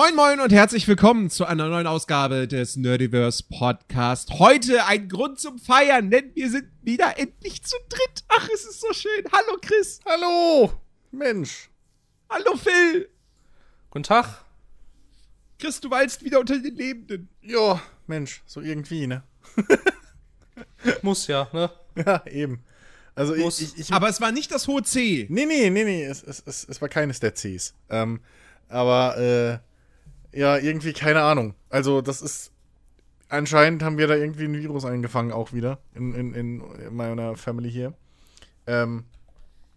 Moin Moin und herzlich willkommen zu einer neuen Ausgabe des Nerdiverse Podcast. Heute ein Grund zum Feiern, denn wir sind wieder endlich zu dritt. Ach, es ist so schön. Hallo Chris. Hallo, Mensch. Hallo Phil. Guten Tag. Chris, du weilst wieder unter den Lebenden. Ja, Mensch, so irgendwie, ne? Muss ja, ne? Ja, eben. Also ich, Muss. ich, ich Aber es war nicht das hohe C. Nee, nee, nee, nee, es, es, es, es war keines der Cs. Ähm, aber, äh, ja, irgendwie keine Ahnung. Also, das ist. Anscheinend haben wir da irgendwie ein Virus eingefangen, auch wieder. In, in, in meiner Family hier. Ähm,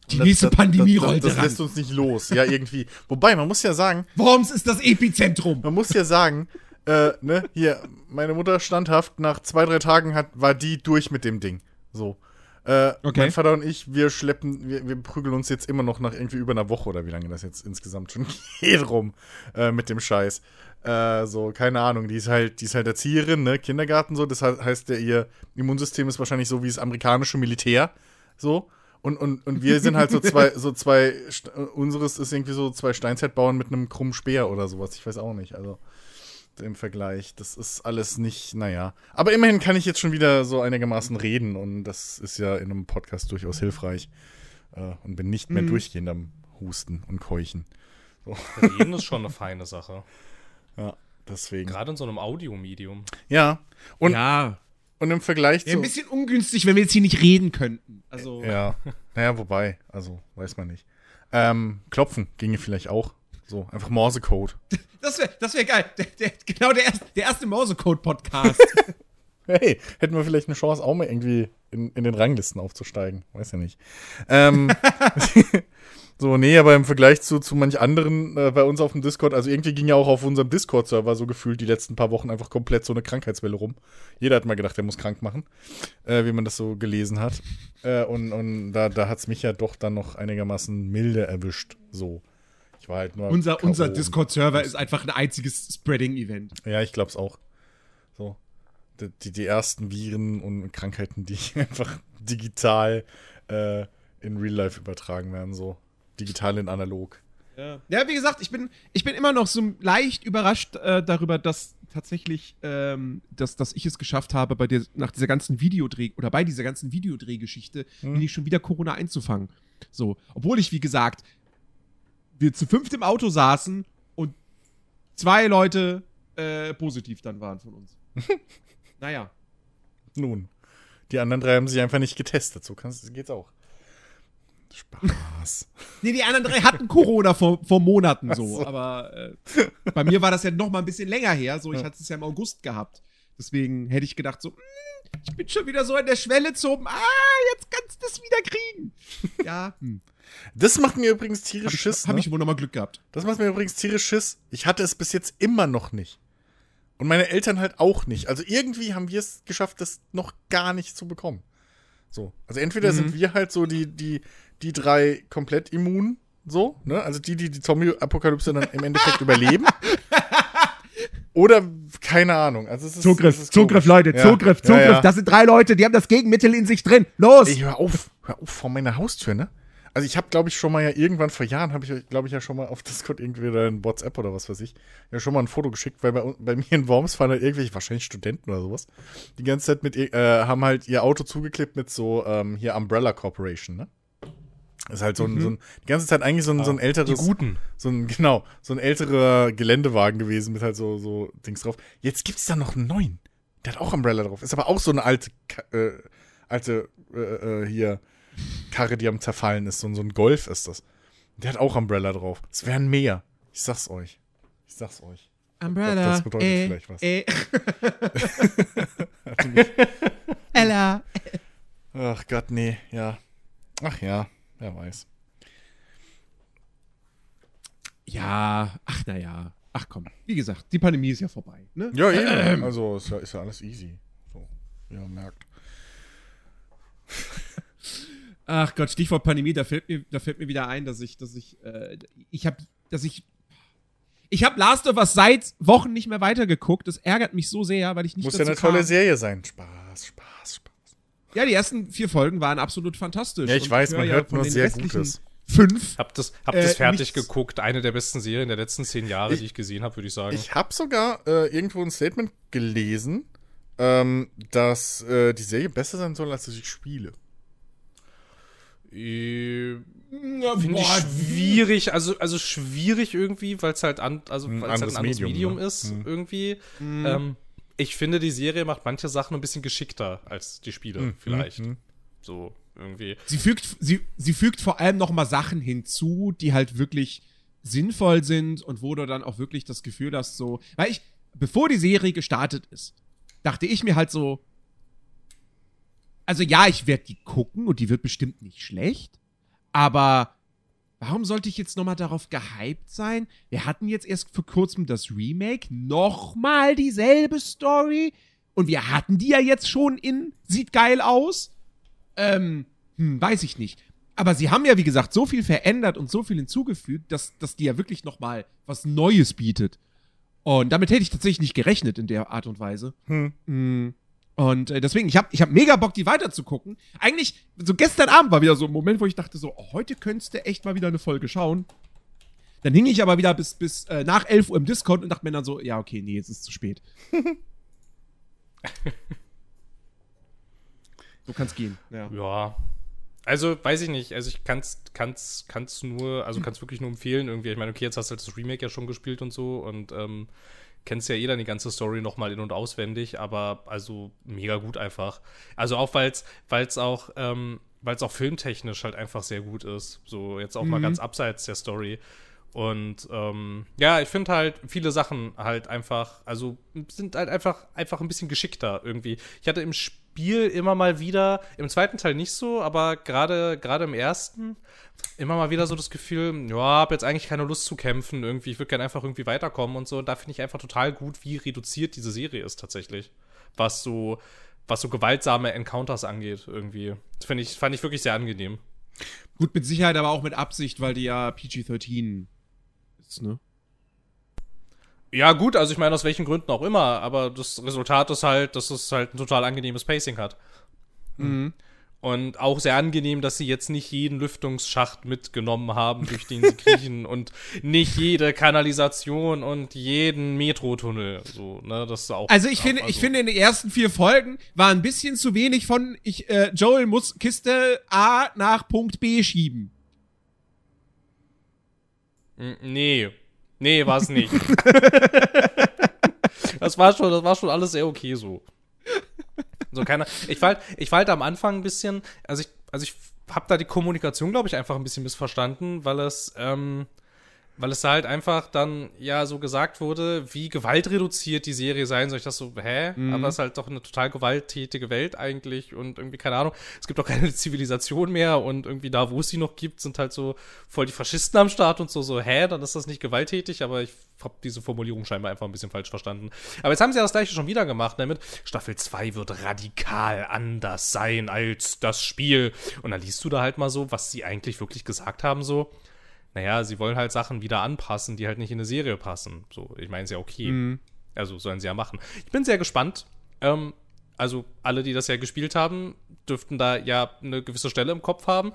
Die das- nächste das- Pandemie das, rollt Das, das lässt uns nicht los. Ja, irgendwie. Wobei, man muss ja sagen, Worms ist das Epizentrum. man muss ja sagen, äh, ne, hier, meine Mutter standhaft, nach zwei, drei Tagen hat, war die durch mit dem Ding. So. Äh, Okay. Mein Vater und ich, wir schleppen, wir, wir prügeln uns jetzt immer noch nach irgendwie über einer Woche oder wie lange das jetzt insgesamt schon geht rum äh, mit dem Scheiß. Äh, so, keine Ahnung, die ist halt, die ist halt Erzieherin, ne, Kindergarten so, das he- heißt, der, ihr Immunsystem ist wahrscheinlich so wie das amerikanische Militär, so. Und, und, und wir sind halt so zwei, so zwei, äh, unseres ist irgendwie so zwei Steinzeitbauern mit einem krummen Speer oder sowas, ich weiß auch nicht, also im Vergleich. Das ist alles nicht, naja. Aber immerhin kann ich jetzt schon wieder so einigermaßen reden und das ist ja in einem Podcast durchaus hilfreich. Äh, und bin nicht mehr Mhm. durchgehend am Husten und Keuchen. Reden ist schon eine feine Sache. Ja, deswegen. Gerade in so einem Audiomedium. Ja. Und, ja. und im Vergleich Wäre zu. ein bisschen ungünstig, wenn wir jetzt hier nicht reden könnten. Also, Ja. Naja, wobei, also, weiß man nicht. Ähm, klopfen ginge vielleicht auch. So, einfach Morsecode. das wäre das wär geil. Der, der, genau der erste, der erste Morsecode-Podcast. Hey, hätten wir vielleicht eine Chance, auch mal irgendwie in, in den Ranglisten aufzusteigen. Weiß ja nicht. Ähm, so, nee, aber im Vergleich zu, zu manch anderen äh, bei uns auf dem Discord, also irgendwie ging ja auch auf unserem Discord-Server so gefühlt die letzten paar Wochen einfach komplett so eine Krankheitswelle rum. Jeder hat mal gedacht, er muss krank machen, äh, wie man das so gelesen hat. Äh, und und da, da hat es mich ja doch dann noch einigermaßen milde erwischt. So. Ich war halt nur. unser unser Discord-Server ist einfach ein einziges Spreading-Event. Ja, ich glaub's auch. So. Die, die, die ersten Viren und Krankheiten, die einfach digital äh, in Real Life übertragen werden, so. Digital in analog. Ja. ja, wie gesagt, ich bin, ich bin immer noch so leicht überrascht äh, darüber, dass tatsächlich, ähm, dass, dass ich es geschafft habe, bei dir nach dieser ganzen Videodreh oder bei dieser ganzen Videodrehgeschichte Hm. nicht schon wieder Corona einzufangen. So, obwohl ich, wie gesagt, wir zu fünft im Auto saßen und zwei Leute äh, positiv dann waren von uns. naja. Nun. Die anderen drei haben sich einfach nicht getestet. So kann's, geht's auch. Spaß. Nee, die anderen drei hatten Corona vor, vor Monaten so, so. aber äh, bei mir war das ja noch mal ein bisschen länger her. So, ich hatte es ja im August gehabt. Deswegen hätte ich gedacht, so, hm, ich bin schon wieder so an der Schwelle zum, ah, jetzt kannst du es wieder kriegen. Ja, hm. Das macht mir übrigens tierisch habe Schiss. hab ne? ich wohl noch mal Glück gehabt. Das macht mir übrigens tierisch Schiss. Ich hatte es bis jetzt immer noch nicht. Und meine Eltern halt auch nicht. Also irgendwie haben wir es geschafft, das noch gar nicht zu bekommen. So. Also entweder Mhm. sind wir halt so die, die, die drei komplett immun, so, ne? Also die, die die Zombie-Apokalypse dann im Endeffekt überleben. Oder keine Ahnung. Also es ist, es ist komisch. Leute, Ja. Ja, ja. Das sind drei Leute, die haben das Gegenmittel in sich drin. Los! Ey, hör auf, hör auf vor meiner Haustür, ne? Also ich habe, glaube ich, schon mal ja irgendwann vor Jahren, habe ich, glaube ich, ja schon mal auf Discord irgendwie oder in WhatsApp oder was weiß ich, ja schon mal ein Foto geschickt, weil bei, bei mir in Worms fahren halt irgendwelche, wahrscheinlich Studenten oder sowas, die ganze Zeit mit, ihr- äh, haben halt ihr Auto zugeklebt mit so, ähm, hier Umbrella Corporation, ne? Ist halt so ein, so ein, die ganze Zeit eigentlich so ein, so ein Die älteres, Guten. so ein, genau, so ein älterer Geländewagen gewesen mit halt so, so Dings drauf. Jetzt gibt's da noch einen neuen. Der hat auch Umbrella drauf. Ist aber auch so eine alte, äh, alte, äh, äh, hier, Karre, die am zerfallen ist. So, ein- Golf ist das. Der hat auch Umbrella drauf. Es wären mehr. Ich sag's euch. Ich sag's euch. Umbrella. Das bedeutet äh, vielleicht was. Äh. Ella. Ach Gott, nee, ja. Ach ja, wer weiß. Ja, ach naja. Ach komm, wie gesagt, die Pandemie ist ja vorbei. Ne? Ja, eben. Also, ist ja, ist ja alles easy. So, wie man merkt. Ach Gott, Stichwort Pandemie, da fällt mir, da fällt mir wieder ein, dass ich, dass ich, äh, ich habe, dass ich, ich habe Last of Us seit Wochen nicht mehr weitergeguckt. Das ärgert mich so sehr, weil ich nicht Muss ja eine tolle kam. Serie sein. Spaß, Spaß, Spaß. Ja, die ersten vier Folgen waren absolut fantastisch. Ja, ich Und weiß, höre man ja hört von nur den sehr Gutes. fünf. Hab das, hab Äh, das fertig nichts. geguckt. Eine der besten Serien der letzten zehn Jahre, die ich gesehen habe, würde ich sagen. Ich habe sogar äh, irgendwo ein Statement gelesen, ähm, dass äh, die Serie besser sein soll als die Spiele. Äh, Ja, Finde ich schwierig, also, also schwierig irgendwie, weil es halt, an, also, Ein weil's halt anderes ein anderes Medium, Medium, ne? ist, Mhm. irgendwie. Ähm, ich finde, die Serie macht manche Sachen ein bisschen geschickter als die Spiele, vielleicht. Mhm. So, irgendwie. Sie fügt, sie, sie fügt vor allem noch mal Sachen hinzu, die halt wirklich sinnvoll sind und wo du dann auch wirklich das Gefühl hast, so, weil ich, bevor die Serie gestartet ist, dachte ich mir halt so, also ja, ich werde die gucken und die wird bestimmt nicht schlecht, aber warum sollte ich jetzt noch mal darauf gehypt sein? Wir hatten jetzt erst vor kurzem das Remake, noch mal dieselbe Story und wir hatten die ja jetzt schon in, sieht geil aus. Ähm, hm, weiß ich nicht. Aber sie haben ja, wie gesagt, so viel verändert und so viel hinzugefügt, dass, dass die ja wirklich noch mal was Neues bietet. Und damit hätte ich tatsächlich nicht gerechnet in der Art und Weise. Hm. Mm. Und äh, deswegen, ich habe ich hab mega Bock, die weiterzugucken. Eigentlich, so gestern Abend war wieder so ein Moment, wo ich dachte so, oh, heute könntest du echt mal wieder eine Folge schauen. Dann hing ich aber wieder bis, bis äh, nach 11 Uhr im Discord und dachte mir dann so, ja, okay, nee, jetzt ist es zu spät. so kann's gehen. Ja. Ja. Also, weiß ich nicht. Also, ich kann's, kann's, kann's nur, also kann's wirklich nur empfehlen irgendwie. Ich meine, okay, jetzt hast du halt das Remake ja schon gespielt und so und ähm, kennst ja eh dann die ganze Story nochmal in- und auswendig, aber also mega gut einfach. Also auch, weil's, weil's auch, ähm, auch filmtechnisch halt einfach sehr gut ist. So, jetzt auch mal Mhm. ganz abseits der Story. Und ähm, ja, ich finde halt viele Sachen halt einfach, also sind halt einfach, einfach ein bisschen geschickter irgendwie. Ich hatte im Spiel immer mal wieder, im zweiten Teil nicht so, aber gerade gerade im ersten immer mal wieder so das Gefühl, ja, hab jetzt eigentlich keine Lust zu kämpfen irgendwie. Ich würde gerne einfach irgendwie weiterkommen und so. Und da finde ich einfach total gut, wie reduziert diese Serie ist tatsächlich, was so was so gewaltsame Encounters angeht irgendwie. Das ich fand ich wirklich sehr angenehm. Gut, mit Sicherheit aber auch mit Absicht, weil die ja PG-13 ist, ne? Ja, gut, also ich meine, aus welchen Gründen auch immer, aber das Resultat ist halt, dass es halt ein total angenehmes Pacing hat. Mhm. Und auch sehr angenehm, dass sie jetzt nicht jeden Lüftungsschacht mitgenommen haben, durch den sie kriechen und nicht jede Kanalisation und jeden Metrotunnel. So, ne, das ist auch. Also ich finde, ich also- finde in den ersten vier Folgen war ein bisschen zu wenig von ich äh, Joel muss Kiste A nach Punkt B schieben. Nee. Nee, war es nicht. das war schon, das war schon alles sehr okay so. So keine, ich war, ich war halt am Anfang ein bisschen, also ich, also ich habe da die Kommunikation, glaube ich, einfach ein bisschen missverstanden, weil es, ähm, weil es da halt einfach dann ja so gesagt wurde, wie gewaltreduziert die Serie sein soll. Ich dachte so, hä? Aber es ist halt doch eine total gewalttätige Welt eigentlich und irgendwie, keine Ahnung, es gibt auch keine Zivilisation mehr und irgendwie da, wo es sie noch gibt, sind halt so voll die Faschisten am Start und so, so, hä? Dann ist das nicht gewalttätig, aber ich habe diese Formulierung scheinbar einfach ein bisschen falsch verstanden. Aber jetzt haben sie ja das gleiche schon wieder gemacht, damit Staffel 2 wird radikal anders sein als das Spiel. Und dann liest du da halt mal so, was sie eigentlich wirklich gesagt haben, so naja, sie wollen halt Sachen wieder anpassen, die halt nicht in eine Serie passen. So, ich meine, ist ja okay. Also sollen sie ja machen. Ich bin sehr gespannt. Ähm, also alle, die das ja gespielt haben, dürften da ja eine gewisse Stelle im Kopf haben.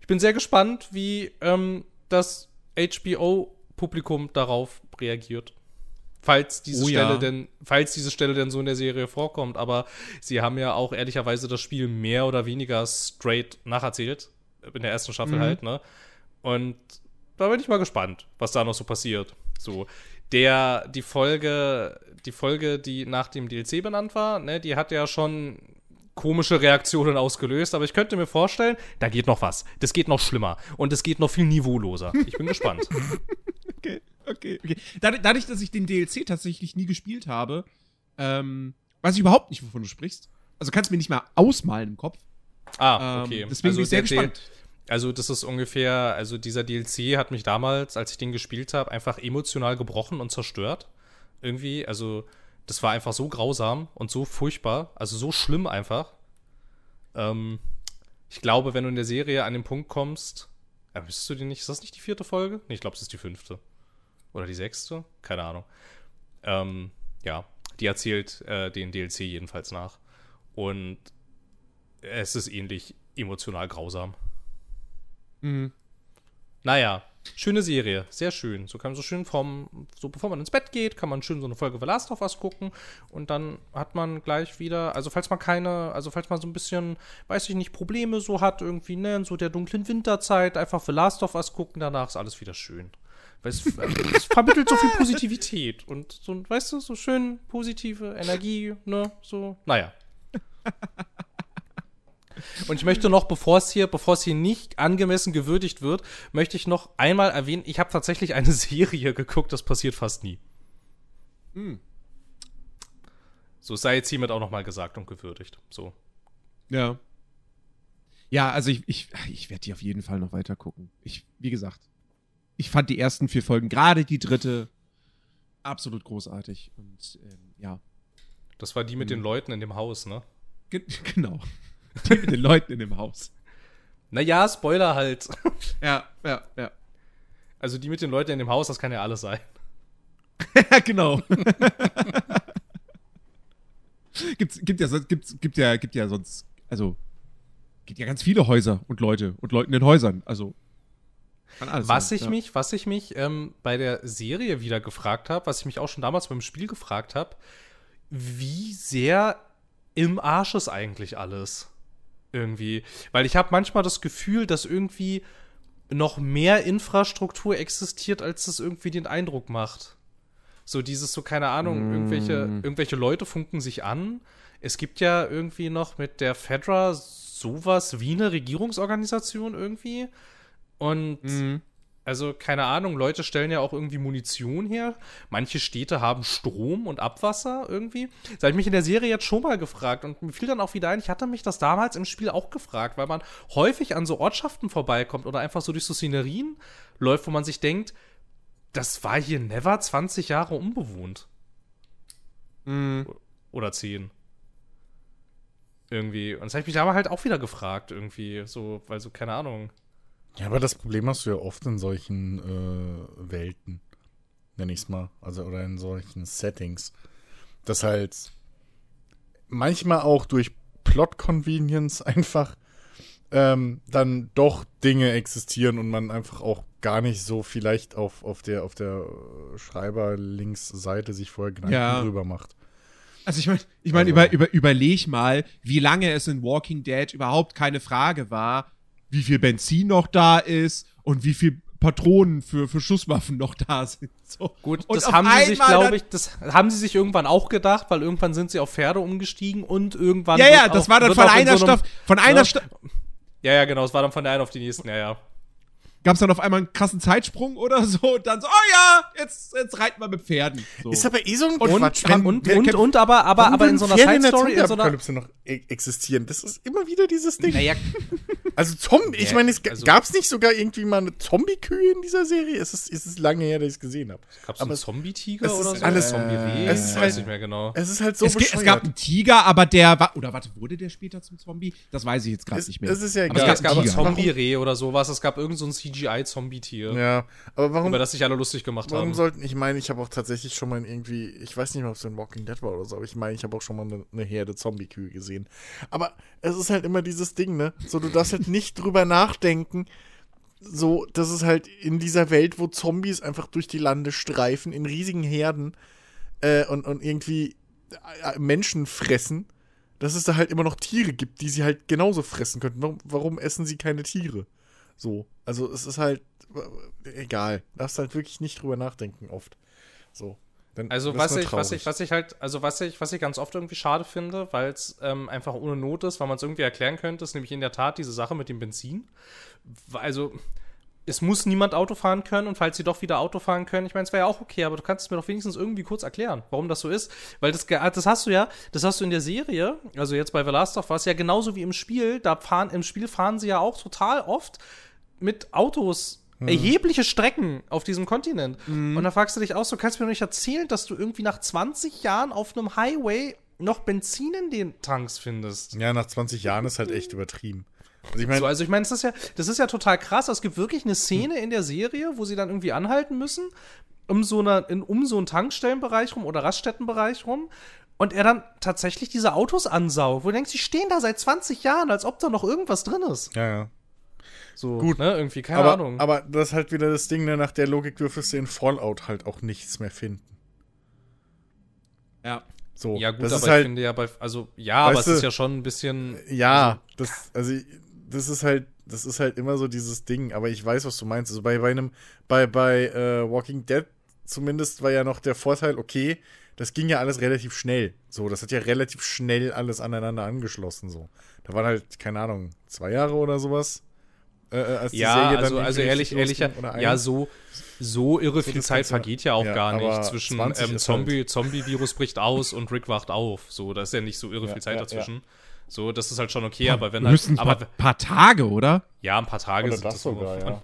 Ich bin sehr gespannt, wie ähm, das HBO-Publikum darauf reagiert. Falls diese Oh ja. Stelle denn, falls diese Stelle denn so in der Serie vorkommt, aber sie haben ja auch ehrlicherweise das Spiel mehr oder weniger straight nacherzählt. In der ersten Staffel Mhm. halt, ne? Und da bin ich mal gespannt, was da noch so passiert. So, der, die Folge, die Folge, die nach dem DLC benannt war, ne, die hat ja schon komische Reaktionen ausgelöst, aber ich könnte mir vorstellen, da geht noch was. Das geht noch schlimmer und es geht noch viel niveauloser. Ich bin gespannt. Okay, okay, okay. Dadurch, dass ich den DLC tatsächlich nie gespielt habe, ähm, weiß ich überhaupt nicht, wovon du sprichst. Also kannst du mir nicht mal ausmalen im Kopf. Ah, Ähm, okay. deswegen bin ich sehr gespannt. Also, das ist ungefähr, also dieser DLC hat mich damals, als ich den gespielt habe, einfach emotional gebrochen und zerstört. Irgendwie, also, das war einfach so grausam und so furchtbar, also so schlimm einfach. Ähm, ich glaube, wenn du in der Serie an den Punkt kommst, äh, bist du die nicht, ist das nicht die vierte Folge? Nee, ich glaube, es ist die fünfte. Oder die sechste? Keine Ahnung. Ähm, ja, die erzählt äh, den DLC jedenfalls nach. Und es ist ähnlich emotional grausam. Mhm. Naja, schöne Serie, sehr schön. So kann man so schön vom, so bevor man ins Bett geht, kann man schön so eine Folge The Last of Us gucken und dann hat man gleich wieder, also falls man keine, also falls man so ein bisschen, weiß ich nicht, Probleme so hat, irgendwie, ne, in so der dunklen Winterzeit, einfach The Last of Us gucken, danach ist alles wieder schön. Weil es, äh, es vermittelt so viel Positivität und so, weißt du, so schön positive Energie, ne, so, naja. Und ich möchte noch, bevor es hier, bevor es hier nicht angemessen gewürdigt wird, möchte ich noch einmal erwähnen, ich habe tatsächlich eine Serie geguckt, das passiert fast nie. So sei jetzt hiermit auch noch mal gesagt und gewürdigt. So. Ja. Ja, also ich, ich, ich werde die auf jeden Fall noch weiter gucken. Ich, wie gesagt, ich fand die ersten vier Folgen, gerade die dritte, absolut großartig. Und ähm, ja, Das war die mit den Leuten in dem Haus, ne? ge genau. Die mit den Leuten in dem Haus. Naja, Spoiler halt. Ja, ja, ja. Also die mit den Leuten in dem Haus, das kann ja alles sein. Ja, genau. gibt's, gibt ja sonst, gibt's, gibt ja, gibt ja sonst, also, gibt ja ganz viele Häuser und Leute und Leuten in Häusern. Also, Was sein, ich ja. mich, was ich mich ähm, bei der Serie wieder gefragt habe, was ich mich auch schon damals beim Spiel gefragt habe, wie sehr im Arsch ist eigentlich alles irgendwie, weil ich habe manchmal das Gefühl, dass irgendwie noch mehr Infrastruktur existiert, als das irgendwie den Eindruck macht. So dieses so keine Ahnung, irgendwelche irgendwelche Leute funken sich an. Es gibt ja irgendwie noch mit der Fedra sowas wie eine Regierungsorganisation irgendwie. Und Mhm. Also, keine Ahnung, Leute stellen ja auch irgendwie Munition her. Manche Städte haben Strom und Abwasser irgendwie. Das habe ich mich in der Serie jetzt schon mal gefragt und mir fiel dann auch wieder ein, ich hatte mich das damals im Spiel auch gefragt, weil man häufig an so Ortschaften vorbeikommt oder einfach so durch so Szenerien läuft, wo man sich denkt, das war hier never 20 Jahre unbewohnt. Mhm. Oder 10. Irgendwie. Und das habe ich mich aber halt auch wieder gefragt, irgendwie. So, weil so, keine Ahnung. Ja, aber das Problem hast du ja oft in solchen äh, Welten, nenne ich es mal. Also, oder in solchen Settings. Dass halt manchmal auch durch Plot-Convenience einfach ähm, dann doch Dinge existieren und man einfach auch gar nicht so vielleicht auf, auf der, auf der äh, Schreiber-Links-Seite sich vorher Gedanken Ja. drüber macht. Also ich meine, ich mein, Also- über, über, überleg mal, wie lange es in Walking Dead überhaupt keine Frage war, wie viel Benzin noch da ist und wie viel Patronen für, für Schusswaffen noch da sind. So. Gut, Und das auf haben sie sich, einmal glaube ich, das haben sie sich irgendwann auch gedacht, weil irgendwann sind sie auf Pferde umgestiegen und irgendwann. Ja, ja, das auch- war dann von einer so Staffel, von einer Ja. Staffel, Ja, ja, genau, es war dann von der einen auf die nächsten, ja, ja. gab es dann auf einmal einen krassen Zeitsprung oder so und dann so, oh ja, jetzt, jetzt reiten wir mit Pferden. So. Ist aber eh so ein Und, Quatsch. und, und, wer- und, und aber, aber, aber in so einer Pferde in der Side-Story, in so einer. Zombie-Apokalypse noch e existieren. Das ist immer wieder dieses Ding. Naja, Also Zombie, ich meine, es also- gab es nicht sogar irgendwie mal eine Zombie-Kühe in dieser Serie? Es ist, es ist lange her, dass ich es gesehen habe. gab es einen Zombie-Tiger oder so? alles- Zombie-Reh? es ist Ich halt- weiß nicht mehr genau. Es ist halt so es, es gab einen Tiger, aber der war, oder warte, wurde der später zum Zombie? Das weiß ich jetzt gerade nicht mehr. es ist ja Aber egal. Es es gab gab einen ein. Zombie-Reh oder sowas. Es gab irgend so ein CGI-Zombie-Tier, Ja, aber warum, über das sich alle lustig gemacht warum haben. sollten, ich meine, ich habe auch tatsächlich schon mal irgendwie, ich weiß nicht mehr, ob es in Walking Dead war oder so, aber ich meine, ich habe auch schon mal eine, eine Herde Zombie-Kühe gesehen. Aber es ist halt immer dieses Ding, ne? So, du darfst halt nicht drüber nachdenken, so, dass es halt in dieser Welt, wo Zombies einfach durch die Lande streifen, in riesigen Herden äh, und, und irgendwie äh, Menschen fressen, dass es da halt immer noch Tiere gibt, die sie halt genauso fressen könnten. Warum, warum essen sie keine Tiere? So, also es ist halt äh, egal. Darfst halt wirklich nicht drüber nachdenken oft. So. Dann Also was ich, was ich, was ich halt, also was ich, was ich ganz oft irgendwie schade finde, weil es ähm, einfach ohne Not ist, weil man es irgendwie erklären könnte, ist nämlich in der Tat diese Sache mit dem Benzin. Also es muss niemand Auto fahren können und falls sie doch wieder Auto fahren können, ich meine, es wäre ja auch okay, aber du kannst es mir doch wenigstens irgendwie kurz erklären, warum das so ist, weil das, ge- das hast du ja, das hast du in der Serie, also jetzt bei The Last of Us ja genauso wie im Spiel, da fahren im Spiel fahren sie ja auch total oft mit Autos erhebliche Strecken auf diesem Kontinent. Und da fragst du dich auch so, kannst du mir doch nicht erzählen, dass du irgendwie nach 20 Jahren auf einem Highway noch Benzin in den Tanks findest? Ja, nach 20 Jahren ist halt echt übertrieben. Also ich meine, So, also ich meine, das ist ja, das ist ja total krass. Es gibt wirklich eine Szene in der Serie, wo sie dann irgendwie anhalten müssen, um so, eine, in, um so einen Tankstellenbereich rum oder Raststättenbereich rum. Und er dann tatsächlich diese Autos ansaugt, wo du denkst, die stehen da seit 20 Jahren, als ob da noch irgendwas drin ist. ja, ja. So, Gut. ne, irgendwie, keine aber, Ahnung. aber das ist halt wieder das Ding, ne, nach der Logik dürftest du in Fallout halt auch nichts mehr finden. Ja. So, ja, gut, das aber ist halt, ich finde ja bei, also, ja, aber es ist ja schon ein bisschen, Ja, das, also das ist halt, das ist halt immer so dieses Ding, aber ich weiß, was du meinst. Also bei, bei einem, bei, bei äh, Walking Dead zumindest war ja noch der Vorteil, okay, das ging ja alles relativ schnell. So, das hat ja relativ schnell alles aneinander angeschlossen. So. Da waren halt, keine Ahnung, zwei Jahre oder sowas. Äh, äh, als die ja, Serie dann also, also ehrlich, richtig ehrlich, ja, so, so irre So viel Zeit Ganze- vergeht ja auch ja, gar aber nicht zwischen 20 ähm, Zombie, Zombie-Virus bricht aus und Rick wacht auf. So, da ist ja nicht so irre Ja, viel Zeit ja, dazwischen. So, das ist halt schon okay, aber wenn halt, Müssen ein aber paar, paar Tage, oder? ja, ein paar Tage Oder sind das das so. sogar, ja. Und,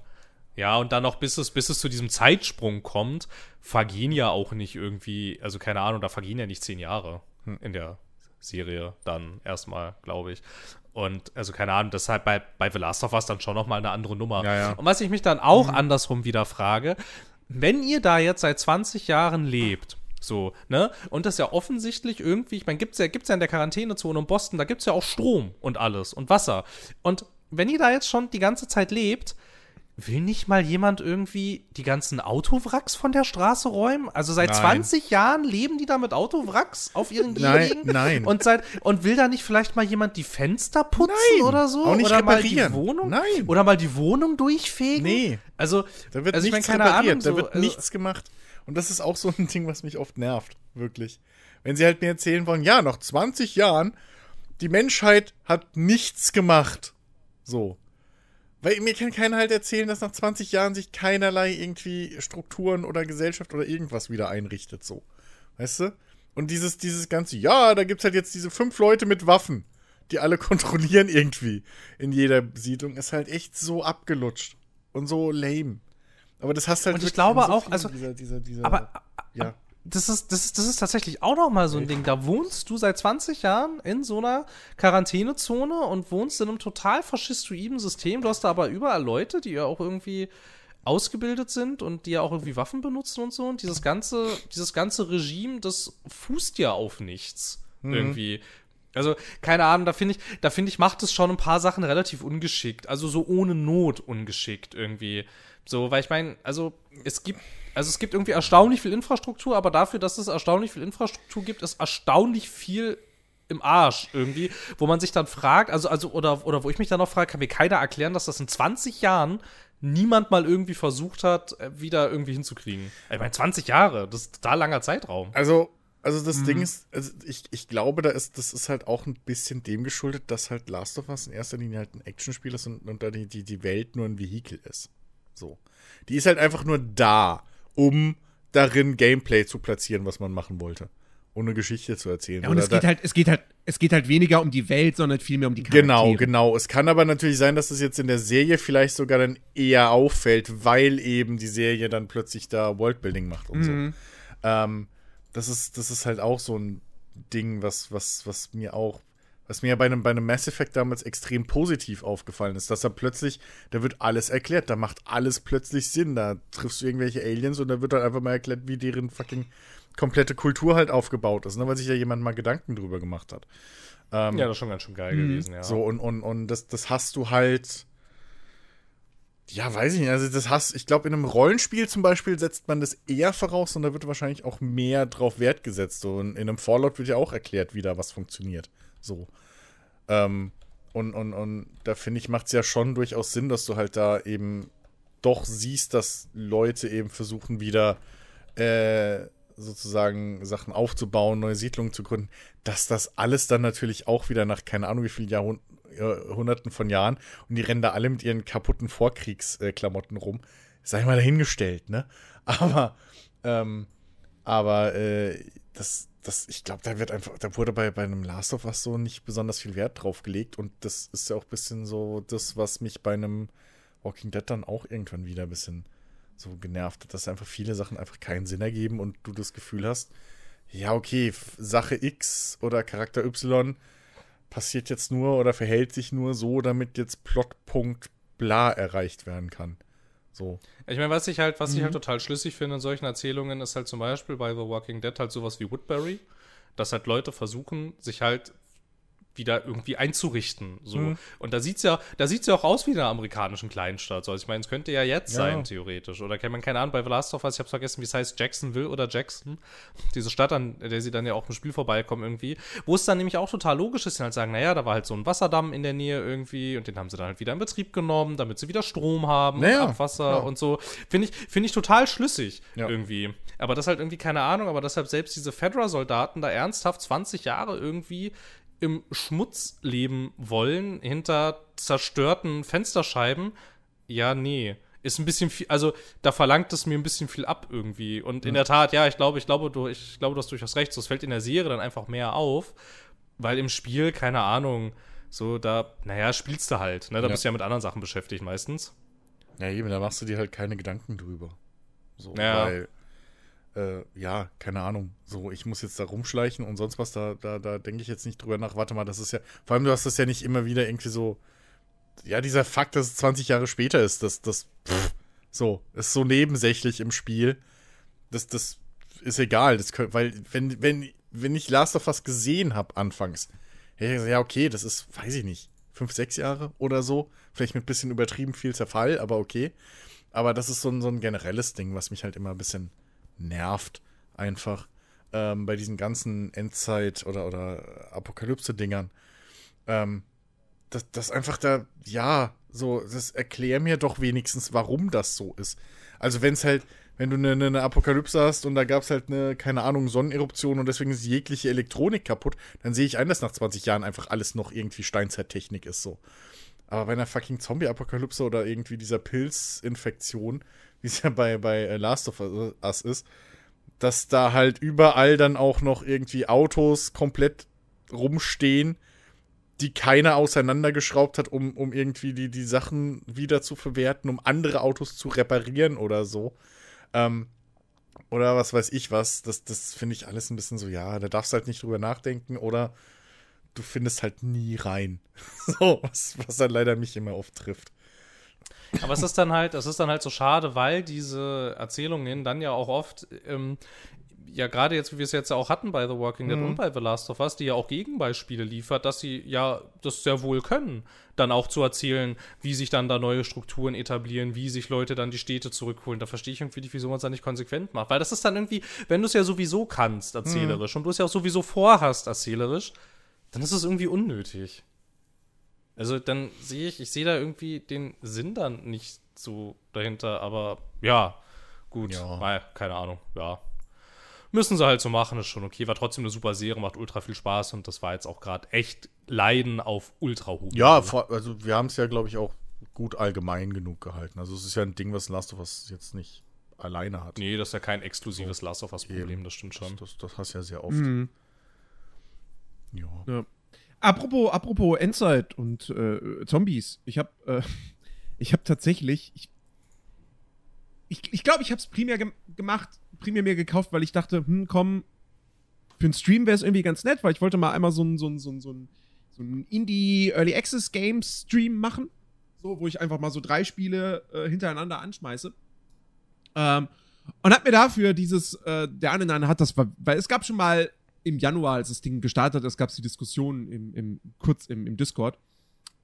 ja, und dann noch, bis es, bis es zu diesem Zeitsprung kommt, vergehen ja auch nicht irgendwie, also keine Ahnung, da vergehen ja nicht zehn Jahre Hm. in der Serie dann erstmal, glaube ich. Und also keine Ahnung, deshalb bei, bei The Last of Us dann schon nochmal eine andere Nummer. Ja, ja. Und was ich mich dann auch andersrum wieder frage, wenn ihr da jetzt seit 20 Jahren lebt, so, ne? Und das ja offensichtlich irgendwie, ich meine, gibt's ja, gibt's ja in der Quarantänezone in Boston, da gibt's ja auch Strom und alles und Wasser. Und wenn ihr da jetzt schon die ganze Zeit lebt, will nicht mal jemand irgendwie die ganzen Autowracks von der Straße räumen? Also seit Nein. 20 Jahren leben die da mit Autowracks auf ihren Nein, Gehegen? nein. Und, seit, und will da nicht vielleicht mal jemand die Fenster putzen Nein, oder so? auch nicht oder mal die reparieren. Wohnung? Nein. Oder mal die Wohnung durchfegen? Nee. Also, Da wird also ich nichts meine, keine repariert, Ahnung, da so, wird also, nichts gemacht. Und das ist auch so ein Ding, was mich oft nervt, wirklich. Wenn sie halt mir erzählen wollen, ja, nach 20 Jahren, die Menschheit hat nichts gemacht. So. Weil mir kann keiner halt erzählen, dass nach 20 Jahren sich keinerlei irgendwie Strukturen oder Gesellschaft oder irgendwas wieder einrichtet, so. Weißt du? Und dieses, dieses ganze, ja, da gibt's halt jetzt diese fünf Leute mit Waffen, die alle kontrollieren irgendwie in jeder Siedlung, ist halt echt so abgelutscht und so lame. Aber das hast halt Und ich glaube so auch, also- dieser, dieser, dieser, aber ja. Das ist, das, ist, das ist tatsächlich auch noch mal so ein Ding. Da wohnst du seit 20 Jahren in so einer Quarantänezone und wohnst in einem total faschistoiden System. Du hast da aber überall Leute, die ja auch irgendwie ausgebildet sind und die ja auch irgendwie Waffen benutzen und so. Und dieses ganze, dieses ganze Regime, das fußt ja auf nichts. Irgendwie. Also, keine Ahnung, da finde ich, da finde ich, macht es schon ein paar Sachen relativ ungeschickt. Also so ohne Not ungeschickt irgendwie. So, weil ich meine, also es gibt, also es gibt irgendwie erstaunlich viel Infrastruktur, aber dafür, dass es erstaunlich viel Infrastruktur gibt, ist erstaunlich viel im Arsch irgendwie, wo man sich dann fragt, also, also, oder, oder wo ich mich dann noch frage, kann mir keiner erklären, dass das in 20 Jahren niemand mal irgendwie versucht hat, äh, wieder irgendwie hinzukriegen. Ich meine, 20 Jahre, das ist total langer Zeitraum. Also, also das Ding ist, also ich, ich glaube, da ist, das ist halt auch ein bisschen dem geschuldet, dass halt Last of Us in erster Linie halt ein Actionspiel ist und, und da die, die, die Welt nur ein Vehikel ist. So. Die ist halt einfach nur da, um darin Gameplay zu platzieren, was man machen wollte. Ohne Geschichte zu erzählen. Ja, und es geht halt, es geht halt, es geht halt weniger um die Welt, sondern vielmehr um die Charaktere. Genau, genau. Es kann aber natürlich sein, dass es jetzt in der Serie vielleicht sogar dann eher auffällt, weil eben die Serie dann plötzlich da Worldbuilding macht und Mhm. so. Ähm, das ist, das ist halt auch so ein Ding, was, was, was mir auch, was mir ja bei einem, bei einem Mass Effect damals extrem positiv aufgefallen ist, dass da plötzlich, da wird alles erklärt, da macht alles plötzlich Sinn, da triffst du irgendwelche Aliens und da wird dann einfach mal erklärt, wie deren fucking komplette Kultur halt aufgebaut ist, ne, weil sich ja jemand mal Gedanken drüber gemacht hat. Ähm, Ja, das ist schon ganz schön geil gewesen, ja. so, und, und, und das, das hast du halt. Ja, weiß ich nicht. Also, das hast, ich glaube, in einem Rollenspiel zum Beispiel setzt man das eher voraus und da wird wahrscheinlich auch mehr drauf Wert gesetzt. So, und in einem Fallout wird ja auch erklärt, wie da was funktioniert. So. Ähm, und, und, und da finde ich, macht es ja schon durchaus Sinn, dass du halt da eben doch siehst, dass Leute eben versuchen, wieder äh, sozusagen Sachen aufzubauen, neue Siedlungen zu gründen, dass das alles dann natürlich auch wieder nach keine Ahnung wie vielen Jahrhund Jahrhunderten von Jahren und die rennen da alle mit ihren kaputten Vorkriegsklamotten rum. Sei mal dahingestellt, ne? Aber, ähm, aber äh, das, das, ich glaube, da wird einfach, da wurde bei, bei einem Last of Us so nicht besonders viel Wert drauf gelegt und das ist ja auch ein bisschen so das, was mich bei einem Walking Dead dann auch irgendwann wieder ein bisschen so genervt hat, dass einfach viele Sachen einfach keinen Sinn ergeben und du das Gefühl hast, ja, okay, Sache X oder Charakter Y passiert jetzt nur oder verhält sich nur so, damit jetzt Plotpunkt bla erreicht werden kann. So. Ich meine, was ich halt, was ich Mhm. halt total schlüssig finde in solchen Erzählungen, ist halt zum Beispiel bei The Walking Dead halt sowas wie Woodbury, dass halt Leute versuchen, sich halt wieder irgendwie einzurichten. So. Mhm. Und da sieht's ja, da sieht's ja auch aus wie in einer amerikanischen Kleinstadt. So. Also ich meine, es könnte ja jetzt Ja. sein, theoretisch. Oder kann man keine Ahnung, bei The Last of Us, ich habe vergessen, wie es heißt, Jacksonville oder Jackson. Diese Stadt, an der sie dann ja auch im Spiel vorbeikommen irgendwie. Wo es dann nämlich auch total logisch ist, die halt sagen, naja, da war halt so ein Wasserdamm in der Nähe irgendwie und den haben sie dann halt wieder in Betrieb genommen, damit sie wieder Strom haben Naja, und Abwasser ja. und so. Finde ich, finde ich total schlüssig Ja. irgendwie. Aber das halt irgendwie keine Ahnung, aber deshalb selbst diese Fedra-Soldaten da ernsthaft 20 Jahre irgendwie im Schmutz leben wollen, hinter zerstörten Fensterscheiben, ja, nee. Ist ein bisschen viel, also da verlangt es mir ein bisschen viel ab irgendwie. Und in der Tat, ja, ich glaube, ich glaube, du, ich glaube, du hast durchaus recht. So, es fällt in der Serie dann einfach mehr auf, weil im Spiel, keine Ahnung, so da, naja, spielst du halt, ne? Da Ja. bist du ja mit anderen Sachen beschäftigt meistens. Ja, eben, da machst du dir halt keine Gedanken drüber. So, Ja. weil, äh, ja, keine Ahnung. So, ich muss jetzt da rumschleichen und sonst was, da, da, da denke ich jetzt nicht drüber nach. Warte mal, das ist ja, vor allem du hast das ja nicht immer wieder irgendwie so, ja, dieser Fakt, dass es 20 Jahre später ist, das, das, pff, so, ist so nebensächlich im Spiel. Das, das ist egal, das könnt, weil, wenn, wenn, wenn ich Last of Us gesehen habe anfangs, hätte ich gesagt, ja, okay, das ist, weiß ich nicht, fünf, sechs Jahre oder so. Vielleicht mit ein bisschen übertrieben viel Zerfall, aber okay. Aber das ist so ein, so ein generelles Ding, was mich halt immer ein bisschen nervt, einfach. Ähm, bei diesen ganzen Endzeit- oder, oder Apokalypse-Dingern. Ähm, das, das einfach da, ja, so, das erklär mir doch wenigstens, warum das so ist. Also, wenn es halt, wenn du eine, eine Apokalypse hast und da gab es halt eine, keine Ahnung, Sonneneruption und deswegen ist jegliche Elektronik kaputt, dann sehe ich ein, dass nach 20 Jahren einfach alles noch irgendwie Steinzeittechnik ist, so. Aber bei einer fucking Zombie-Apokalypse oder irgendwie dieser Pilzinfektion, wie es ja bei, bei äh, Last of Us ist, dass da halt überall dann auch noch irgendwie Autos komplett rumstehen, die keiner auseinandergeschraubt hat, um, um irgendwie die, die Sachen wieder zu verwerten, um andere Autos zu reparieren oder so. Ähm, oder was weiß ich was. Das, das finde ich alles ein bisschen so, ja, da darfst halt nicht drüber nachdenken oder du findest halt nie rein. so, was, was dann leider mich immer oft trifft. Aber es ist dann halt, es ist dann halt so schade, weil diese Erzählungen dann ja auch oft, ähm, ja gerade jetzt, wie wir es jetzt ja auch hatten bei The Walking Dead und bei The Last of Us, die ja auch Gegenbeispiele liefert, dass sie ja das sehr wohl können, dann auch zu erzählen, wie sich dann da neue Strukturen etablieren, wie sich Leute dann die Städte zurückholen. Da verstehe ich irgendwie nicht, wieso man es dann nicht konsequent macht. Weil das ist dann irgendwie, wenn du es ja sowieso kannst, erzählerisch, und du es ja auch sowieso vorhast, erzählerisch, dann ist es irgendwie unnötig. Also dann sehe ich, ich sehe da irgendwie den Sinn dann nicht so dahinter, aber ja, gut, Ja. Mei, keine Ahnung, ja. Müssen sie halt so machen, ist schon okay. War trotzdem eine super Serie, macht ultra viel Spaß und das war jetzt auch gerade echt Leiden auf ultra hohem Ja, also wir haben es ja, glaube ich, auch gut allgemein genug gehalten. Also es ist ja ein Ding, was Last of Us jetzt nicht alleine hat. Nee, das ist ja kein exklusives Last of Us-Problem, das stimmt schon. Das, das hast du ja sehr oft. Mhm. Ja. Ja. Apropos, apropos Endzeit und äh, Zombies. Ich habe äh, ich habe tatsächlich ich ich glaube, ich, glaub, ich habe es primär gem gemacht, primär mir gekauft, weil ich dachte, hm, komm, für einen Stream wäre es irgendwie ganz nett, weil ich wollte mal einmal so ein so ein so ein so ein, so ein Indie Early Access Games Stream machen, so wo ich einfach mal so drei Spiele äh, hintereinander anschmeiße. Ähm, und hat mir dafür dieses, äh, der eine nein hat das, weil es gab schon mal im Januar, als das Ding gestartet ist, gab es die Diskussion im, im, kurz im, im Discord.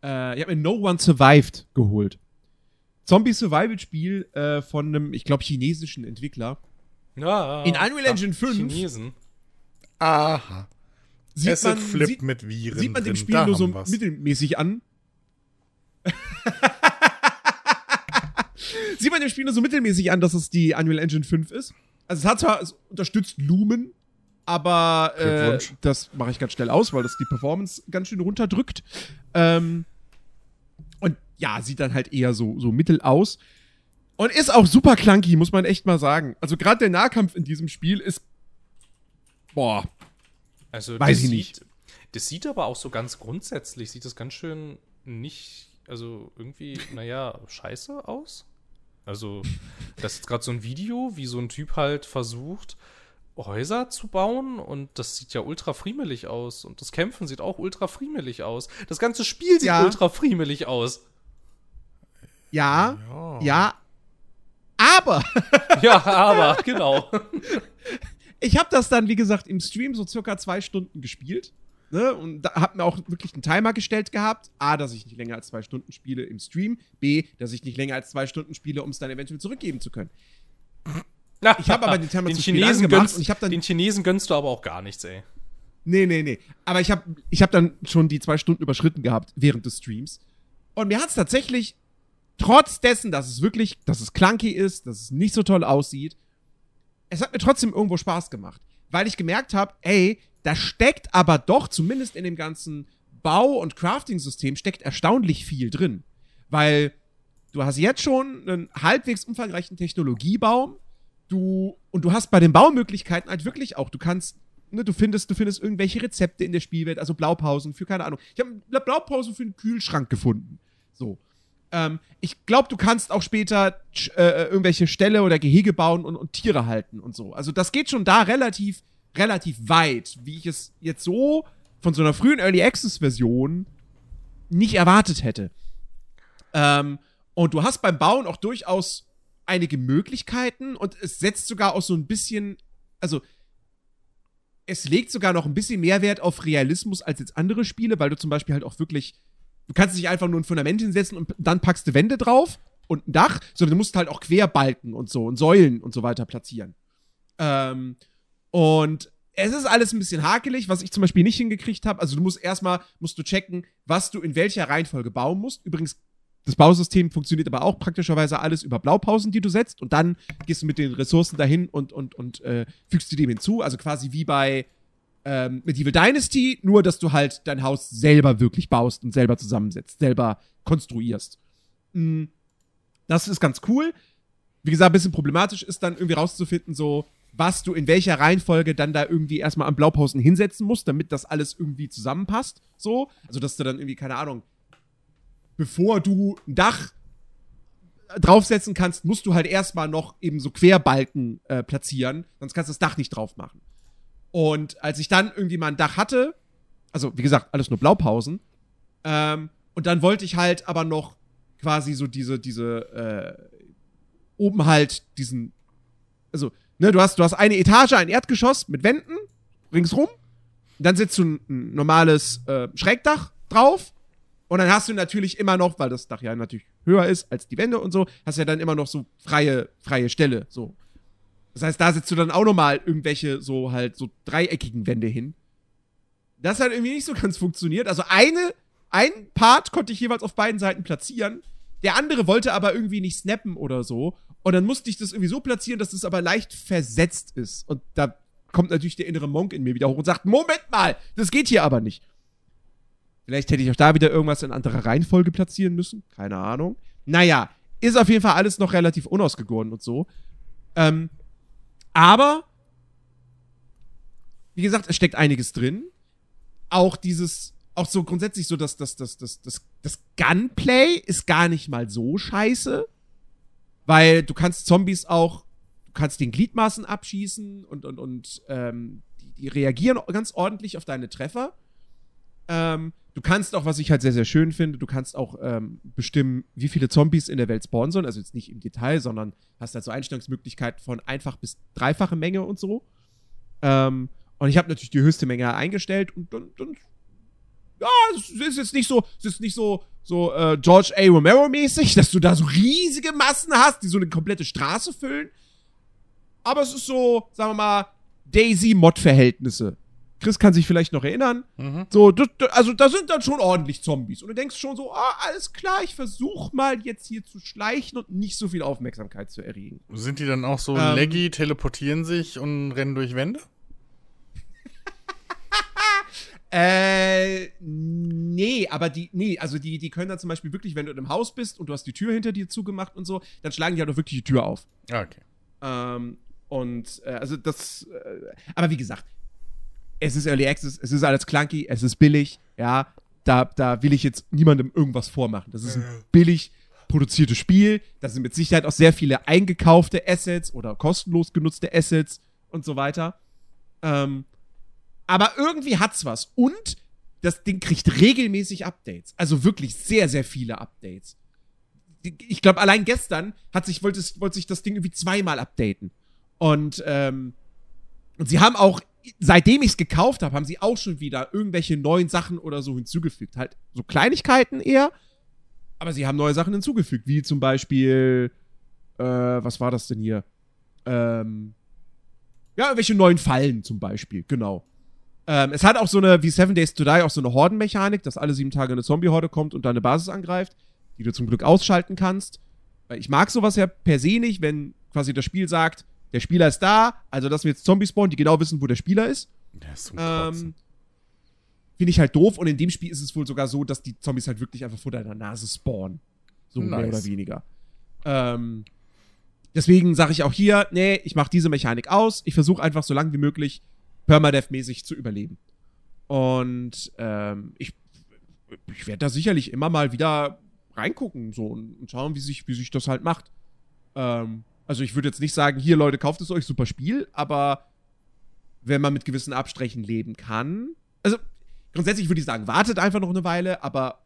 Äh, ich habe mir No One Survived geholt. Zombie-Survival-Spiel äh, von einem, ich glaube, chinesischen Entwickler. Ja, In Unreal Engine 5 Chinesen. Aha. Sieht Acid man, Flip sieht, mit Viren. sieht man dem. Spiel Da nur so wir's. mittelmäßig an. sieht man dem Spiel nur so mittelmäßig an, dass es die Unreal Engine 5 ist. Also es hat zwar, es unterstützt Lumen, aber äh, das mache ich ganz schnell aus, weil das die Performance ganz schön runterdrückt. Ähm, und ja, sieht dann halt eher so, so mittel aus. Und ist auch super clunky, muss man echt mal sagen. Also gerade der Nahkampf in diesem Spiel ist. Boah. Also Weiß das ich nicht. Sieht, das sieht aber auch so ganz grundsätzlich, sieht das ganz schön nicht, also irgendwie, naja, scheiße aus. Also, das ist gerade so ein Video, wie so ein Typ halt versucht, Häuser zu bauen und das sieht ja ultra friemelig aus und das Kämpfen sieht auch ultra friemelig aus. Das ganze Spiel sieht Ja. ultra friemelig aus. Ja, Ja. ja. Aber Ja, aber, genau. ich habe das dann, wie gesagt, im Stream so circa zwei Stunden gespielt. Ne? Und da hab mir auch wirklich einen Timer gestellt gehabt. A, dass ich nicht länger als zwei Stunden spiele im Stream. B, dass ich nicht länger als zwei Stunden spiele, um es dann eventuell zurückgeben zu können. Ich habe aber den Timer den zu Chinesen gönnst, und ich hab dann- Den Chinesen gönnst du aber auch gar nichts, ey. Nee, nee, nee. Aber ich habe ich hab dann schon die zwei Stunden überschritten gehabt während des Streams. Und mir hat es tatsächlich, trotz dessen, dass es wirklich, dass es clunky ist, dass es nicht so toll aussieht, es hat mir trotzdem irgendwo Spaß gemacht. Weil ich gemerkt habe, ey, da steckt aber doch, zumindest in dem ganzen Bau- und Crafting-System, steckt erstaunlich viel drin. Weil du hast jetzt schon einen halbwegs umfangreichen Technologiebaum. Du, und du hast bei den Baumöglichkeiten halt wirklich auch, du kannst, ne, du findest, du findest irgendwelche Rezepte in der Spielwelt, also Blaupausen für, keine Ahnung. Ich habe eine Blaupause für einen Kühlschrank gefunden. So. Ähm, ich glaube, du kannst auch später tsch- äh, irgendwelche Ställe oder Gehege bauen und, und Tiere halten und so. Also das geht schon da relativ, relativ weit, wie ich es jetzt so von so einer frühen Early Access Version nicht erwartet hätte. Ähm, und du hast beim Bauen auch durchaus einige Möglichkeiten und es setzt sogar auch so ein bisschen, also es legt sogar noch ein bisschen mehr Wert auf Realismus als jetzt andere Spiele, weil du zum Beispiel halt auch wirklich, du kannst nicht einfach nur ein Fundament hinsetzen und dann packst du Wände drauf und ein Dach, sondern du musst halt auch Querbalken und so und Säulen und so weiter platzieren. Ähm, und es ist alles ein bisschen hakelig, was ich zum Beispiel nicht hingekriegt habe. Also du musst erstmal, musst du checken, was du in welcher Reihenfolge bauen musst. Übrigens, das Bausystem funktioniert aber auch praktischerweise alles über Blaupausen, die du setzt. Und dann gehst du mit den Ressourcen dahin und, und, und äh, fügst du dem hinzu. Also quasi wie bei ähm, Medieval Dynasty, nur dass du halt dein Haus selber wirklich baust und selber zusammensetzt, selber konstruierst. Mm, Das ist ganz cool. Wie gesagt, ein bisschen problematisch ist dann irgendwie rauszufinden, so, was du in welcher Reihenfolge dann da irgendwie erstmal an Blaupausen hinsetzen musst, damit das alles irgendwie zusammenpasst. So. Also, dass du dann irgendwie, keine Ahnung, bevor du ein Dach draufsetzen kannst, musst du halt erstmal noch eben so Querbalken äh, platzieren, sonst kannst du das Dach nicht drauf machen. Und als ich dann irgendwie mal ein Dach hatte, also wie gesagt, alles nur Blaupausen, ähm, und dann wollte ich halt aber noch quasi so diese, diese, äh, oben halt diesen, also, ne, du hast, du hast eine Etage, ein Erdgeschoss mit Wänden ringsrum, und dann setzt du ein, ein normales äh, Schrägdach drauf, und dann hast du natürlich immer noch, weil das Dach ja natürlich höher ist als die Wände und so, hast ja dann immer noch so freie, freie Stelle, so. Das heißt, da setzt du dann auch nochmal irgendwelche so halt so dreieckigen Wände hin. Das hat irgendwie nicht so ganz funktioniert. Also eine, ein Part konnte ich jeweils auf beiden Seiten platzieren. Der andere wollte aber irgendwie nicht snappen oder so. Und dann musste ich das irgendwie so platzieren, dass es aber leicht versetzt ist. Und da kommt natürlich der innere Monk in mir wieder hoch und sagt, Moment mal, das geht hier aber nicht. Vielleicht hätte ich auch da wieder irgendwas in anderer Reihenfolge platzieren müssen. Keine Ahnung. Naja, ist auf jeden Fall alles noch relativ unausgegoren und so. Ähm, aber, wie gesagt, es steckt einiges drin. Auch dieses, auch so grundsätzlich so, dass das, das, das, das, das Gunplay ist gar nicht mal so scheiße. Weil du kannst Zombies auch, du kannst den Gliedmaßen abschießen und, und, und ähm, die, die reagieren ganz ordentlich auf deine Treffer. Ähm, du kannst auch, was ich halt sehr, sehr schön finde, du kannst auch ähm, bestimmen, wie viele Zombies in der Welt spawnen sollen. Also jetzt nicht im Detail, sondern hast halt so Einstellungsmöglichkeiten von einfach bis dreifache Menge und so. Ähm, und ich habe natürlich die höchste Menge eingestellt und dann, dann ja, es ist jetzt nicht so, es ist nicht so, so äh, George A. Romero-mäßig, dass du da so riesige Massen hast, die so eine komplette Straße füllen. Aber es ist so, sagen wir mal, Daisy-Mod-Verhältnisse. Chris kann sich vielleicht noch erinnern. Mhm. So, also da sind dann schon ordentlich Zombies. Und du denkst schon so, ah, alles klar, ich versuch mal jetzt hier zu schleichen und nicht so viel Aufmerksamkeit zu erregen. Sind die dann auch so Ähm. laggy, teleportieren sich und rennen durch Wände? Äh, nee, aber die, nee, also die, die können dann zum Beispiel wirklich, wenn du in einem Haus bist und du hast die Tür hinter dir zugemacht und so, dann schlagen die halt auch wirklich die Tür auf. Ah, okay. Ähm, und, äh, also das, äh, aber wie gesagt, es ist Early Access, es ist alles clunky, es ist billig, ja, da, da will ich jetzt niemandem irgendwas vormachen. Das ist ein billig produziertes Spiel, da sind mit Sicherheit auch sehr viele eingekaufte Assets oder kostenlos genutzte Assets und so weiter. Ähm, aber irgendwie hat's was. Und das Ding kriegt regelmäßig Updates. Also wirklich sehr, sehr viele Updates. Ich glaube, allein gestern hat sich, wollte, wollte sich das Ding irgendwie zweimal updaten. Und, ähm, und sie haben auch seitdem ich es gekauft habe, haben sie auch schon wieder irgendwelche neuen Sachen oder so hinzugefügt. Halt so Kleinigkeiten eher, aber sie haben neue Sachen hinzugefügt, wie zum Beispiel, äh, was war das denn hier? Ähm, ja, irgendwelche neuen Fallen zum Beispiel, genau. Ähm, es hat auch so eine, wie Seven Days to Die, auch so eine Hordenmechanik, dass alle sieben Tage eine Zombie-Horde kommt und deine Basis angreift, die du zum Glück ausschalten kannst. Weil ich mag sowas ja per se nicht, wenn quasi das Spiel sagt, der Spieler ist da, also dass wir jetzt Zombies spawnen, die genau wissen, wo der Spieler ist. Der ist zum Ähm. Finde ich halt doof und in dem Spiel ist es wohl sogar so, dass die Zombies halt wirklich einfach vor deiner Nase spawnen. So mehr Nice. oder weniger. Ähm, deswegen sage ich auch hier, nee, ich mache diese Mechanik aus. Ich versuche einfach so lange wie möglich Permadeath-mäßig zu überleben. Und ähm, ich, ich werde da sicherlich immer mal wieder reingucken so und, und schauen, wie sich, wie sich das halt macht. Ähm, also ich würde jetzt nicht sagen, hier Leute, kauft es euch, super Spiel, aber wenn man mit gewissen Abstrichen leben kann. Also grundsätzlich würde ich sagen, wartet einfach noch eine Weile, aber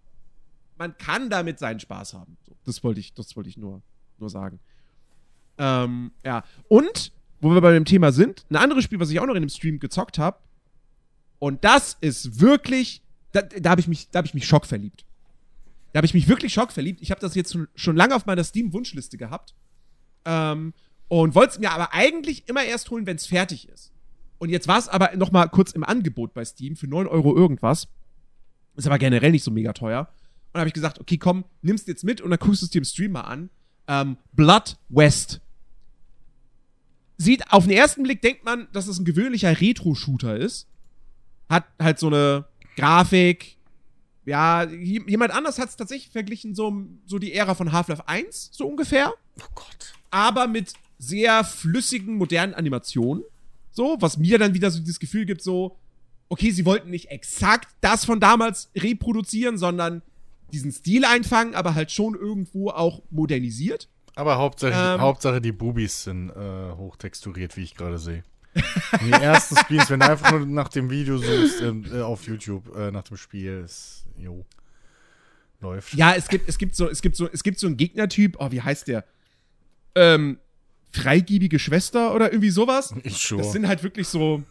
man kann damit seinen Spaß haben. So, das wollte ich, das wollte ich nur, nur sagen. Ähm, ja. Und, wo wir bei dem Thema sind, ein anderes Spiel, was ich auch noch in dem Stream gezockt habe, und das ist wirklich, da, da habe ich mich, da habe ich mich schockverliebt. Da habe ich mich wirklich schockverliebt. Ich habe das jetzt schon, schon lange auf meiner Steam-Wunschliste gehabt. Ähm, und wollte es mir aber eigentlich immer erst holen, wenn es fertig ist. Und jetzt war es aber noch mal kurz im Angebot bei Steam für 9 Euro irgendwas. Ist aber generell nicht so mega teuer. Und habe ich gesagt, okay, komm, nimmst jetzt mit und dann guckst du es dir im Stream mal an. Ähm, Blood West. Sieht, auf den ersten Blick denkt man, dass es ein gewöhnlicher Retro-Shooter ist. Hat halt so eine Grafik. Ja, jemand anders hat es tatsächlich verglichen, so, so die Ära von Half-Life 1, so ungefähr Oh Gott. Aber mit sehr flüssigen, modernen Animationen. So, was mir dann wieder so das Gefühl gibt, so, okay, sie wollten nicht exakt das von damals reproduzieren, sondern diesen Stil einfangen, aber halt schon irgendwo auch modernisiert. Aber Hauptsache, Ähm. Hauptsache die Bubis sind äh, hochtexturiert, wie ich gerade sehe. Die ersten Screens, wenn du einfach nur nach dem Video suchst ähm, äh, auf YouTube, äh, nach dem Spiel, ist, jo, läuft. Ja, es gibt, es gibt so, es gibt so, es gibt so einen Gegnertyp, oh, wie heißt der? Ähm, freigiebige Schwester oder irgendwie sowas. Schon. Das sind halt wirklich so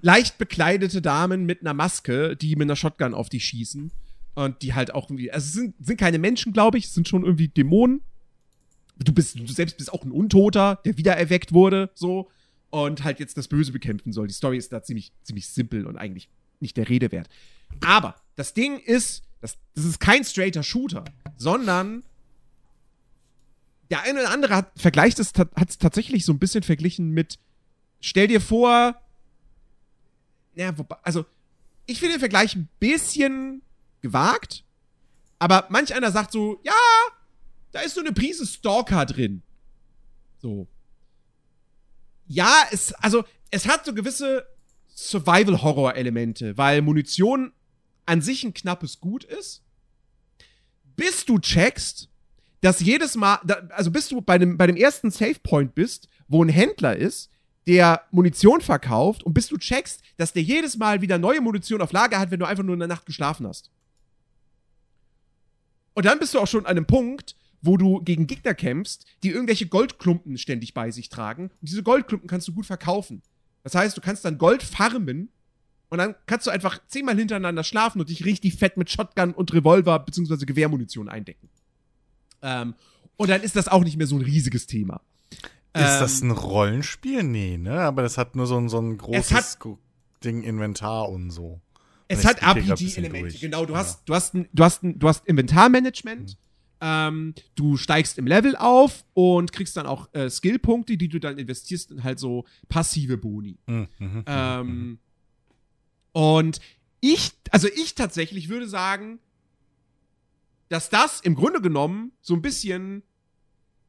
leicht bekleidete Damen mit einer Maske, die mit einer Shotgun auf dich schießen. Und die halt auch irgendwie, also es sind, sind keine Menschen, glaube ich, es sind schon irgendwie Dämonen. Du bist, du selbst bist auch ein Untoter, der wiedererweckt wurde, so. Und halt jetzt das Böse bekämpfen soll. Die Story ist da ziemlich, ziemlich simpel und eigentlich nicht der Rede wert. Aber das Ding ist, das, das ist kein straighter Shooter, sondern der eine oder andere hat, vergleicht es, hat es tatsächlich so ein bisschen verglichen mit, stell dir vor, ja, wobei, also, ich finde den Vergleich ein bisschen gewagt, aber manch einer sagt so, ja, da ist so eine Prise Stalker drin. So. Ja, es, also, es hat so gewisse Survival-Horror-Elemente, weil Munition an sich ein knappes Gut ist, bis du checkst, dass jedes Mal, also bis du bei dem, bei dem ersten Save Point bist, wo ein Händler ist, der Munition verkauft und bis du checkst, dass der jedes Mal wieder neue Munition auf Lager hat, wenn du einfach nur in der Nacht geschlafen hast. Und dann bist du auch schon an einem Punkt, wo du gegen Gegner kämpfst, die irgendwelche Goldklumpen ständig bei sich tragen. Und diese Goldklumpen kannst du gut verkaufen. Das heißt, du kannst dann Gold farmen und dann kannst du einfach zehnmal hintereinander schlafen und dich richtig fett mit Shotgun und Revolver bzw. Gewehrmunition eindecken. Ähm, und dann ist das auch nicht mehr so ein riesiges Thema. Ist das Ähm, ein Rollenspiel? Nee, ne? Aber das hat nur so ein, so ein großes hat- Ding Inventar und so. Es hat RPG-Elemente, genau. Du Ja. hast, du hast, ein, du hast, ein, du hast Inventarmanagement. Ähm, du steigst im Level auf und kriegst dann auch äh, Skillpunkte, die du dann investierst in halt so passive Boni. Mhm, mhm, Ähm, und ich, also ich tatsächlich würde sagen, dass das im Grunde genommen so ein bisschen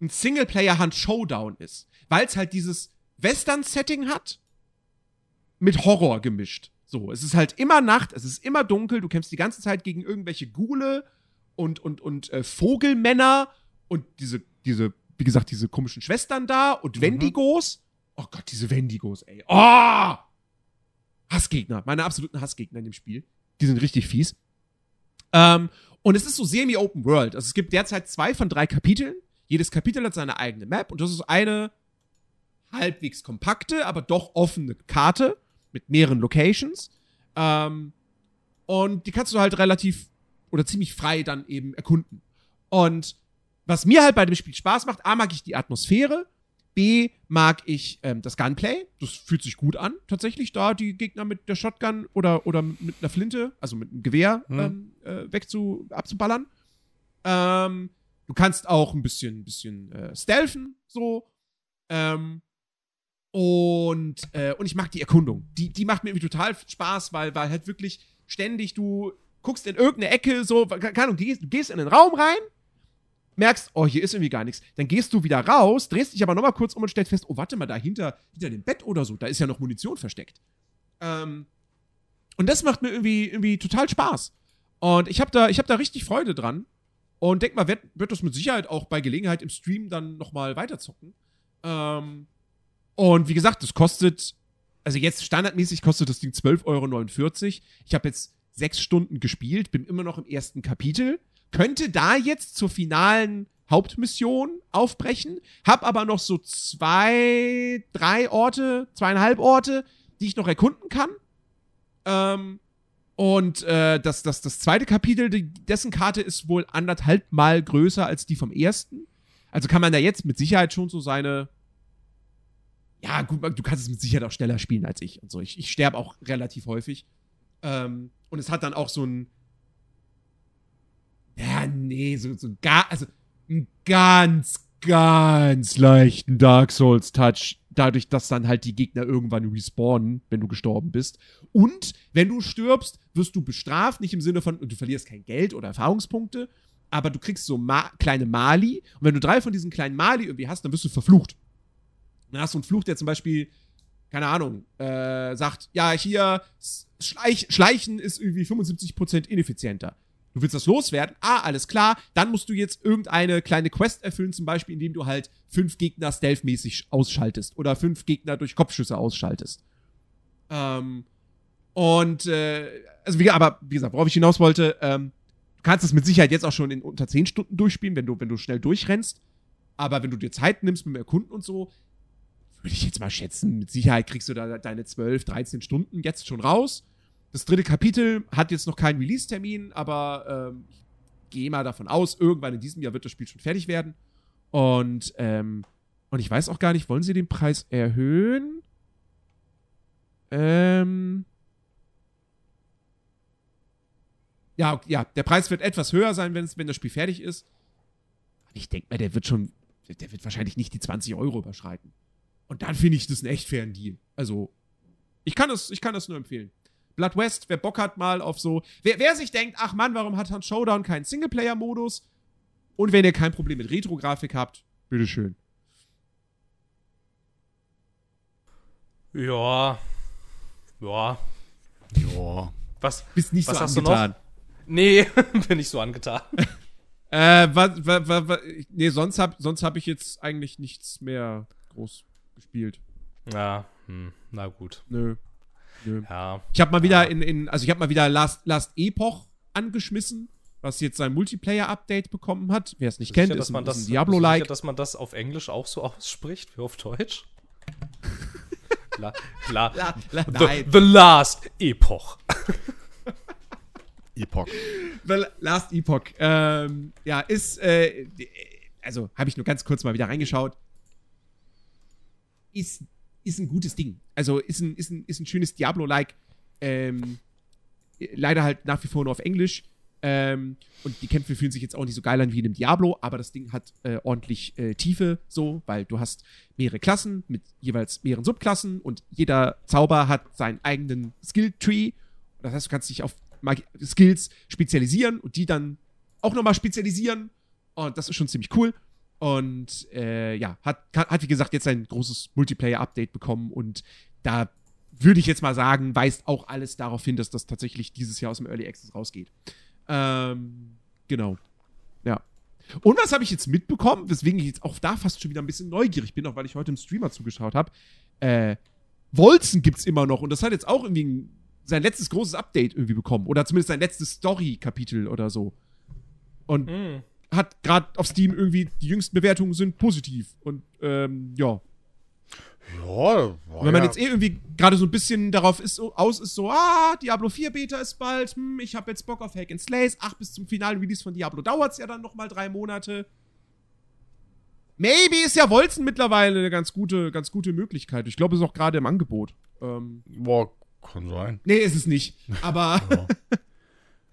ein Singleplayer-Hand-Showdown ist. Weil es halt dieses Western-Setting hat mit Horror gemischt. So, es ist halt immer Nacht, es ist immer dunkel, du kämpfst die ganze Zeit gegen irgendwelche Ghule und, und, und äh, Vogelmänner und diese, diese, wie gesagt, diese komischen Schwestern da und Wendigos. Oh Gott, diese Wendigos, ey. Oh! Hassgegner, meine absoluten Hassgegner in dem Spiel. Die sind richtig fies. Ähm, und es ist so semi-open world. Also es gibt derzeit zwei von drei Kapiteln. Jedes Kapitel hat seine eigene Map und das ist eine halbwegs kompakte, aber doch offene Karte. mit mehreren Locations. Ähm, und die kannst du halt relativ oder ziemlich frei dann eben erkunden. Und was mir halt bei dem Spiel Spaß macht, A, mag ich die Atmosphäre, B, mag ich ähm, das Gunplay. Das fühlt sich gut an, tatsächlich, da die Gegner mit der Shotgun oder, oder mit einer Flinte, also mit einem Gewehr, Hm. ähm, äh, wegzu, abzuballern. Ähm, du kannst auch ein bisschen, bisschen äh, stealthen, so. Ähm, und, äh, und ich mag die Erkundung. Die, die macht mir irgendwie total Spaß, weil, weil halt wirklich ständig du guckst in irgendeine Ecke, so, keine Ahnung, du gehst in den Raum rein, merkst, oh, hier ist irgendwie gar nichts. Dann gehst du wieder raus, drehst dich aber nochmal kurz um und stellst fest, oh, warte mal, da hinter, dem Bett oder so, da ist ja noch Munition versteckt. Ähm, und das macht mir irgendwie, irgendwie total Spaß. Und ich habe da, hab da richtig Freude dran. Und denk mal, wird, wird das mit Sicherheit auch bei Gelegenheit im Stream dann nochmal weiterzocken. Ähm, und wie gesagt, das kostet, also jetzt standardmäßig kostet das Ding 12,49 Euro. Ich habe jetzt sechs Stunden gespielt, bin immer noch im ersten Kapitel. Könnte da jetzt zur finalen Hauptmission aufbrechen, hab aber noch so zwei, drei Orte, zweieinhalb Orte, die ich noch erkunden kann. Ähm, und äh, das, das, das zweite Kapitel, dessen Karte ist wohl anderthalb Mal größer als die vom ersten. Also kann man da jetzt mit Sicherheit schon so seine. Ja, gut, du kannst es mit Sicherheit auch schneller spielen als ich und so. Ich, ich sterbe auch relativ häufig. Ähm, und es hat dann auch so ein. Ja, nee, so, so gar. Also, einen ganz, ganz leichten Dark Souls-Touch. Dadurch, dass dann halt die Gegner irgendwann respawnen, wenn du gestorben bist. Und wenn du stirbst, wirst du bestraft, nicht im Sinne von, du verlierst kein Geld oder Erfahrungspunkte, aber du kriegst so Ma kleine Mali. Und wenn du drei von diesen kleinen Mali irgendwie hast, dann wirst du verflucht. Dann hast du einen Fluch, der zum Beispiel, keine Ahnung, äh, sagt, ja, hier, Schleich Schleichen ist irgendwie 75% ineffizienter. Du willst das loswerden? Ah, alles klar. Dann musst du jetzt irgendeine kleine Quest erfüllen, zum Beispiel, indem du halt fünf Gegner stealthmäßig ausschaltest oder fünf Gegner durch Kopfschüsse ausschaltest. Ähm, und, äh, also wie, aber wie gesagt, worauf ich hinaus wollte, ähm, du kannst es mit Sicherheit jetzt auch schon in unter 10 Stunden durchspielen, wenn du, wenn du schnell durchrennst. Aber wenn du dir Zeit nimmst mit dem Erkunden und so, würde ich jetzt mal schätzen, mit Sicherheit kriegst du da deine 12, 13 Stunden jetzt schon raus. Das dritte Kapitel hat jetzt noch keinen Release-Termin, aber ähm, ich gehe mal davon aus, irgendwann in diesem Jahr wird das Spiel schon fertig werden. Und, ähm, und ich weiß auch gar nicht, wollen sie den Preis erhöhen? Ähm. Ja, ja, der Preis wird etwas höher sein, wenn das Spiel fertig ist. Ich denke mal, der wird schon, der wird wahrscheinlich nicht die 20 Euro überschreiten. Und dann finde ich das einen echt fairen Deal. Also, ich kann das, ich kann das nur empfehlen. Blood West, wer Bock hat mal auf so, wer, wer sich denkt, ach Mann, warum hat Hunt Showdown keinen Singleplayer-Modus? Und wenn ihr kein Problem mit Retro-Grafik habt, bitteschön. Ja. Ja. Ja. Was? Bist nicht Was so hast du angetan. Nee, bin ich so angetan. Äh, was, was, was, was, nee, sonst hab, sonst hab ich jetzt eigentlich nichts mehr groß gespielt. Ja, hm, na gut. Nö. Ja. Ich habe mal wieder in, in, also ich habe mal wieder Last, Last Epoch angeschmissen, was jetzt sein Multiplayer-Update bekommen hat. Wer es nicht kennt, Sicher, ist ein, das, ist ein Diablo-like. sicher, dass man das auf Englisch auch so ausspricht wie auf Deutsch? la, la, La- la- the, nein. the Last Epoch. Epoch. The Last Epoch. Ähm, ja, ist, äh, also habe ich nur ganz kurz mal wieder reingeschaut. Ist, ist ein gutes Ding. Also ist ein, ist ein, ist ein schönes Diablo-like. Ähm, leider halt nach wie vor nur auf Englisch. Ähm, und die Kämpfe fühlen sich jetzt auch nicht so geil an wie in einem Diablo, aber das Ding hat äh, ordentlich äh, Tiefe, so, weil du hast mehrere Klassen mit jeweils mehreren Subklassen und jeder Zauber hat seinen eigenen Skill-Tree. Das heißt, du kannst dich auf Magi Skills spezialisieren und die dann auch nochmal spezialisieren. Und das ist schon ziemlich cool. Und äh, ja, hat, hat wie gesagt jetzt ein großes Multiplayer-Update bekommen und da würde ich jetzt mal sagen, weist auch alles darauf hin, dass das tatsächlich dieses Jahr aus dem Early Access rausgeht. Ähm, genau. Ja. Und was habe ich jetzt mitbekommen, weswegen ich jetzt auch da fast schon wieder ein bisschen neugierig bin, auch weil ich heute im Streamer zugeschaut habe. Äh, Wolzen gibt's immer noch und das hat jetzt auch irgendwie ein, sein letztes großes Update irgendwie bekommen oder zumindest sein letztes Story-Kapitel oder so. Und Hm. Hat gerade auf Steam irgendwie die jüngsten Bewertungen sind positiv und ähm, ja. Ja, wenn man ja, jetzt eh irgendwie gerade so ein bisschen darauf ist, so, aus ist, so, ah, Diablo 4 Beta ist bald, hm, ich habe jetzt Bock auf Hack and Slays, ach, bis zum finalen Release von Diablo dauert's ja dann nochmal drei Monate. Maybe ist ja Wolzen mittlerweile eine ganz gute, ganz gute Möglichkeit. Ich glaube, es ist auch gerade im Angebot. Ähm, boah, kann sein. nee, ist es nicht. Aber Ja.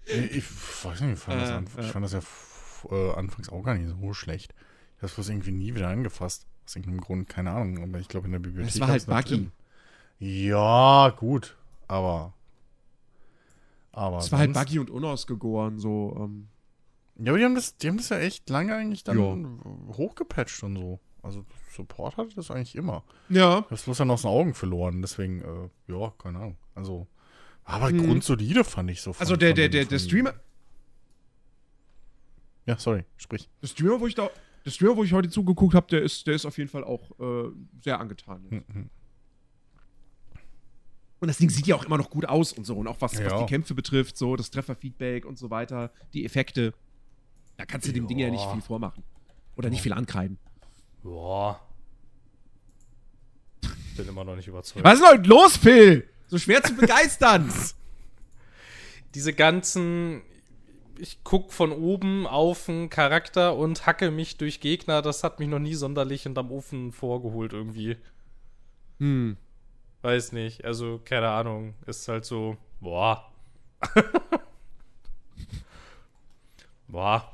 Nee, ich weiß nicht, ich fand, das, Äh, an, äh. ich fand das ja äh, anfangs auch gar nicht so schlecht. Ich habe es bloß irgendwie nie wieder angefasst. Aus irgendeinem Grund, keine Ahnung. Aber ich glaube, in der Bibliothek. es war halt buggy. Ja, gut. Aber. Aber. Es war halt buggy und unausgegoren, so. Ähm, Ja, aber die haben, das, die haben das ja echt lange eigentlich dann Ja. hochgepatcht und so. Also Support hatte das eigentlich immer. ja. Hab's bloß dann aus den Augen verloren. Deswegen, äh, ja, keine Ahnung. Also. Aber Mhm. grundsolide fand ich so. Von, Also der, der, der, der Streamer, Ja, sorry, sprich. der Streamer, wo ich da, der Streamer, wo ich heute zugeguckt habe, der ist, der ist auf jeden Fall auch äh, sehr angetan. jetzt. Mhm. Und das Ding sieht ja auch immer noch gut aus und so. Und auch was, was Ja. die Kämpfe betrifft, so das Trefferfeedback und so weiter, die Effekte. Da kannst du dem Ding ja nicht Ja. viel vormachen. Oder nicht viel ankreiden. Boah. Bin immer noch nicht überzeugt. Was ist denn heute los, Phil? So schwer zu begeistern. Diese ganzen. Ich guck von oben auf einen Charakter und hacke mich durch Gegner, das hat mich noch nie sonderlich hinterm Ofen vorgeholt irgendwie. hm. Weiß nicht. Also, keine Ahnung. Ist halt so. Boah. boah.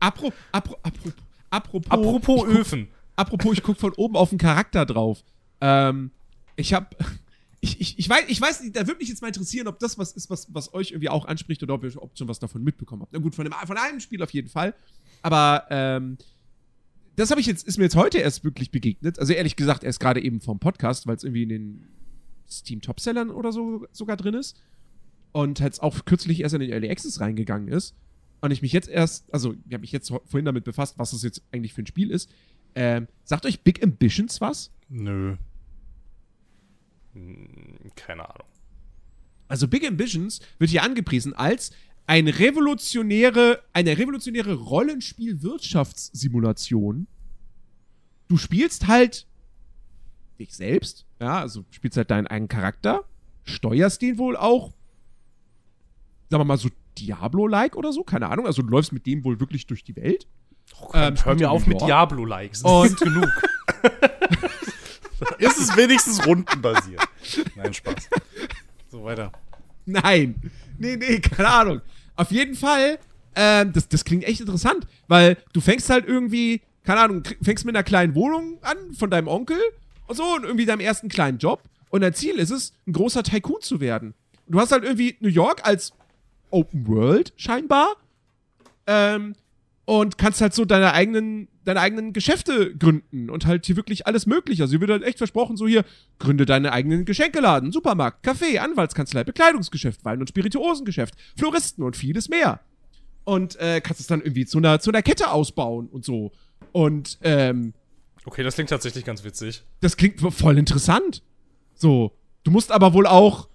Apro, apro, apro, apropos, Apropos guck, Öfen. apropos, ich guck von oben auf den Charakter drauf. Ähm, ich hab. Ich, ich, ich, weiß, ich weiß da würde mich jetzt mal interessieren, ob das was ist, was, was euch irgendwie auch anspricht oder ob ihr ob schon was davon mitbekommen habt. Na gut, von, dem, von einem Spiel auf jeden Fall. Aber ähm, das habe ich jetzt, ist mir jetzt heute erst wirklich begegnet. Also ehrlich gesagt, erst gerade eben vom Podcast, weil es irgendwie in den Steam Topsellern oder so sogar drin ist. Und jetzt auch kürzlich erst in den Early Access reingegangen ist. Und ich mich jetzt erst, also ich habe mich jetzt vorhin damit befasst, was das jetzt eigentlich für ein Spiel ist. Ähm, sagt euch Big Ambitions was? Nö. Hm, Keine Ahnung. Also Big Ambitions wird hier angepriesen als ein revolutionäre, eine revolutionäre Rollenspiel-Wirtschaftssimulation. Du spielst halt dich selbst, ja, also spielst halt deinen eigenen Charakter, steuerst den wohl auch, sagen wir mal so Diablo-like oder so, keine Ahnung, also du läufst mit dem wohl wirklich durch die Welt. Ähm, Hör mir auf mit. Diablo-Likes. Das Und- ist genug. Ist es wenigstens rundenbasiert? Nein, Spaß. So weiter. Nein. Nee, nee, keine Ahnung. Auf jeden Fall, ähm, das, das klingt echt interessant, weil du fängst halt irgendwie, keine Ahnung, fängst mit einer kleinen Wohnung an von deinem Onkel und so und irgendwie deinem ersten kleinen Job. Und dein Ziel ist es, ein großer Tycoon zu werden. Du hast halt irgendwie New York als Open World scheinbar. Ähm, und kannst halt so deine eigenen, deine eigenen Geschäfte gründen und halt hier wirklich alles mögliche. Also hier wird halt echt versprochen, so hier, gründe deinen eigenen Geschenkeladen, Supermarkt, Café, Anwaltskanzlei, Bekleidungsgeschäft, Wein- und Spirituosengeschäft, Floristen und vieles mehr. Und äh, kannst es dann irgendwie zu einer, zu einer Kette ausbauen und so. Und ähm, Okay, das klingt tatsächlich ganz witzig. das klingt voll interessant. So, du musst aber wohl auch,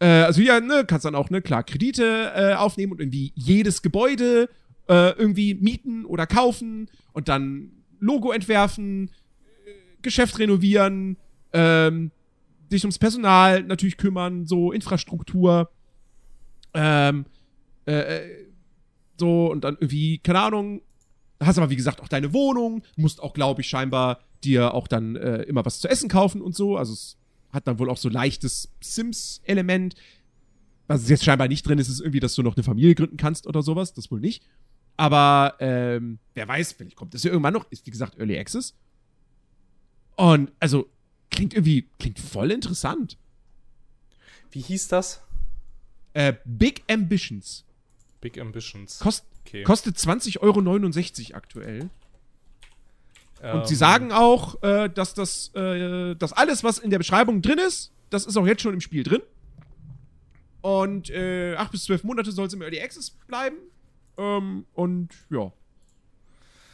äh, also ja, ne, kannst dann auch, ne, klar, Kredite äh, aufnehmen und irgendwie jedes Gebäude äh, irgendwie mieten oder kaufen und dann Logo entwerfen, äh, Geschäft renovieren, ähm, dich ums Personal natürlich kümmern, so Infrastruktur, ähm, äh, äh, so und dann irgendwie, keine Ahnung, hast aber wie gesagt auch deine Wohnung, musst auch, glaube ich, scheinbar dir auch dann äh, immer was zu essen kaufen und so. Also es hat dann wohl auch so leichtes Sims-Element. Was jetzt scheinbar nicht drin ist, ist irgendwie, dass du noch eine Familie gründen kannst oder sowas. Das wohl nicht. Aber ähm, wer weiß, vielleicht kommt das ja irgendwann noch. Ist wie gesagt Early Access. Und also klingt irgendwie, klingt voll interessant. Wie hieß das? Äh, Big Ambitions. Big Ambitions. Kost, Okay. Kostet 20,69 Euro aktuell. Und Ähm, sie sagen auch, äh, dass das, äh, dass alles, was in der Beschreibung drin ist, das ist auch jetzt schon im Spiel drin. Und äh, 8 bis 12 Monate soll es im Early Access bleiben. Ähm, und ja.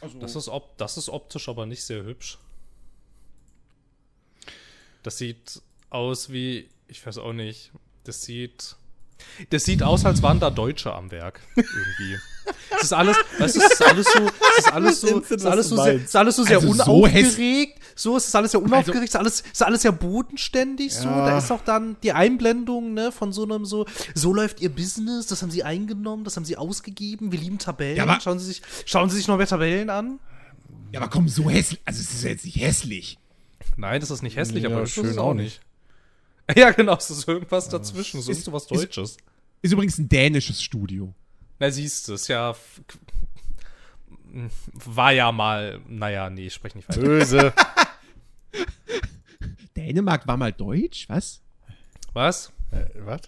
Also, Das ist, op das ist optisch aber nicht sehr hübsch. Das sieht aus wie, ich weiß auch nicht, das sieht. Das sieht aus, als waren da Deutsche am Werk. Irgendwie. Es ist alles, weißt du, es ist alles so, es ist alles so, es ist alles so, sehr, es ist alles so sehr Also so unaufgeregt. So, es ist alles sehr unaufgeregt, es ist alles, es ist alles sehr bodenständig. So, Ja. da ist auch dann die Einblendung, ne, von so einem so, so läuft ihr Business, das haben sie eingenommen, das haben sie ausgegeben, wir lieben Tabellen. Ja, schauen Sie sich, schauen Sie sich noch mehr Tabellen an. Ja, aber komm, so hässlich. Also, es ist ja jetzt nicht hässlich. Nein, das ist nicht hässlich, Ja, aber schön ist es auch auch nicht. Ja, genau, es ist irgendwas dazwischen, so ist- ist- Deutsches. Ist übrigens ein dänisches Studio. Na, siehst du, ist ja. War ja mal. Naja, nee, ich spreche nicht weiter. Böse. Dänemark war mal deutsch? Was? Was? äh, was?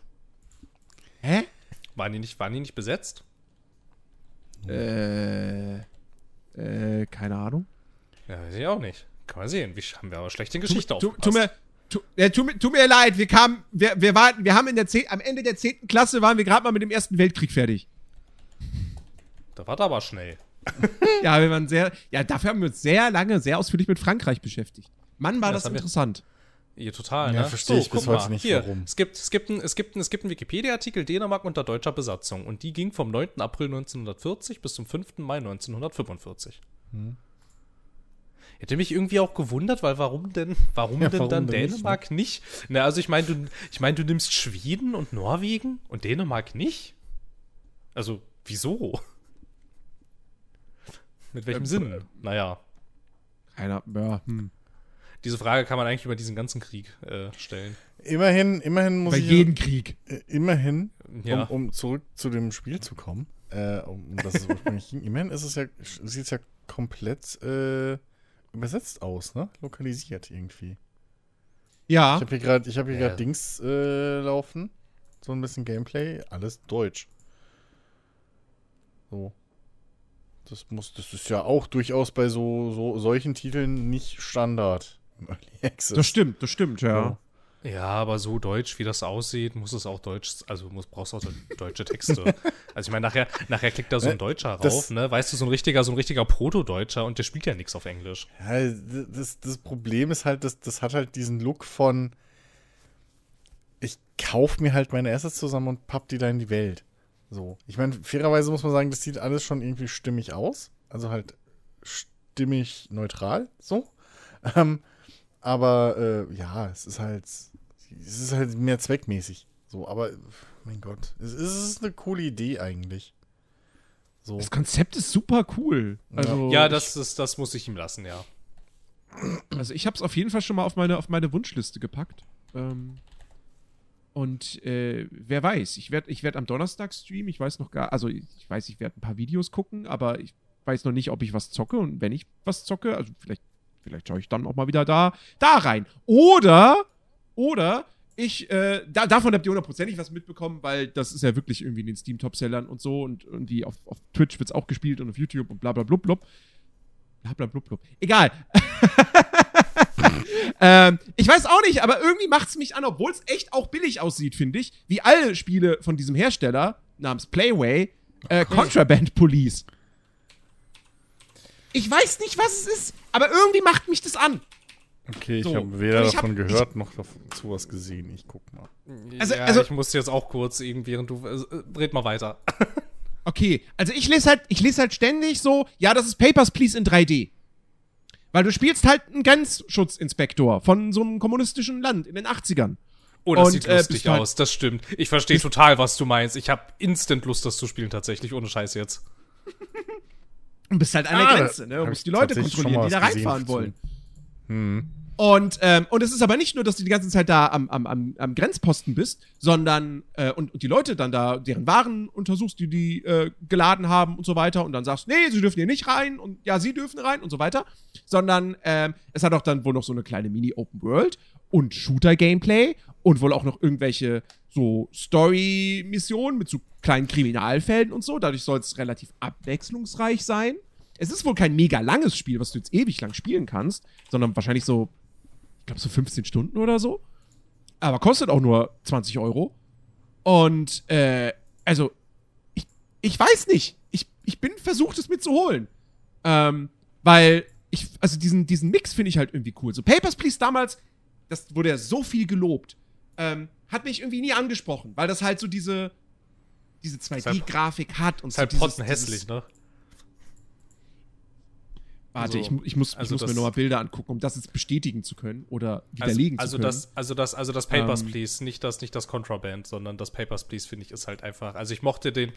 Hä? Waren die nicht, waren die nicht besetzt? Äh. Äh, keine Ahnung. Ja, weiß ich auch nicht. Kann man sehen. Wie haben wir aber schlechte Tu, Geschichte tu, aufgepasst. tu, mir, tu, ja, tu, mir- tu mir leid, wir kamen, wir, wir waren, wir haben in der zehn, am Ende der 10. Klasse waren wir gerade mal mit dem Ersten Weltkrieg fertig. Da war aber schnell. Ja, wir waren sehr, ja, dafür haben wir uns sehr lange, sehr ausführlich mit Frankreich beschäftigt. Mann, war Das das, wir- interessant. Ja, total, Ja, ne? verstehe ich guck bis heute mal, nicht, Hier, warum. Es gibt, es, gibt ein, es, gibt ein, es gibt einen Wikipedia-Artikel Dänemark unter deutscher Besatzung und die ging vom 9. April 1940 bis zum 5. Mai 1945. Hm. Hätte mich irgendwie auch gewundert, weil warum denn, warum Ja, denn warum dann denn nicht, Dänemark nicht? Na, also ich meine, du, ich meine, du nimmst Schweden und Norwegen und Dänemark nicht? Also, wieso? Mit welchem Ähm, Sinn? Naja, Keiner, ja, hm. diese Frage kann man eigentlich über diesen ganzen Krieg äh, stellen. Immerhin, immerhin muss Bei ich. jedem Krieg. äh, immerhin, Ja. um, um zurück zu dem Spiel zu kommen, äh, um das es ursprünglich ging, immerhin ist es ja, sieht es ja komplett äh, übersetzt aus, ne? Lokalisiert irgendwie. Ja, Ich habe hier gerade, ich habe hier Ja. gerade Dings äh, laufen, so ein bisschen Gameplay, alles Deutsch. So. Das muss, das ist ja auch durchaus bei so, so solchen Titeln nicht Standard. im Early Access. das stimmt, das stimmt, ja. Ja, aber so deutsch, wie das aussieht, muss es auch deutsch, also muss, brauchst du auch deutsche Texte. also ich meine, nachher, nachher klickt da so ein Ne, Deutscher das- rauf, ne? Weißt du, so ein richtiger, so ein richtiger Proto-Deutscher und der spielt ja nichts auf Englisch. Ja, das, das Problem ist halt, das, das hat halt diesen Look von ich kauf mir halt meine Assets zusammen und papp die da in die Welt. So. Ich meine, fairerweise muss man sagen, das sieht alles schon irgendwie stimmig aus. Also halt stimmig neutral, so. Ähm, aber äh, ja, es ist halt es ist halt mehr zweckmäßig. So, aber mein Gott, es, es ist eine coole Idee eigentlich. So. Das Konzept ist super cool. Also, ja, das, ist, das muss ich ihm lassen, ja. Also ich habe es auf jeden Fall schon mal auf meine, auf meine Wunschliste gepackt. Ähm, und äh, wer weiß, ich werde ich werd am Donnerstag streamen. Ich weiß noch gar, also ich weiß, ich werde ein paar Videos gucken, aber ich weiß noch nicht, ob ich was zocke. Und wenn ich was zocke, also vielleicht, vielleicht schaue ich dann auch mal wieder da, da rein. Oder, oder ich, äh, da, davon habt ihr hundertprozentig was mitbekommen, weil das ist ja wirklich irgendwie in den Steam-Top-Sellern und so und irgendwie auf, auf Twitch wird es auch gespielt und auf YouTube und bla bla blub blub. Bla bla blub blub. Egal. ähm, ich weiß auch nicht, aber irgendwie macht es mich an, obwohl es echt auch billig aussieht, finde ich, wie alle Spiele von diesem Hersteller namens Playway, äh, Contraband Police. Ich weiß nicht, was es ist, aber irgendwie macht mich das an. Okay, ich So. habe weder ich hab- davon gehört noch dazu was gesehen. Ich guck mal. Also- ja, also- ich muss jetzt auch kurz irgendwie, während du, äh, red mal weiter. Okay, also ich lese halt, ich lese halt ständig so, ja, das ist Papers, Please in 3D. Weil du spielst halt einen Grenzschutzinspektor von so einem kommunistischen Land in den 80ern. Oh, das Und, sieht äh, lustig halt- aus, das stimmt. Ich verstehe total, was du meinst. Ich habe instant Lust, das zu spielen, tatsächlich, ohne Scheiß jetzt. Und bist halt an der Ah, Grenze, ne? Du musst die Leute kontrollieren, die da reinfahren wollen. Hm. Und, ähm, und es ist aber nicht nur, dass du die ganze Zeit da am, am, am, am Grenzposten bist, sondern äh, und, und die Leute dann da deren Waren untersuchst, die die äh, geladen haben und so weiter und dann sagst, nee, sie dürfen hier nicht rein und ja, sie dürfen rein und so weiter, sondern ähm, es hat auch dann wohl noch so eine kleine Mini-Open World und Shooter-Gameplay und wohl auch noch irgendwelche so Story-Missionen mit so kleinen Kriminalfällen und so. Dadurch soll es relativ abwechslungsreich sein. Es ist wohl kein mega langes Spiel, was du jetzt ewig lang spielen kannst, sondern wahrscheinlich so ich glaube so 15 Stunden oder so. Aber kostet auch nur 20 Euro. Und, äh, also, ich, ich weiß nicht. Ich, ich bin versucht, es mir zu holen. Ähm, weil ich, also diesen, diesen Mix finde ich halt irgendwie cool. So Papers, Please damals, das wurde ja so viel gelobt. ähm, hat mich irgendwie nie angesprochen, weil das halt so diese, diese 2D-Grafik hat und Ist halt so dieses, pottenhässlich, dieses, ne? Warte, Also- ich, ich muss, also ich muss mir das- nochmal Bilder angucken, um das jetzt bestätigen zu können oder Also, widerlegen also zu können. das, also das, also das Papers Ähm. Please, nicht das, nicht das Contraband, sondern das Papers Please finde ich ist halt einfach. Also ich mochte den,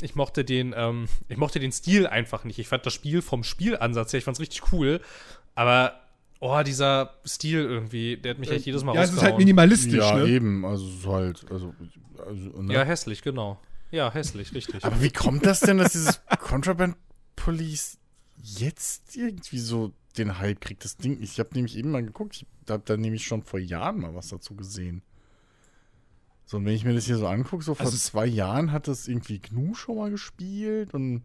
ich mochte den, ähm, ich mochte den Stil einfach nicht. Ich fand das Spiel vom Spielansatz her, ich fand's richtig cool, aber oh, dieser Stil irgendwie, der hat mich echt jedes Mal ja, es ist halt minimalistisch, ja, ne? eben. Also so halt, also, also ne? Ja, hässlich, genau. Ja, hässlich, richtig. Aber wie kommt das denn, dass dieses Contraband Police jetzt irgendwie so den Hype kriegt? Das Ding, ich habe nämlich eben mal geguckt, ich habe da nämlich schon vor Jahren mal was dazu gesehen. So, und wenn ich mir das hier so angucke, so vor Also- zwei Jahren hat das irgendwie GNU schon mal gespielt und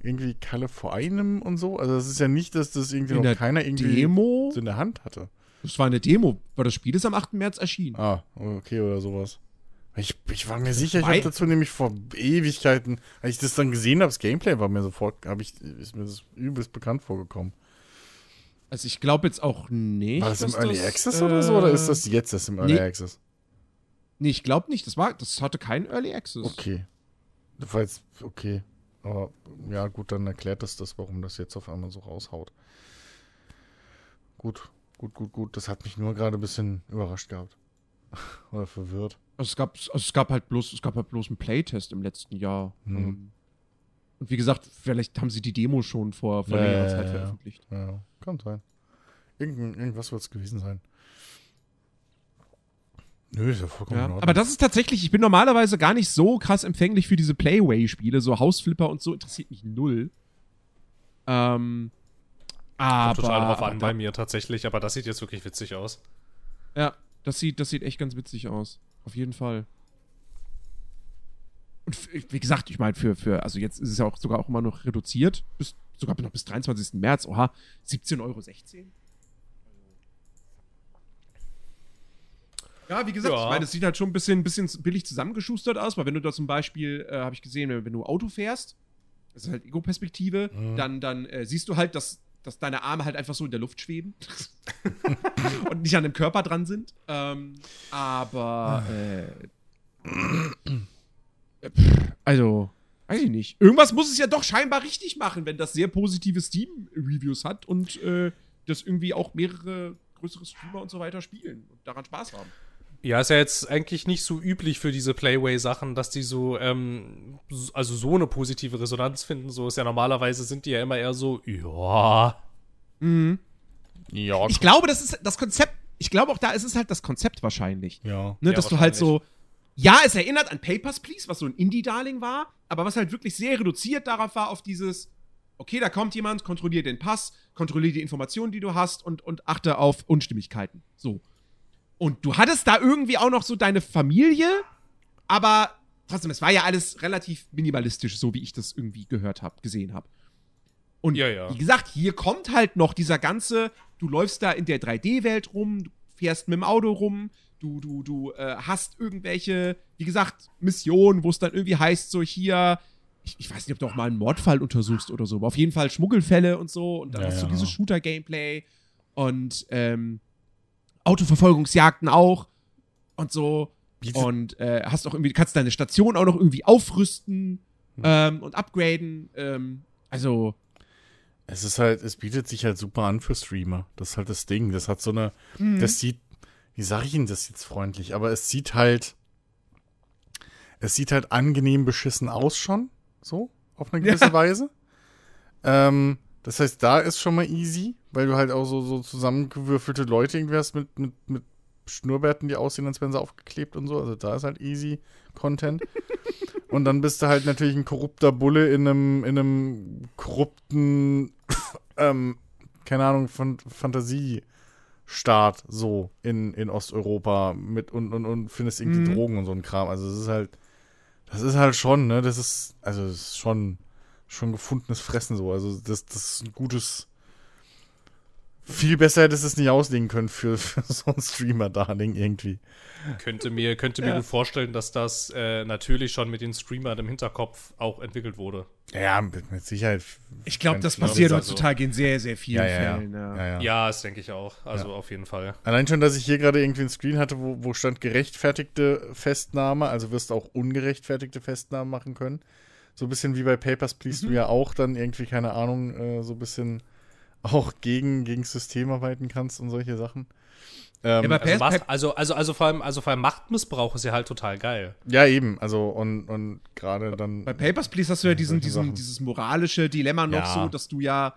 irgendwie Kalle vor einem und so. Also, das ist ja nicht, dass das irgendwie In noch der keiner irgendwie Demo? so in der Hand hatte. Das war eine Demo, weil das Spiel ist am 8. März erschienen. Ah, okay, oder sowas. Ich, ich war mir sicher, ich habe dazu nämlich vor Ewigkeiten, als ich das dann gesehen habe, das Gameplay war mir sofort, habe ich, ist mir das übelst bekannt vorgekommen. Also ich glaube jetzt auch nicht. War das im Early das, Access oder so, oder ist äh, das jetzt das im Early nee. Access? Nee, ich glaube nicht. Das, war, das hatte keinen Early Access. Okay. Jetzt, okay. Aber ja, gut, dann erklärt das das, warum das jetzt auf einmal so raushaut. Gut, gut, gut, gut. Das hat mich nur gerade ein bisschen überrascht gehabt. oder verwirrt. Also es gab, also es gab halt bloß, es gab halt bloß einen Playtest im letzten Jahr. Hm. Ähm, Und wie gesagt, vielleicht haben sie die Demo schon vor, vor Ja, längerer ja, Zeit ja, veröffentlicht. Ja, kann sein. Irgend, irgendwas wird es gewesen sein. Nö, ist ja vollkommen Ja. in Ordnung. Aber das ist tatsächlich, ich bin normalerweise gar nicht so krass empfänglich für diese Playway-Spiele, so Hausflipper und so interessiert mich null. Ähm, aber, Kommt total drauf an da- bei mir tatsächlich, aber das sieht jetzt wirklich witzig aus. Ja, das sieht, das sieht echt ganz witzig aus. Auf jeden Fall. Und wie gesagt, ich meine, für, für, also jetzt ist es ja auch sogar auch immer noch reduziert, bis, sogar noch bis 23. März, oha, 17,16 Euro. Ja, wie gesagt, Ja. ich meine, es sieht halt schon ein bisschen, bisschen billig zusammengeschustert aus, weil wenn du da zum Beispiel, äh, habe ich gesehen, wenn, wenn du Auto fährst, das ist halt Ego-Perspektive, Mhm. dann, dann äh, siehst du halt, dass, dass deine Arme halt einfach so in der Luft schweben und nicht an dem Körper dran sind. Ähm, aber, äh, äh, also, weiß ich nicht. Irgendwas muss es ja doch scheinbar richtig machen, wenn das sehr positive Steam-Reviews hat und äh, das irgendwie auch mehrere größere Streamer und so weiter spielen und daran Spaß haben. Ja, ist ja jetzt eigentlich nicht so üblich für diese Playway-Sachen, dass die so, ähm, also so eine positive Resonanz finden. So ist ja normalerweise sind die ja immer eher so, ja. ja, Ich glaube, das ist das Konzept. Ich glaube auch da ist es halt das Konzept wahrscheinlich. ja. Ne, Ja, dass du halt so. Ja, es erinnert an Papers, Please, was so ein Indie-Darling war, aber was halt wirklich sehr reduziert darauf war, auf dieses, okay, da kommt jemand, kontrolliert den Pass, kontrolliert die Informationen, die du hast und, und achte auf Unstimmigkeiten. So. Und du hattest da irgendwie auch noch so deine Familie, aber trotzdem, es war ja alles relativ minimalistisch, so wie ich das irgendwie gehört habe, gesehen habe. Und Ja, ja. wie gesagt, hier kommt halt noch dieser ganze, du läufst da in der 3D-Welt rum, du fährst mit dem Auto rum, du, du, du äh, hast irgendwelche, wie gesagt, Missionen, wo es dann irgendwie heißt, so hier, ich, ich weiß nicht, ob du auch mal einen Mordfall untersuchst oder so, aber auf jeden Fall Schmuggelfälle und so und dann Ja, hast du dieses Shooter-Gameplay und ähm, Autoverfolgungsjagden auch und so. Und äh, hast auch irgendwie, kannst deine Station auch noch irgendwie aufrüsten Hm. ähm, und upgraden. Ähm, also, Es ist halt, es bietet sich halt super an für Streamer. Das ist halt das Ding. Das hat so eine, Mhm. das sieht, wie sage ich Ihnen das jetzt freundlich, aber es sieht halt, es sieht halt angenehm beschissen aus schon, so, auf eine gewisse Ja. Weise. Ähm, das heißt, da ist schon mal easy, weil du halt auch so, so zusammengewürfelte Leute irgendwie hast mit, mit, mit Schnurrbärten, die aussehen, als wären sie aufgeklebt und so. Also da ist halt easy Content. und dann bist du halt natürlich ein korrupter Bulle in einem, in einem korrupten, ähm, keine Ahnung, von Fantasiestaat so in, in Osteuropa mit und, und, und findest irgendwie Mhm. Drogen und so ein Kram. Also es ist halt, das ist halt schon, ne, das ist, also es ist schon, schon gefundenes Fressen so. Also das, das ist ein gutes, Viel besser hättest du es nicht auslegen können für, für so ein Streamer-Darling irgendwie. Könnte mir, könnte mir Ja. gut vorstellen, dass das äh, natürlich schon mit den Streamern im Hinterkopf auch entwickelt wurde. Ja, mit, mit Sicherheit. Ich glaube, das passiert Also- heutzutage in sehr, sehr vielen Ja, ja, ja. Fällen. Ja. ja, ja. Ja, das denke ich auch. Also auf jeden Fall. Allein schon, dass ich hier gerade irgendwie einen Screen hatte, wo, wo stand gerechtfertigte Festnahme, also wirst du auch ungerechtfertigte Festnahmen machen können. So ein bisschen wie bei Papers, Please Mhm. du ja auch dann irgendwie, keine Ahnung, äh, so ein bisschen auch gegen, gegen System arbeiten kannst und solche Sachen. Ähm, Ja, Also, Macht, also, also, also, vor allem, also vor allem Machtmissbrauch ist ja halt total geil. ja, eben, also und, und gerade dann. Bei Papers, Please hast du ja diesen, diesen, dieses moralische Dilemma noch Ja. so, dass du ja,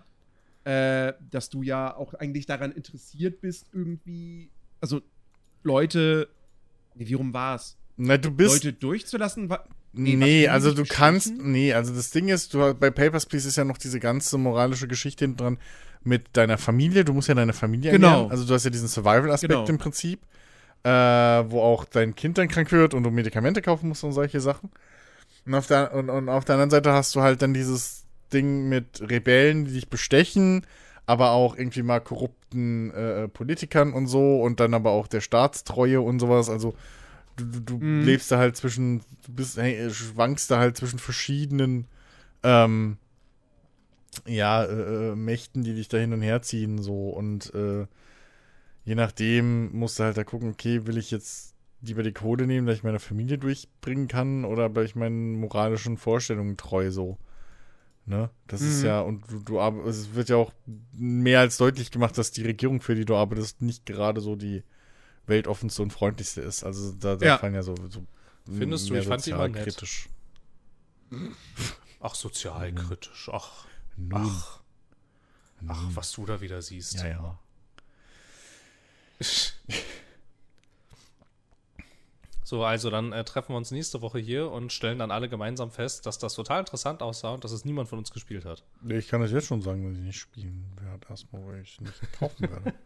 äh, dass du ja auch eigentlich daran interessiert bist, irgendwie, also Leute, nee, wie rum war es? Na, du bist. Leute durchzulassen? Nee, Nee, also du kannst, nee, also das Ding ist, du bei Papers, Please ist ja noch diese ganze moralische Geschichte hinten dran mit deiner Familie. Du musst ja deine Familie Genau. ernähren. Also du hast ja diesen Survival-Aspekt Genau. im Prinzip, äh, wo auch dein Kind dann krank wird und du Medikamente kaufen musst und solche Sachen. Und auf, der, und, und auf der anderen Seite hast du halt dann dieses Ding mit Rebellen, die dich bestechen, aber auch irgendwie mal korrupten äh, Politikern und so und dann aber auch der Staatstreue und sowas. Also du, du, du Mhm. lebst da halt zwischen, du bist, hey, schwankst da halt zwischen verschiedenen ähm, ja, äh, äh, Mächten, die dich da hin und her ziehen, so und äh, je nachdem musst du halt da gucken, okay, will ich jetzt lieber die Kohle nehmen, dass ich meine Familie durchbringen kann oder bleib ich meinen moralischen Vorstellungen treu so. Ne? Das ist Mhm. ja, und du, du es wird ja auch mehr als deutlich gemacht, dass die Regierung, für die du arbeitest, nicht gerade so die weltoffenste und freundlichste ist. Also da, da Ja. fallen ja so, so Findest du? Ich fand die immer nett. sozialkritisch. Ach, sozialkritisch. Ach, Nun, ach, ach, was du da wieder siehst. ja, ja. So, also dann äh, treffen wir uns nächste Woche hier und stellen dann alle gemeinsam fest, dass das total interessant aussah und dass es niemand von uns gespielt hat. Nee, Ich kann das jetzt schon sagen, wenn ich nicht spielen werde, erstmal, weil ich nicht kaufen werde.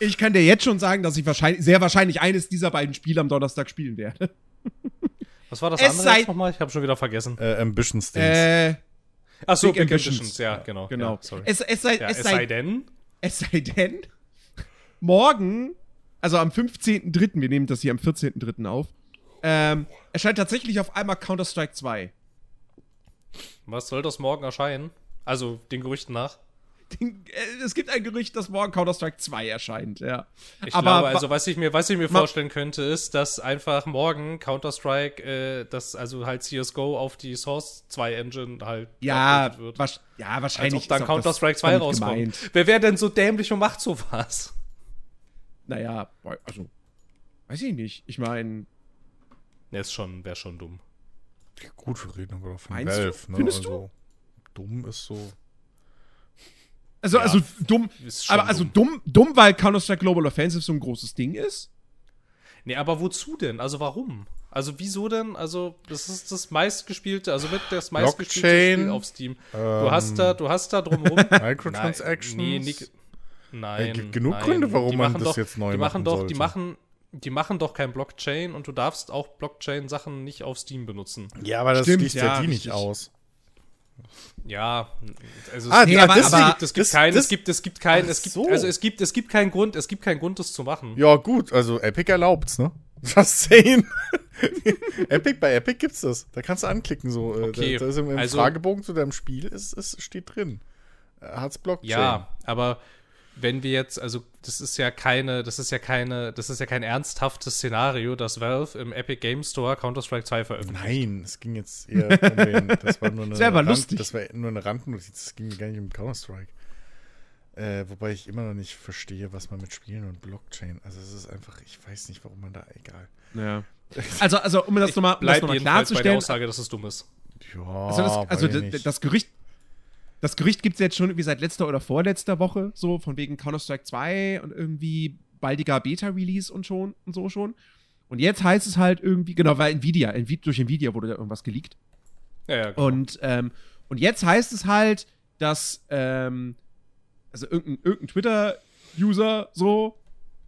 Ich kann dir jetzt schon sagen, dass ich wahrscheinlich, sehr wahrscheinlich eines dieser beiden Spiele am Donnerstag spielen werde. Was war das Es andere nochmal? Ich habe schon wieder vergessen. äh, Ambitions Dings. Äh, Ach so, Big Big Ambitions. Ambitions. Ja, genau. genau. Ja, sorry. Es, es, sei, ja, es, sei denn, es sei denn, morgen, also am 15.03., wir nehmen das hier am 14.03. auf, ähm, erscheint tatsächlich auf einmal Counter-Strike 2. was soll das morgen erscheinen? Also den Gerüchten nach. Den- äh, Es gibt ein Gerücht, dass morgen Counter-Strike 2 erscheint, ja. Ich Aber glaube, wa- also was ich mir, was ich mir vorstellen könnte, ist, dass einfach morgen Counter-Strike, äh, dass also halt CSGO auf die Source 2 Engine halt Ja, wird. wasch- ja, Als wahrscheinlich. ob dann das Counter-Strike 2 damit rauskommt. gemeint. Wer wäre denn so dämlich und macht sowas? Naja, also, weiß ich nicht. Ich meine, Ne, ist schon, wäre schon dumm. Gut, wir reden aber von Meinst du? Valve, ne? Findest also, dumm ist so. Also, Ja, also dumm, aber also dumm. dumm, weil Counter-Strike Global Offensive so ein großes Ding ist. Nee, aber wozu denn? Also warum? Also wieso denn? Also das ist das meistgespielte, also wird das meistgespielte Blockchain, Spiel auf Steam. Du ähm, hast da, du hast da drumherum Microtransactions. Nein, nee, nicht, nein, Äh, genug nein. Gründe, warum man machen das doch, jetzt neu die machen machen doch, sollte. die machen, die machen doch kein Blockchain und du darfst auch Blockchain-Sachen nicht auf Steam benutzen. Ja, aber das Stimmt, schließt ja, ja, die richtig. nicht aus. Ja, also Ah, es, nee, gibt, aber- es, aber- es gibt das- keinen, das- es gibt, es gibt keinen, es gibt, so. also es gibt, es gibt keinen Grund, es gibt keinen Grund, das zu machen. Ja, gut, also Epic erlaubt's, ne? Just saying. Epic, bei Epic gibt's das. Da kannst du anklicken, so. äh, Okay, Da, da ist im, im also- Fragebogen zu deinem Spiel ist, ist, steht drin. Äh, Hat's Blockchain. Ja, aber wenn wir jetzt, also das ist ja keine, das ist ja keine, das ist ja kein ernsthaftes Szenario, dass Valve im Epic Game Store Counter-Strike 2 veröffentlicht. Nein, es ging jetzt eher um den. Das war nur eine, Das aber Rand- lustig. Das war nur eine Randnotiz. Es ging gar nicht um Counter-Strike. Äh, wobei ich immer noch nicht verstehe, was man mit Spielen und Blockchain. Also es ist einfach, ich weiß nicht, warum man da egal. Ja. Also, also um das nochmal um das noch mal jedenfalls bei der klarzustellen. Aussage, dass es dumm ist. Ja, Also, das, also weiß ich d- nicht. das Gerücht, das Gerücht gibt es jetzt schon irgendwie seit letzter oder vorletzter Woche, so von wegen Counter-Strike 2 und irgendwie baldiger Beta-Release und schon und so schon. Und jetzt heißt es halt irgendwie, genau, weil Nvidia, Nvi- durch Nvidia wurde da irgendwas geleakt. Ja, ja, genau. Und, ähm, und jetzt heißt es halt, dass, ähm, also irgendein, irgendein Twitter-User so,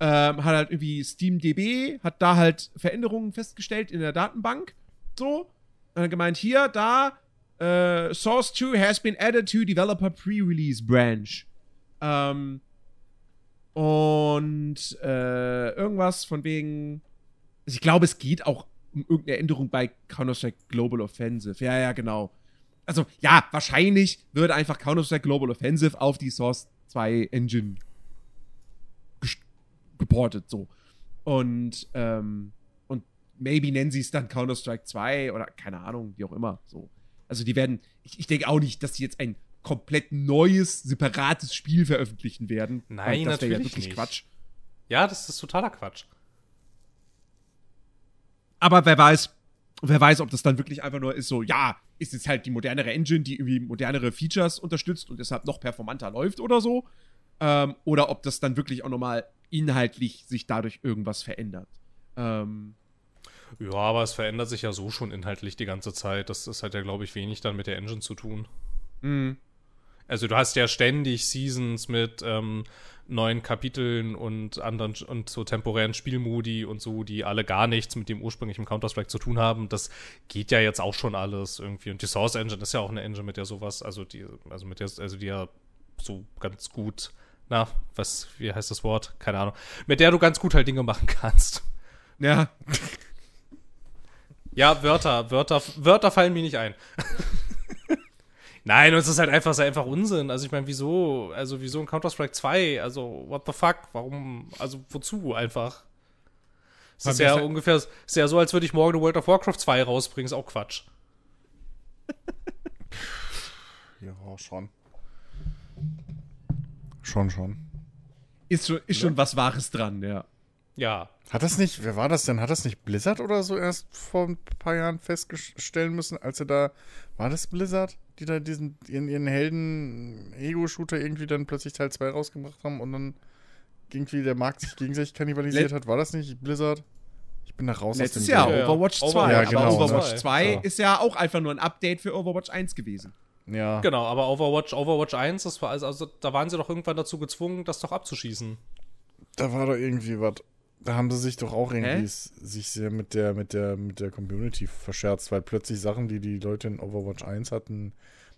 ähm, hat halt irgendwie SteamDB, hat da halt Veränderungen festgestellt in der Datenbank. So. Und hat gemeint, hier, da, äh, Source 2 has been added to Developer Pre-Release Branch. Ähm, Und äh, irgendwas von wegen. Also ich glaube, es geht auch um irgendeine Änderung bei Counter-Strike Global Offensive. Ja, ja, genau. Also, ja, wahrscheinlich wird einfach Counter-Strike Global Offensive auf die Source 2 Engine geportet, so. Und, ähm, und maybe nennen sie es dann Counter-Strike 2 oder keine Ahnung, wie auch immer, so. Also, die werden, ich, ich denke auch nicht, dass sie jetzt ein komplett neues, separates Spiel veröffentlichen werden. Nein, das wäre ja natürlich wirklich nicht. Quatsch. Ja, das ist totaler Quatsch. Aber wer weiß, wer weiß, ob das dann wirklich einfach nur ist so, ja, ist jetzt halt die modernere Engine, die irgendwie modernere Features unterstützt und deshalb noch performanter läuft oder so. Ähm, oder ob das dann wirklich auch nochmal inhaltlich sich dadurch irgendwas verändert. Ähm, Ja, aber es verändert sich ja so schon inhaltlich die ganze Zeit. Das, das hat ja, glaube ich, wenig dann mit der Engine zu tun. mh. Also du hast ja ständig Seasons mit ähm, neuen Kapiteln und anderen und so temporären Spielmodi und so, die alle gar nichts mit dem ursprünglichen Counter-Strike zu tun haben. Das geht ja jetzt auch schon alles irgendwie. Und die Source Engine ist ja auch eine Engine, mit der sowas, also die, also mit der, also die ja so ganz gut, na, was, wie heißt das Wort? Keine Ahnung. Mit der du ganz gut halt Dinge machen kannst. ja, Ja, Wörter, Wörter, Wörter fallen mir nicht ein. Nein, und es ist halt einfach, einfach Unsinn. Also ich meine, wieso, also wieso in Counter-Strike 2? Also, what the fuck? Warum, also wozu einfach? Es ist ja halt- ungefähr, es ist ja so, als würde ich morgen eine World of Warcraft 2 rausbringen, ist auch Quatsch. Ja, schon. Schon, schon. ist schon, ist schon was Wahres dran, ja. Ja. Hat das nicht, wer war das denn? Hat das nicht Blizzard oder so erst vor ein paar Jahren feststellen müssen, als er da, war das Blizzard, die da diesen, ihren, ihren Helden-Ego-Shooter irgendwie dann plötzlich Teil 2 rausgebracht haben und dann irgendwie der Markt sich gegenseitig kannibalisiert Let- hat? War das nicht Blizzard? Ich bin da raus Letztes aus dem Jahr, ja. Overwatch 2. Overwatch, Ja, aber genau. Overwatch 2 Ja. ist ja auch einfach nur ein Update für Overwatch 1 gewesen. Ja. Genau, aber Overwatch, Overwatch 1, das war, also, also da waren sie doch irgendwann dazu gezwungen, das doch abzuschießen. Da war doch irgendwie was. Da haben sie sich doch auch irgendwie sich sehr mit der, mit der, mit der Community verscherzt, weil plötzlich Sachen, die die Leute in Overwatch 1 hatten,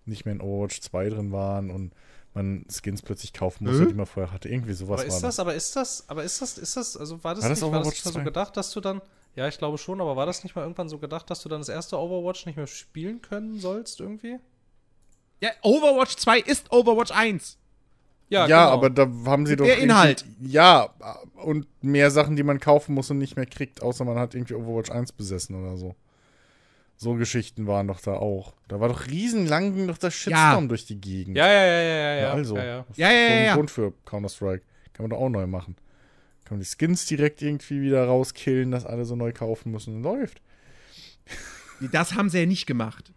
nicht mehr in Overwatch 2 drin waren und man Skins plötzlich kaufen musste, Hä? die man vorher hatte. Irgendwie sowas aber war ist das, aber ist das, aber ist das, ist das, also war das War das nicht, war das so 2? gedacht, dass du dann, ja, ich glaube schon, aber war das nicht mal irgendwann so gedacht, dass du dann das erste Overwatch nicht mehr spielen können sollst irgendwie? Ja, Overwatch 2 ist Overwatch 1. Ja, genau. aber da haben sie doch. Der Inhalt. Ja, und mehr Sachen, die man kaufen muss und nicht mehr kriegt, außer man hat irgendwie Overwatch 1 besessen oder so. So Geschichten waren doch da auch. Da war doch riesenlang ging doch der Shitstorm durch die Gegend. Ja, ja, ja, ja, ja, ja. also. ja, ja. Ja, ja, ja, ja. Grund für Counter-Strike. Kann man doch auch neu machen. Kann man die Skins direkt irgendwie wieder rauskillen, dass alle so neu kaufen müssen. Läuft. Das haben sie ja nicht gemacht.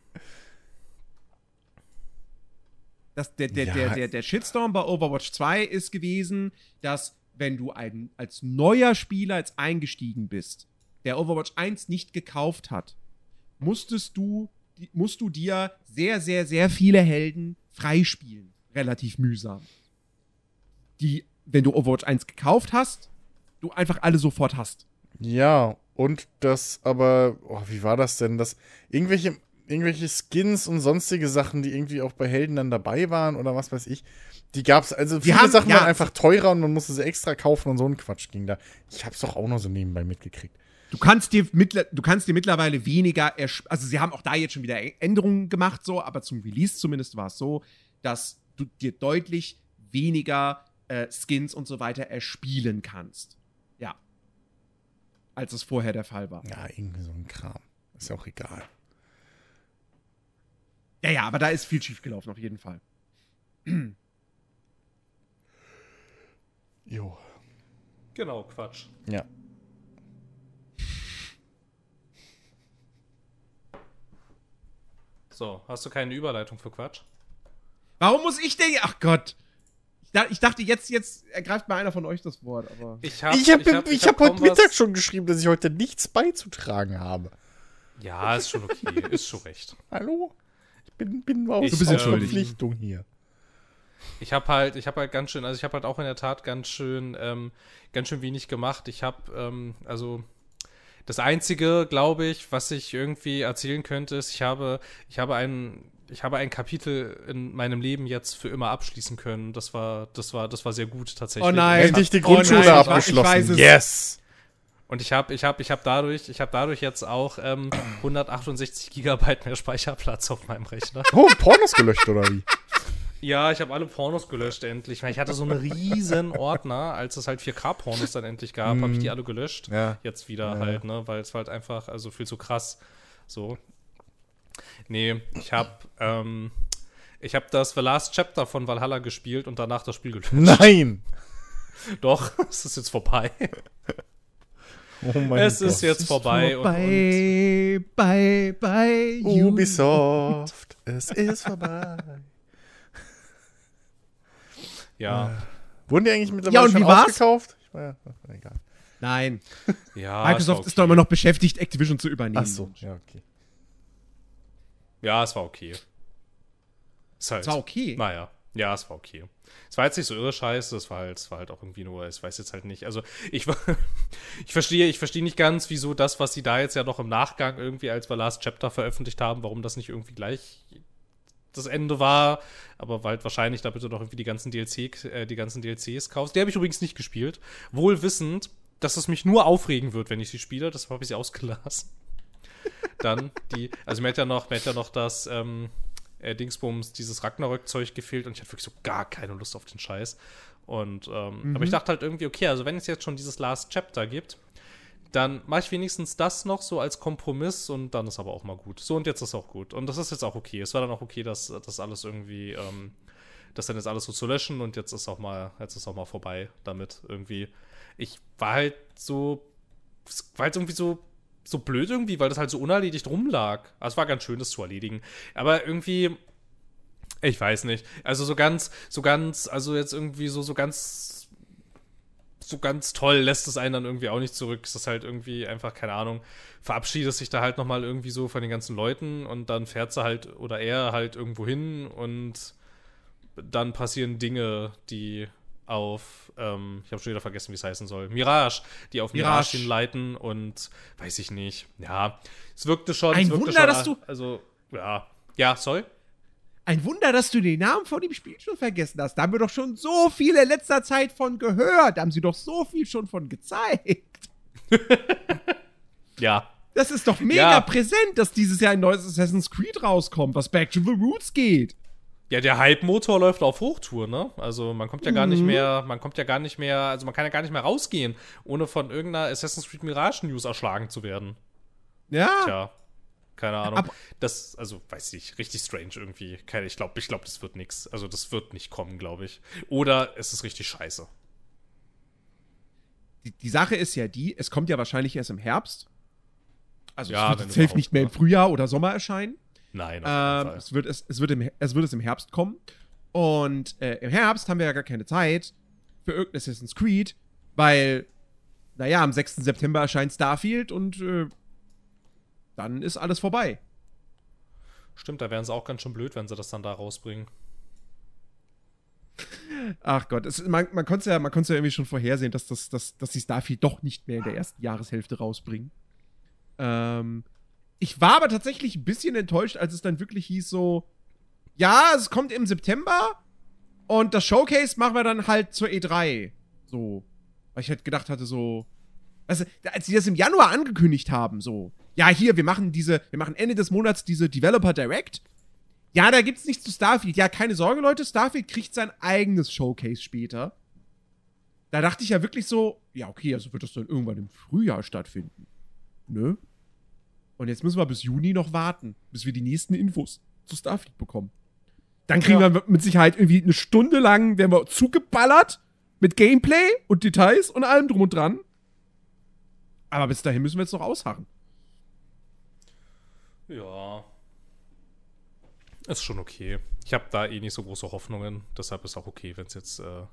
Das, der, der, Ja. der, der, der Shitstorm bei Overwatch 2 ist gewesen, dass wenn du ein, als neuer Spieler jetzt eingestiegen bist, der Overwatch 1 nicht gekauft hat, musstest du, musst du dir sehr, sehr, sehr viele Helden freispielen. Relativ mühsam. Die, wenn du Overwatch 1 gekauft hast, du einfach alle sofort hast. Ja, und das aber, oh, wie war das denn? Das irgendwelche, irgendwelche Skins und sonstige Sachen, die irgendwie auch bei Helden dann dabei waren oder was weiß ich, die gab's, also viele haben- Sachen ja. waren einfach teurer und man musste sie extra kaufen und so ein Quatsch ging da. Ich hab's doch auch noch so nebenbei mitgekriegt. Du kannst dir, mittler, du kannst dir mittlerweile weniger, also sie haben auch da jetzt schon wieder Änderungen gemacht, so, aber zum Release zumindest war es so, dass du dir deutlich weniger äh, Skins und so weiter erspielen kannst. Ja. Als es vorher der Fall war. Ja, irgendwie so ein Kram. Ist ja auch egal. Ja, ja, aber da ist viel schief gelaufen, auf jeden Fall. Jo. Genau, Quatsch. Ja. So, hast du keine Überleitung für Quatsch? Warum muss ich denn? Ach Gott. Ich, da, ich dachte, jetzt, jetzt ergreift mal einer von euch das Wort, aber. Ich habe Ich habe ich hab kaum heute Mittag schon geschrieben, dass ich heute nichts beizutragen habe. Ja, ist schon okay, ist schon recht. Hallo? Ich bin, bin aus, Du bist aus entschuldigt. Verpflichtung hier. Ich habe halt, ich habe halt ganz schön, also ich habe halt auch in der Tat ganz schön, ähm, ganz schön wenig gemacht. Ich habe, ähm, also das einzige, glaube ich, was ich irgendwie erzählen könnte, ist, ich habe, ich habe einen, ich habe ein Kapitel in meinem Leben jetzt für immer abschließen können. Das war, das war, das war sehr gut tatsächlich. Oh nein. Endlich die Oh nein, Grundschule ich wa- ich abgeschlossen. weiß es. yes! Und ich habe, ich habe, ich habe dadurch, ich habe dadurch jetzt auch ähm, 168 Gigabyte mehr Speicherplatz auf meinem Rechner. Oh, Pornos gelöscht, oder wie? Ja, ich habe alle Pornos gelöscht endlich. Weil Ich hatte so einen riesen Ordner, als es halt 4K-Pornos dann endlich gab, habe ich die alle gelöscht. Ja. Jetzt wieder Ja. halt, ne, weil es war halt einfach, also viel zu krass. So. Nee, ich habe, ähm, ich habe das The Last Chapter von Valhalla gespielt und danach das Spiel gelöscht. Nein! Doch, es ist jetzt vorbei. Oh mein es ist jetzt vorbei. Und, und, Bye, bye, bye, Ubisoft, es ist vorbei. ja, Wurden die eigentlich mittlerweile Ja, und schon wie war's? ausgekauft? Ich war ja, egal. Nein, ja. Microsoft es war ist doch okay. immer noch beschäftigt, Activision zu übernehmen. Ach so, ja, okay. Ja, es war okay. Ist halt, Das war okay. Naja, ja, es war okay. Es war jetzt nicht so irre scheiße, es war halt, es war halt auch irgendwie nur, ich weiß jetzt halt nicht. Also ich ich verstehe, ich verstehe nicht ganz, wieso das, was sie da jetzt ja noch im Nachgang irgendwie als The Last Chapter veröffentlicht haben, warum das nicht irgendwie gleich das Ende war, aber weil wahrscheinlich da bitte noch irgendwie die ganzen DLC, äh, die ganzen DLCs kaufst. Die habe ich übrigens nicht gespielt, wohl wissend, dass es mich nur aufregen wird, wenn ich sie spiele. Deshalb habe ich sie ausgelassen. Dann die, also mir hat ja noch, mir hat ja noch das ähm, äh, Dingsbums, dieses Ragnarök-Zeug gefehlt und ich hatte wirklich so gar keine Lust auf den Scheiß. Und ähm, aber ich dachte halt irgendwie, okay, also wenn es jetzt schon dieses Last Chapter gibt, dann mache ich wenigstens das noch so als Kompromiss und dann ist aber auch mal gut. So und jetzt ist auch gut. Und das ist jetzt auch okay. Es war dann auch okay, dass das alles irgendwie, ähm, das dann jetzt alles so zu löschen und jetzt ist auch mal, jetzt ist auch mal vorbei damit irgendwie. Ich war halt so, war halt irgendwie so, so blöd irgendwie, weil das halt so unerledigt rumlag. Also es war ganz schön, das zu erledigen. Aber irgendwie, ich weiß nicht. Also so ganz, so ganz, also jetzt irgendwie so, so ganz so ganz toll lässt es einen dann irgendwie auch nicht zurück. Es ist halt irgendwie einfach, keine Ahnung, verabschiedet sich da halt nochmal irgendwie so von den ganzen Leuten und dann fährt sie halt oder er halt irgendwo hin und dann passieren Dinge, die auf, ähm, ich habe schon wieder vergessen, wie es heißen soll, Mirage, die auf Mirage, Mirage. hinleiten und weiß ich nicht. Ja, es wirkte schon. Ein es wirkte Wunder, schon, dass du- Also, ja. Ja, sorry? Ein Wunder, dass du den Namen von dem Spiel schon vergessen hast. Da haben wir doch schon so viel in letzter Zeit von gehört. Da haben sie doch so viel schon von gezeigt. Ja. Das ist doch mega Ja. präsent, dass dieses Jahr ein neues Assassin's Creed rauskommt, was Back to the Roots geht. Ja, der Hype-Motor läuft auf Hochtour, ne? Also man kommt ja gar Mhm. nicht mehr, man kommt ja gar nicht mehr, also man kann ja gar nicht mehr rausgehen, ohne von irgendeiner Assassin's Creed Mirage News erschlagen zu werden. Ja. Tja, keine Ahnung. Aber- das, also weiß ich, richtig strange irgendwie. Keine, ich glaube, ich glaube, das wird nix. Also das wird nicht kommen, glaube ich. Oder es ist richtig scheiße. Die, die Sache ist ja die, es kommt ja wahrscheinlich erst im Herbst. Also Ja, es wird safe nicht mehr im ne? Frühjahr oder Sommer erscheinen. Nein, auf Ähm, jeden es, Fall. wird, es, es, wird im, es, wird es im Herbst kommen. Und äh, im Herbst haben wir ja gar keine Zeit für irgendein Assassin's Creed, weil, naja, am 6. September erscheint Starfield und äh, dann ist alles vorbei. Stimmt, da wären sie auch ganz schön blöd, wenn sie das dann da rausbringen. Ach Gott, es, man, man konnte es ja, man ja irgendwie schon vorhersehen, dass, das, dass, dass die Starfield doch nicht mehr in der ersten Jahreshälfte rausbringen. Ähm, ich war aber tatsächlich ein bisschen enttäuscht, als es dann wirklich hieß so, ja, es kommt im September und das Showcase machen wir dann halt zur E3. So. Weil ich halt gedacht hatte, so. Also, als sie das im Januar angekündigt haben, so, ja, hier, wir machen diese, wir machen Ende des Monats diese Developer Direct. Ja, da gibt's nichts zu Starfield. Ja, keine Sorge, Leute, Starfield kriegt sein eigenes Showcase später. Da dachte ich ja wirklich so, ja, okay, also wird das dann irgendwann im Frühjahr stattfinden. Nö. Und jetzt müssen wir bis Juni noch warten, bis wir die nächsten Infos zu Starfield bekommen. Dann kriegen Ja. wir mit Sicherheit irgendwie eine Stunde lang, werden wir zugeballert mit Gameplay und Details und allem drum und dran. Aber bis dahin müssen wir jetzt noch ausharren. Ja. Ist schon okay. Ich habe da eh nicht so große Hoffnungen. Deshalb ist auch okay, wenn es jetzt äh,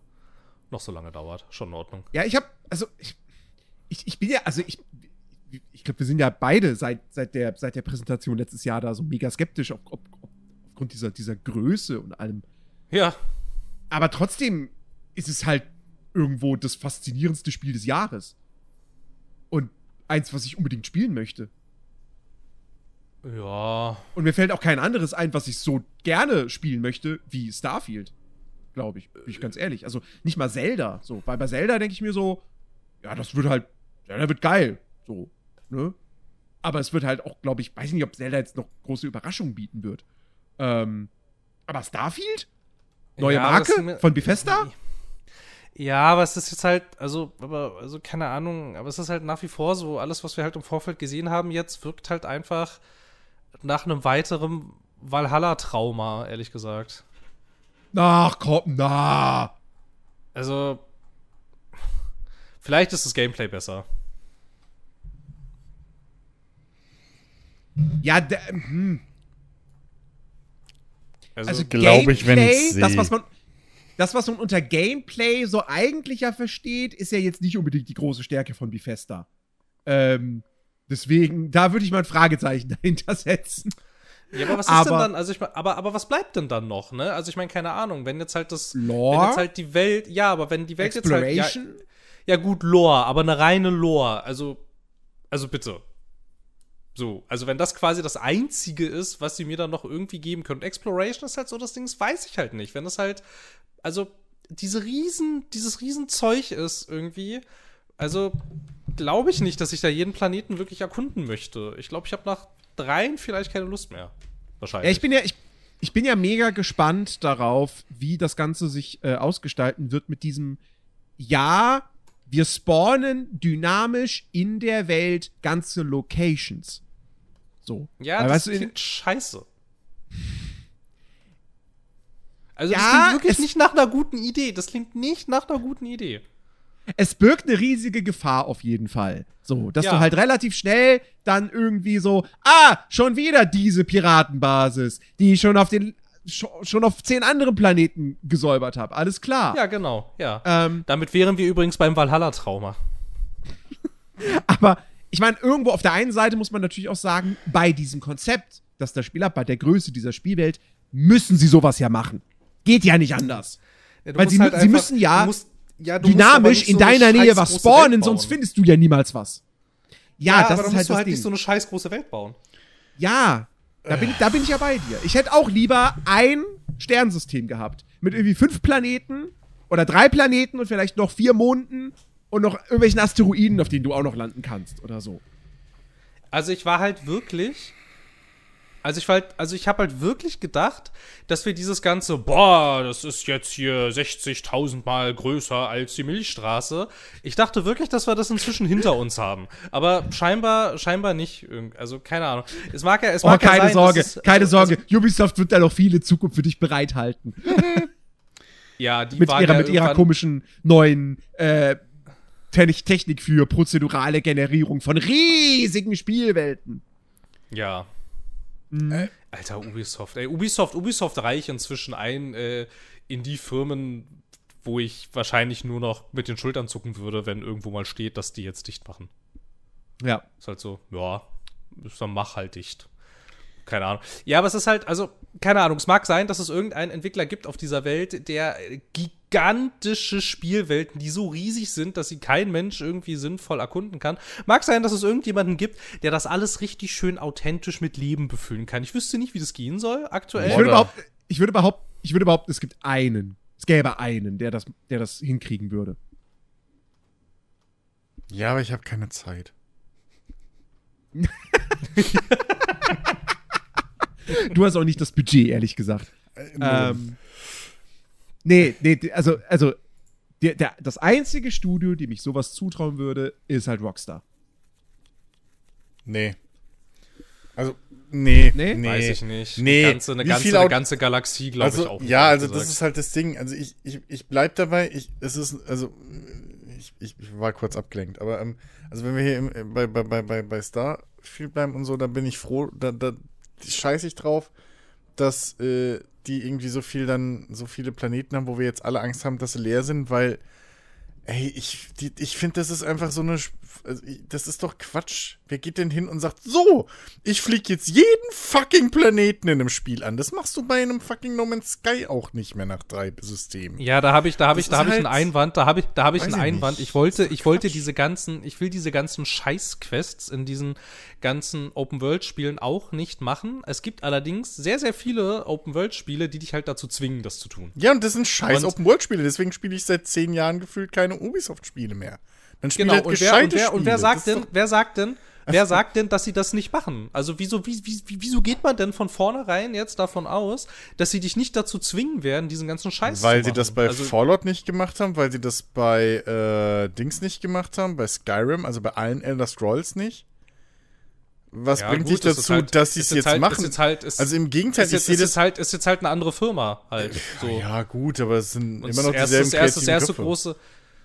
noch so lange dauert. Schon in Ordnung. Ja, ich habe, also ich, ich, ich bin ja, also ich, ich glaube, wir sind ja beide seit, seit, der, seit der Präsentation letztes Jahr da so mega skeptisch, ob, ob, ob, aufgrund dieser, dieser Größe und allem. Ja, Aber trotzdem ist es halt irgendwo das faszinierendste Spiel des Jahres. Und eins, was ich unbedingt spielen möchte. Ja. Und mir fällt auch kein anderes ein, was ich so gerne spielen möchte, wie Starfield. Glaube ich. Bin ich ganz ehrlich. Also nicht mal Zelda. So, weil bei Zelda denke ich mir so, ja, das wird halt, Zelda wird geil. So, ne? Aber es wird halt auch, glaube ich, weiß nicht, ob Zelda jetzt noch große Überraschungen bieten wird. Ähm, aber Starfield? Neue Ja, Marke von Bethesda? Ja, aber es ist jetzt halt, also, aber, also keine Ahnung, aber es ist halt nach wie vor so, alles, was wir halt im Vorfeld gesehen haben jetzt, wirkt halt einfach nach einem weiteren Valhalla-Trauma, ehrlich gesagt. Ach komm, na. Also, vielleicht ist das Gameplay besser. Ja, der, hm. Also, Also glaub ich, wenn ich's das was man das was man unter Gameplay so eigentlich ja versteht, ist ja jetzt nicht unbedingt die große Stärke von Bethesda. Ähm, deswegen, da würde ich mal ein Fragezeichen dahinter setzen. ja, aber was ist denn aber- dann, also ich mein, aber, aber was bleibt denn dann noch, ne? Also ich meine, keine Ahnung, wenn jetzt halt das, Lore? wenn jetzt halt die Welt, ja, aber wenn die Welt jetzt halt, ja? Ja, gut, Lore, aber eine reine Lore. Also, also bitte. So, also wenn das quasi das Einzige ist, was sie mir dann noch irgendwie geben können. Exploration ist halt so das Ding, das weiß ich halt nicht. Wenn das halt, also diese riesen, dieses Riesenzeug ist irgendwie, also glaube ich nicht, dass ich da jeden Planeten wirklich erkunden möchte. Ich glaube, ich habe nach dreien vielleicht keine Lust mehr. Wahrscheinlich. Ja, ich bin ja, ich, ich bin ja mega gespannt darauf, wie das Ganze sich äh, ausgestalten wird mit diesem Ja, wir spawnen dynamisch in der Welt ganze Locations. So. Ja, Weil, das weißt du, in- klingt scheiße. Also das Ja, klingt wirklich nicht nach einer guten Idee. Das klingt nicht nach einer guten Idee. es birgt eine riesige Gefahr auf jeden Fall. So, dass Ja. du halt relativ schnell dann irgendwie so, ah, schon wieder diese Piratenbasis, die ich schon auf den schon, schon auf zehn anderen Planeten gesäubert habe. Alles klar. Ja, genau, ja. Ähm, Damit wären wir übrigens beim Valhalla-Trauma. aber ich meine, irgendwo auf der einen Seite muss man natürlich auch sagen, bei diesem Konzept, das das Spiel hat, bei der Größe dieser Spielwelt, müssen sie sowas ja machen. Geht ja nicht anders. Ja, Weil sie mü- sie müssen ja musst, ja Dynamisch in so eine deiner Nähe was spawnen, sonst findest du ja niemals was. Ja, Ja, das aber ist dann halt musst das du halt Ding. nicht so eine scheiß große Welt bauen. Ja, da bin, ich, da bin ich ja bei dir. Ich hätte auch lieber ein Sternensystem gehabt. Mit irgendwie fünf Planeten oder drei Planeten und vielleicht noch vier Monden und noch irgendwelchen Asteroiden, auf denen du auch noch landen kannst oder so. Also ich war halt wirklich. Also ich war halt, also ich habe halt wirklich gedacht, dass wir dieses ganze, boah, das ist jetzt hier 60.000 Mal größer als die Milchstraße. Ich dachte wirklich, dass wir das inzwischen hinter uns haben. Aber scheinbar, scheinbar nicht. Also keine Ahnung. Es mag ja, es Oh, mag ja keine sein, Sorge, es- keine also- Sorge. Ubisoft wird da noch viele Zukunft für dich bereithalten. Ja, die mit waren ihrer, ja mit ihrer komischen neuen äh, Technik für prozedurale Generierung von riesigen Spielwelten. Ja. Mhm. Alter, Ubisoft. Ey, Ubisoft, Ubisoft reiche inzwischen ein äh, in die Firmen, wo ich wahrscheinlich nur noch mit den Schultern zucken würde, wenn irgendwo mal steht, dass die jetzt dicht machen. Ja. Ist halt so, ja, ist dann mach halt dicht. Keine Ahnung. Ja, aber es ist halt, also, keine Ahnung, es mag sein, dass es irgendeinen Entwickler gibt auf dieser Welt, der äh, gigantische Spielwelten, die so riesig sind, dass sie kein Mensch irgendwie sinnvoll erkunden kann. Mag sein, dass es irgendjemanden gibt, der das alles richtig schön authentisch mit Leben befüllen kann. Ich wüsste nicht, wie das gehen soll aktuell. Ich würde, behaupten, ich, würde behaupten, ich würde behaupten, es gibt einen. Es gäbe einen, der das, der das hinkriegen würde. Ja, aber ich habe keine Zeit. Du hast auch nicht das Budget, ehrlich gesagt. Ähm, nee, nee, also, also der, der, das einzige Studio, dem ich sowas zutrauen würde, ist halt Rockstar. nee. Also, nee. Nee? Weiß ich nicht. Nee. Eine ganze, eine Wie ganze, viel eine ganze Galaxie, glaube also, ich auch. Ja, also das gesagt. ist halt das Ding. Also ich, ich, ich bleib dabei. Ich, es ist, also ich, ich, ich war kurz abgelenkt. Aber ähm, also wenn wir hier im, äh, bei, bei, bei, bei, bei Starfield bleiben und so, dann bin ich froh, da, da scheiße ich drauf, dass äh, die irgendwie so viel dann, so viele Planeten haben, wo wir jetzt alle Angst haben, dass sie leer sind, weil Ey, ich, die- ich finde, das ist einfach so eine. Also, das ist doch Quatsch. Wer geht denn hin und sagt, so, ich fliege jetzt jeden fucking Planeten in einem Spiel an. Das machst du bei einem fucking No Man's Sky auch nicht mehr nach drei Systemen. Ja, da habe ich, da habe ich, da habe ist ich einen halt- Einwand, da habe ich, da habe ich einen Einwand. nicht. Ich wollte, ich wollte diese ganzen, ich will diese ganzen Scheiß-Quests in diesen ganzen Open-World-Spielen auch nicht machen. Es gibt allerdings sehr, sehr viele Open-World-Spiele, die dich halt dazu zwingen, das zu tun. Ja, und das sind scheiß Open-World-Spiele, deswegen spiele ich seit zehn Jahren gefühlt keine Ubisoft-Spiele mehr. Dann spiele Genau, halt und wer, und, wer, und wer sagt denn, wer sagt denn, wer sagt denn, dass sie das nicht machen? Also wieso, wie, wie, wie- wieso geht man denn von vornherein jetzt davon aus, dass sie dich nicht dazu zwingen werden, diesen ganzen Scheiß Weil zu sie machen? das bei also, Fallout nicht gemacht haben, weil sie das bei äh, Dings nicht gemacht haben, bei Skyrim, also bei allen Elder Scrolls nicht. Was Ja, bringt gut, dich dazu, halt- dass sie es jetzt halt, machen? Jetzt halt, ist, also im Gegenteil, ist ich jetzt, sehe ist, das. halt, ist jetzt halt eine andere Firma halt. So. Ja, gut, aber es sind Und immer noch das dieselben erste, das erste, Köpfe. große.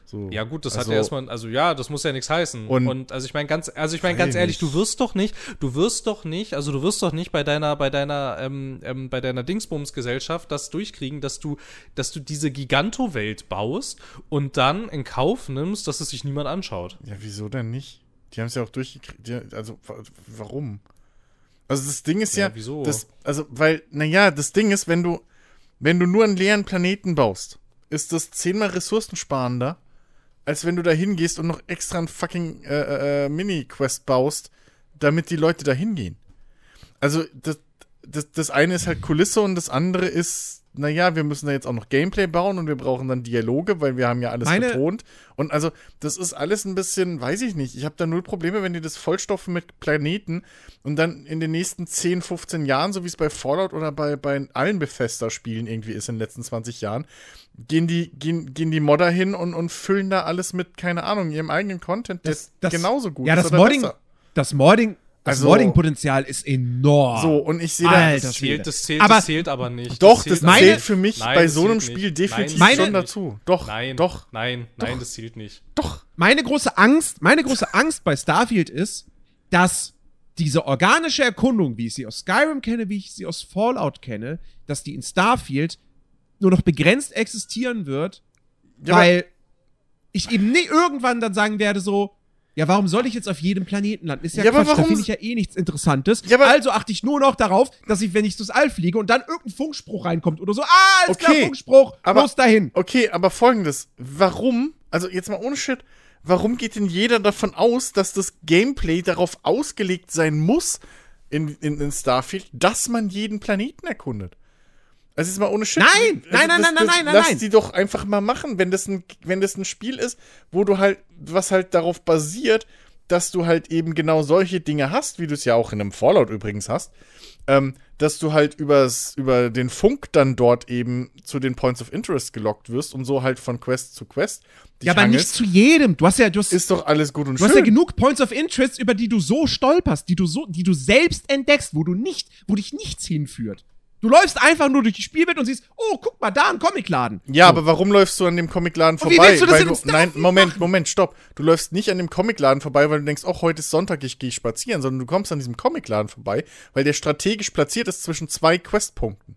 So. Ja, gut, das Also- hat ja erstmal, also ja, das muss ja nichts heißen. Und- Und, also ich meine ganz, also ich meine ganz ich ehrlich, du wirst doch nicht, du wirst doch nicht, also du wirst doch nicht bei deiner, bei deiner, ähm, ähm, bei deiner Dingsbums-Gesellschaft das durchkriegen, dass du, dass du diese Giganto-Welt baust und dann in Kauf nimmst, dass es sich niemand anschaut. Ja, wieso denn nicht? Die haben es ja auch durchgekriegt. Also, wa- warum? Also, das Ding ist ja. Ja, wieso? Das, also, weil, naja, das Ding ist, wenn du, wenn du nur einen leeren Planeten baust, ist das zehnmal ressourcensparender, als wenn du da hingehst und noch extra einen fucking äh, äh, Mini-Quest baust, damit die Leute da hingehen. Also, das, das, das eine ist halt Kulisse und das andere ist, naja, wir müssen da jetzt auch noch Gameplay bauen und wir brauchen dann Dialoge, weil wir haben ja alles Meine- betont. Und also, das ist alles ein bisschen, weiß ich nicht. Ich habe da null Probleme, wenn die das vollstopfen mit Planeten und dann in den nächsten 10, 15 Jahren, so wie es bei Fallout oder bei, bei allen Bethesda-Spielen irgendwie ist in den letzten 20 Jahren, gehen die, gehen, gehen die Modder hin und, und füllen da alles mit, keine Ahnung, ihrem eigenen Content, der ist genauso gut Ja, ist das oder Modding, besser. das Modding, das Also- Modding-Potenzial ist enorm. So, und ich sehe da. Alter Das zählt, das zählt, Aber- das zählt aber nicht. Doch, zählt das meine- zählt für mich Nein, bei das so einem Spiel nicht. definitiv Nein, schon dazu. Doch, Nein, doch, nein, nein, das zählt nicht. doch. Meine große Angst, meine große Angst bei Starfield ist, dass diese organische Erkundung, wie ich sie aus Skyrim kenne, wie ich sie aus Fallout kenne, dass die in Starfield nur noch begrenzt existieren wird, Ja, weil ich eben nicht irgendwann dann sagen werde so, ja, warum soll ich jetzt auf jedem Planeten landen? Ist ja, Ja, Quatsch, da warum- finde ich ja eh nichts Interessantes. Ja, also achte ich nur noch darauf, dass ich, wenn ich durchs All fliege und dann irgendein Funkspruch reinkommt oder so, ah, alles klar, Okay, Funkspruch, aber- los dahin. Okay, aber folgendes. Warum, also jetzt mal ohne Shit, warum geht denn jeder davon aus, dass das Gameplay darauf ausgelegt sein muss in, in, in Starfield, dass man jeden Planeten erkundet? Also jetzt mal ohne Shit. Nein, also nein, nein, nein, das, nein, nein, Lass nein. die doch einfach mal machen, wenn das, ein, wenn das ein Spiel ist, wo du halt, was halt darauf basiert, dass du halt eben genau solche Dinge hast, wie du es ja auch in einem Fallout übrigens hast, ähm, dass du halt übers, über den Funk dann dort eben zu den Points of Interest gelockt wirst und so halt von Quest zu Quest dich Ja, aber nicht hangelst, zu jedem. Du hast ja, du hast, ist doch alles gut und Du hast schön. ja genug Points of Interest, über die du so stolperst, die du so, die du selbst entdeckst, wo du nicht, wo dich nichts hinführt. Du läufst einfach nur durch die Spielwelt und siehst, oh, guck mal, da ein Comicladen. Ja, aber warum läufst du an dem Comicladen Und wie vorbei? willst du das weil du, nein, Moment, machen? Moment, stopp. Du läufst nicht an dem Comicladen vorbei, weil du denkst, oh, heute ist Sonntag, ich gehe spazieren, sondern du kommst an diesem Comicladen vorbei, weil der strategisch platziert ist zwischen zwei Questpunkten.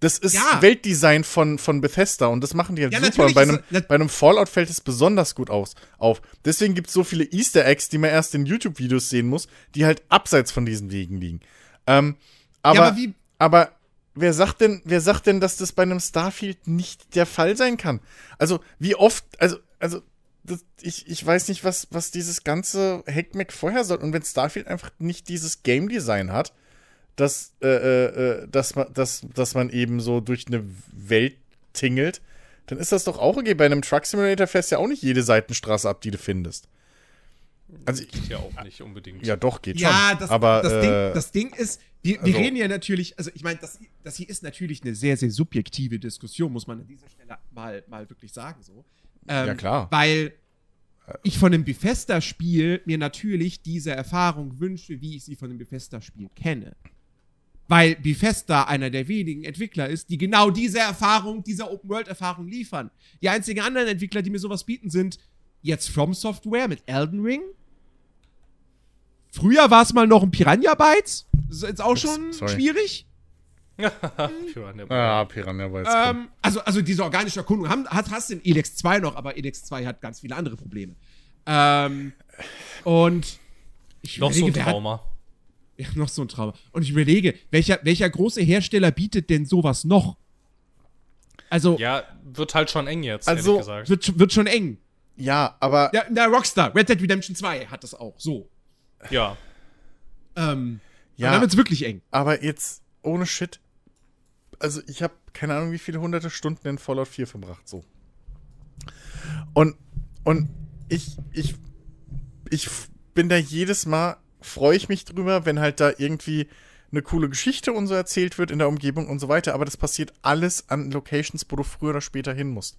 Das ist Ja. Weltdesign von, von Bethesda und das machen die halt Ja, super. Und bei einem, es- bei einem Fallout fällt es besonders gut aus, auf. Deswegen gibt es so viele Easter Eggs, die man erst in YouTube-Videos sehen muss, die halt abseits von diesen Wegen liegen. Ähm, aber, ja, aber wie, aber wer sagt denn, wer sagt denn, dass das bei einem Starfield nicht der Fall sein kann? Also, wie oft, also, also, das, ich, ich weiß nicht, was, was dieses ganze Hackmack vorher soll. Und wenn Starfield einfach nicht dieses Game Design hat, dass, äh, äh, äh, dass, man, dass, dass man eben so durch eine Welt tingelt, dann ist das doch auch okay. Bei einem Truck Simulator fährst du ja auch nicht jede Seitenstraße ab, die du findest. Also, ich, Ja, auch nicht unbedingt. ja, doch, geht ja, schon. das, aber, das, äh, Ding, das Ding ist, wir, wir also- reden ja natürlich, also ich meine, das, das hier ist natürlich eine sehr, sehr subjektive Diskussion, muss man an dieser Stelle mal, mal wirklich sagen so. Ähm, Ja, klar. Weil ich von einem Bethesda-Spiel mir natürlich diese Erfahrung wünsche, wie ich sie von einem Bethesda-Spiel kenne. Weil Bethesda einer der wenigen Entwickler ist, die genau diese Erfahrung, diese Open-World-Erfahrung liefern. Die einzigen anderen Entwickler, die mir sowas bieten, sind jetzt From Software mit Elden Ring. Früher war es mal noch ein Piranha Bytes. Das ist jetzt auch schon sorry. schwierig. Piranha Ah, Piranha jetzt ähm, also, also diese organische Erkundung haben, hat, hast du in Elex 2 noch, aber Elex 2 hat ganz viele andere Probleme. Ähm, und ich Noch so ein überlege, wer hat- Trauma. Ja, noch so ein Trauma. Und ich überlege, welcher, welcher große Hersteller bietet denn sowas noch? Also, Ja, wird halt schon eng jetzt, Also, ehrlich gesagt. wird, wird schon eng. Ja, aber Ja, na, Rockstar, Red Dead Redemption 2 hat das auch. So. Ja. Ähm, Ja. Dann wird's wirklich eng. Aber jetzt ohne Shit. Also ich habe keine Ahnung, wie viele hunderte Stunden in Fallout 4 verbracht, so. Und, und ich, ich, ich bin da jedes Mal, freue ich mich drüber, wenn halt da irgendwie eine coole Geschichte und so erzählt wird in der Umgebung und so weiter. Aber das passiert alles an Locations, wo du früher oder später hin musst.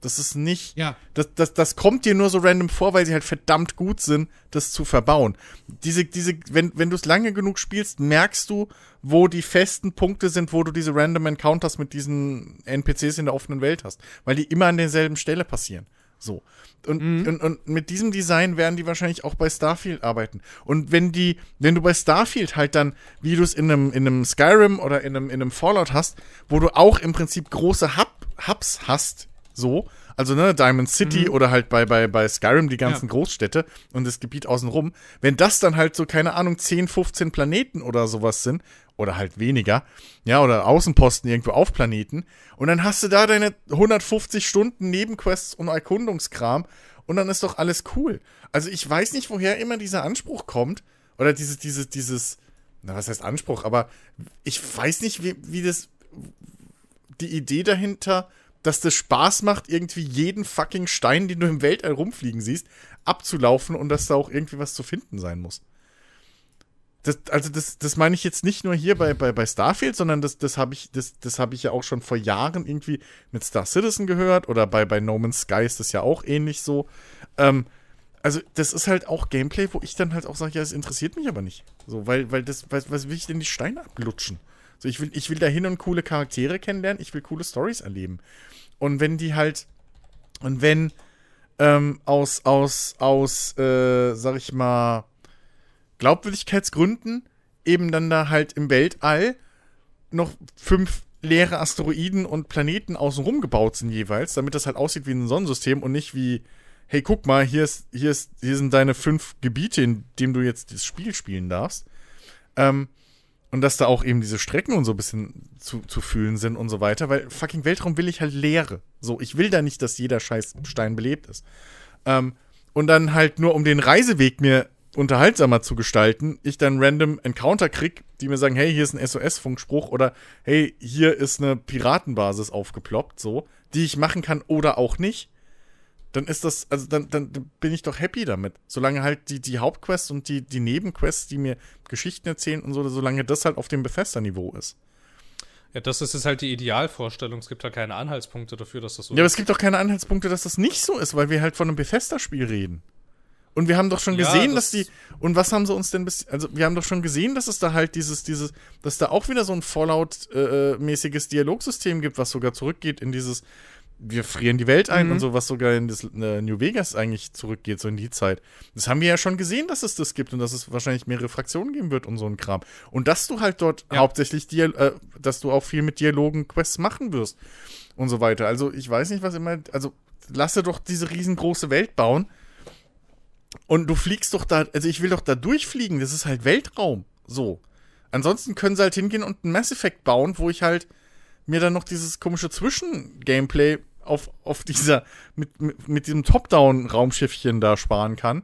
Das ist nicht, Ja. das, das, das kommt dir nur so random vor, weil sie halt verdammt gut sind, das zu verbauen. Diese, diese, wenn, wenn du es lange genug spielst, merkst du, wo die festen Punkte sind, wo du diese random Encounters mit diesen NPCs in der offenen Welt hast. Weil die immer an derselben Stelle passieren. So. Und, und, und mit diesem Design werden die wahrscheinlich auch bei Starfield arbeiten. Und wenn die, wenn du bei Starfield halt dann, wie du es in einem, in einem Skyrim oder in einem, in einem Fallout hast, wo du auch im Prinzip große Hub, Hubs hast, so, also ne, Diamond City oder halt bei, bei, bei Skyrim die ganzen Ja. Großstädte und das Gebiet außenrum, wenn das dann halt so, keine Ahnung, 10, 15 Planeten oder sowas sind, oder halt weniger, ja, oder Außenposten irgendwo auf Planeten, und dann hast du da deine 150 Stunden Nebenquests und Erkundungskram und dann ist doch alles cool. Also ich weiß nicht, woher immer dieser Anspruch kommt, oder dieses, dieses, dieses, na, was heißt Anspruch, aber ich weiß nicht, wie, wie das, die Idee dahinter, dass das Spaß macht, irgendwie jeden fucking Stein, den du im Weltall rumfliegen siehst, abzulaufen und dass da auch irgendwie was zu finden sein muss. Das, also das, das meine ich jetzt nicht nur hier bei, bei, bei Starfield, sondern das, das habe ich, das, das hab ich ja auch schon vor Jahren irgendwie mit Star Citizen gehört oder bei, bei No Man's Sky ist das ja auch ähnlich so. Ähm, also das ist halt auch Gameplay, wo ich dann halt auch sage, ja, es interessiert mich aber nicht. So, weil, weil das, was, was will ich denn die Steine ablutschen? So, ich will, ich will da hin und coole Charaktere kennenlernen, ich will coole Stories erleben. Und wenn die halt, und wenn ähm, aus, aus, aus, äh, sag ich mal, Glaubwürdigkeitsgründen eben dann da halt im Weltall noch fünf leere Asteroiden und Planeten außenrum gebaut sind jeweils, damit das halt aussieht wie ein Sonnensystem und nicht wie, hey, guck mal, hier ist, hier ist, hier sind deine fünf Gebiete, in denen du jetzt das Spiel spielen darfst. Ähm, und dass da auch eben diese Strecken und so ein bisschen zu, zu fühlen sind und so weiter, weil fucking Weltraum will ich halt leere. So, ich will da nicht, dass jeder scheiß Stein belebt ist. Ähm, und dann halt nur um den Reiseweg mir unterhaltsamer zu gestalten, ich dann random Encounter krieg, die mir sagen, hey, hier ist ein SOS-Funkspruch oder hey, hier ist eine Piratenbasis aufgeploppt, so, die ich machen kann oder auch nicht, dann ist das, also dann, dann bin ich doch happy damit. Solange halt die, die Hauptquests und die, die Nebenquests, die mir Geschichten erzählen und so, solange das halt auf dem Bethesda-Niveau ist. Ja, das ist jetzt halt die Idealvorstellung. Es gibt halt keine Anhaltspunkte dafür, dass das so Ja, aber ist. es gibt doch keine Anhaltspunkte, dass das nicht so ist, weil wir halt von einem Bethesda-Spiel reden. Und wir haben doch schon Ja, gesehen, dass das- die. Und was haben sie uns denn bis. Also, wir haben doch schon gesehen, dass es da halt dieses, dieses, dass da auch wieder so ein Fallout-mäßiges Dialogsystem gibt, was sogar zurückgeht in dieses. Wir frieren die Welt ein Mhm. und so, was sogar in das äh, New Vegas eigentlich zurückgeht, so in die Zeit. Das haben wir ja schon gesehen, dass es das gibt und dass es wahrscheinlich mehrere Fraktionen geben wird und so ein Kram. Und dass du halt dort Ja. hauptsächlich, Dial äh, dass du auch viel mit Dialogen Quests machen wirst und so weiter. Also, ich weiß nicht, was immer. Also, lasse doch diese riesengroße Welt bauen. Und du fliegst doch da, also ich will doch da durchfliegen, das ist halt Weltraum. So. Ansonsten können sie halt hingehen und einen Mass Effect bauen, wo ich halt mir dann noch dieses komische Zwischen-Gameplay auf, auf dieser, mit, mit, mit diesem Top-Down-Raumschiffchen da sparen kann.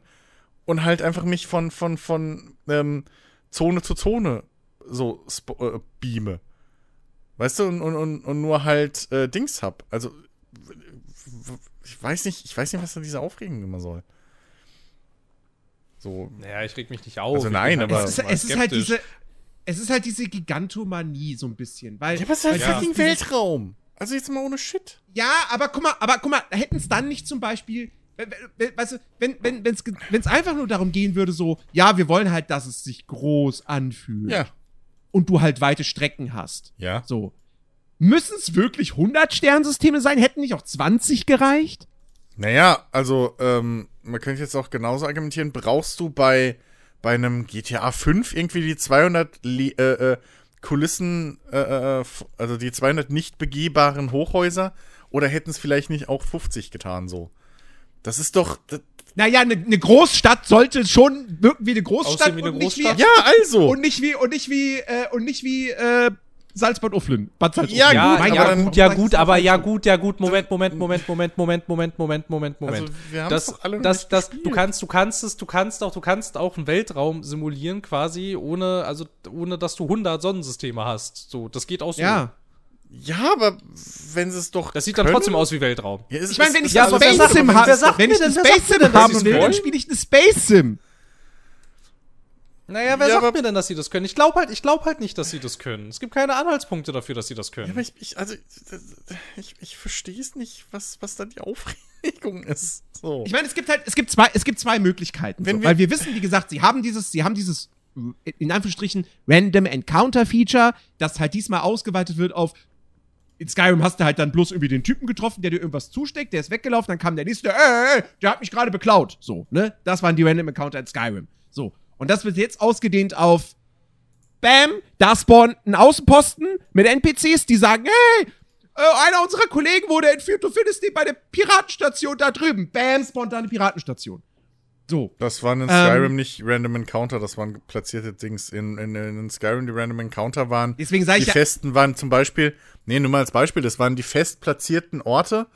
Und halt einfach mich von, von, von ähm, Zone zu Zone so sp- äh, beame. Weißt du, und, und, und, und nur halt äh, Dings hab. Also, ich weiß nicht, ich weiß nicht, was da diese Aufregung immer soll. So, Naja, ich reg mich nicht auf. Also nein, bin aber- es, ist, es ist halt diese, es ist halt diese Gigantomanie so ein bisschen, weil Ja, aber es ist halt Ja. fucking dieses- Weltraum. Also jetzt mal ohne Shit. Ja, aber guck mal, aber guck mal, hätten es dann nicht zum Beispiel, weißt du, wenn wenn wenn's wenn's einfach nur darum gehen würde, so, ja, wir wollen halt, dass es sich groß anfühlt Ja. und du halt weite Strecken hast. Ja. So. Müssen es wirklich 100 Sternsysteme sein? Hätten nicht auch 20 gereicht? Naja, also, ähm, man könnte jetzt auch genauso argumentieren, brauchst du bei, bei einem GTA 5 irgendwie die 200 Le äh, äh, Kulissen, äh, äh, f- also die 200 nicht begehbaren Hochhäuser oder hätten es vielleicht nicht auch 50 getan so? Das ist doch, das, naja, eine ne Großstadt sollte schon wirken wie eine Großstadt Aussehen wie eine und, nicht wie, Großstadt? Ja, also. und nicht wie und nicht wie äh, und nicht wie äh, Salzbad Ufflin. Bad Salzuflen. Ja, Ja, gut, ja, aber dann- gut, ja, gut, aber ja, gut, ja, gut, Moment, Moment, Moment, Moment, Moment, Moment, Moment, Moment, Moment, Also, Moment. wir haben's das, doch alle das, das, du kannst, du kannst es, du kannst auch, du kannst auch einen Weltraum simulieren quasi, ohne, also, ohne, dass du 100 Sonnensysteme hast. So, das geht auch so. Ja. Ja, aber wenn sie es doch. Das sieht dann können- trotzdem aus wie Weltraum. Ja, Ich meine, wenn ich Ja, Space sagt- Sim habe, wenn mir ich denn- ein wer Space Sim haben will, dann spiele ich eine Space Sim. Naja, wer Ja, sagt aber- mir denn, dass sie das können? Ich glaube halt, ich glaube halt nicht, dass sie das können. Es gibt keine Anhaltspunkte dafür, dass sie das können. Ja, aber ich, ich also, ich, ich verstehe es nicht, was, was da die Aufregung ist. So. Ich meine, es gibt halt, es gibt zwei, es gibt zwei Möglichkeiten. Wenn so, wir- weil wir wissen, wie gesagt, sie haben dieses, sie haben dieses, äh, in Anführungsstrichen, Random Encounter Feature, das halt diesmal ausgeweitet wird auf, in Skyrim hast du halt dann bloß irgendwie den Typen getroffen, der dir irgendwas zusteckt, der ist weggelaufen, dann kam der nächste, der, ey, ey, der hat mich gerade beklaut. So, ne? Das waren die Random Encounter in Skyrim. So. Und das wird jetzt ausgedehnt auf, Bam, da spawnt ein Außenposten mit NPCs, die sagen, hey, äh, einer unserer Kollegen wurde entführt, du findest ihn bei der Piratenstation da drüben. Bam, spawnt da eine Piratenstation. So. Das waren in Ähm, Skyrim nicht Random Encounter, das waren platzierte Dings. In, in, in Skyrim die Random Encounter waren. Deswegen sag ich die ja- festen waren zum Beispiel, nee, nur mal als Beispiel, das waren die fest platzierten Orte,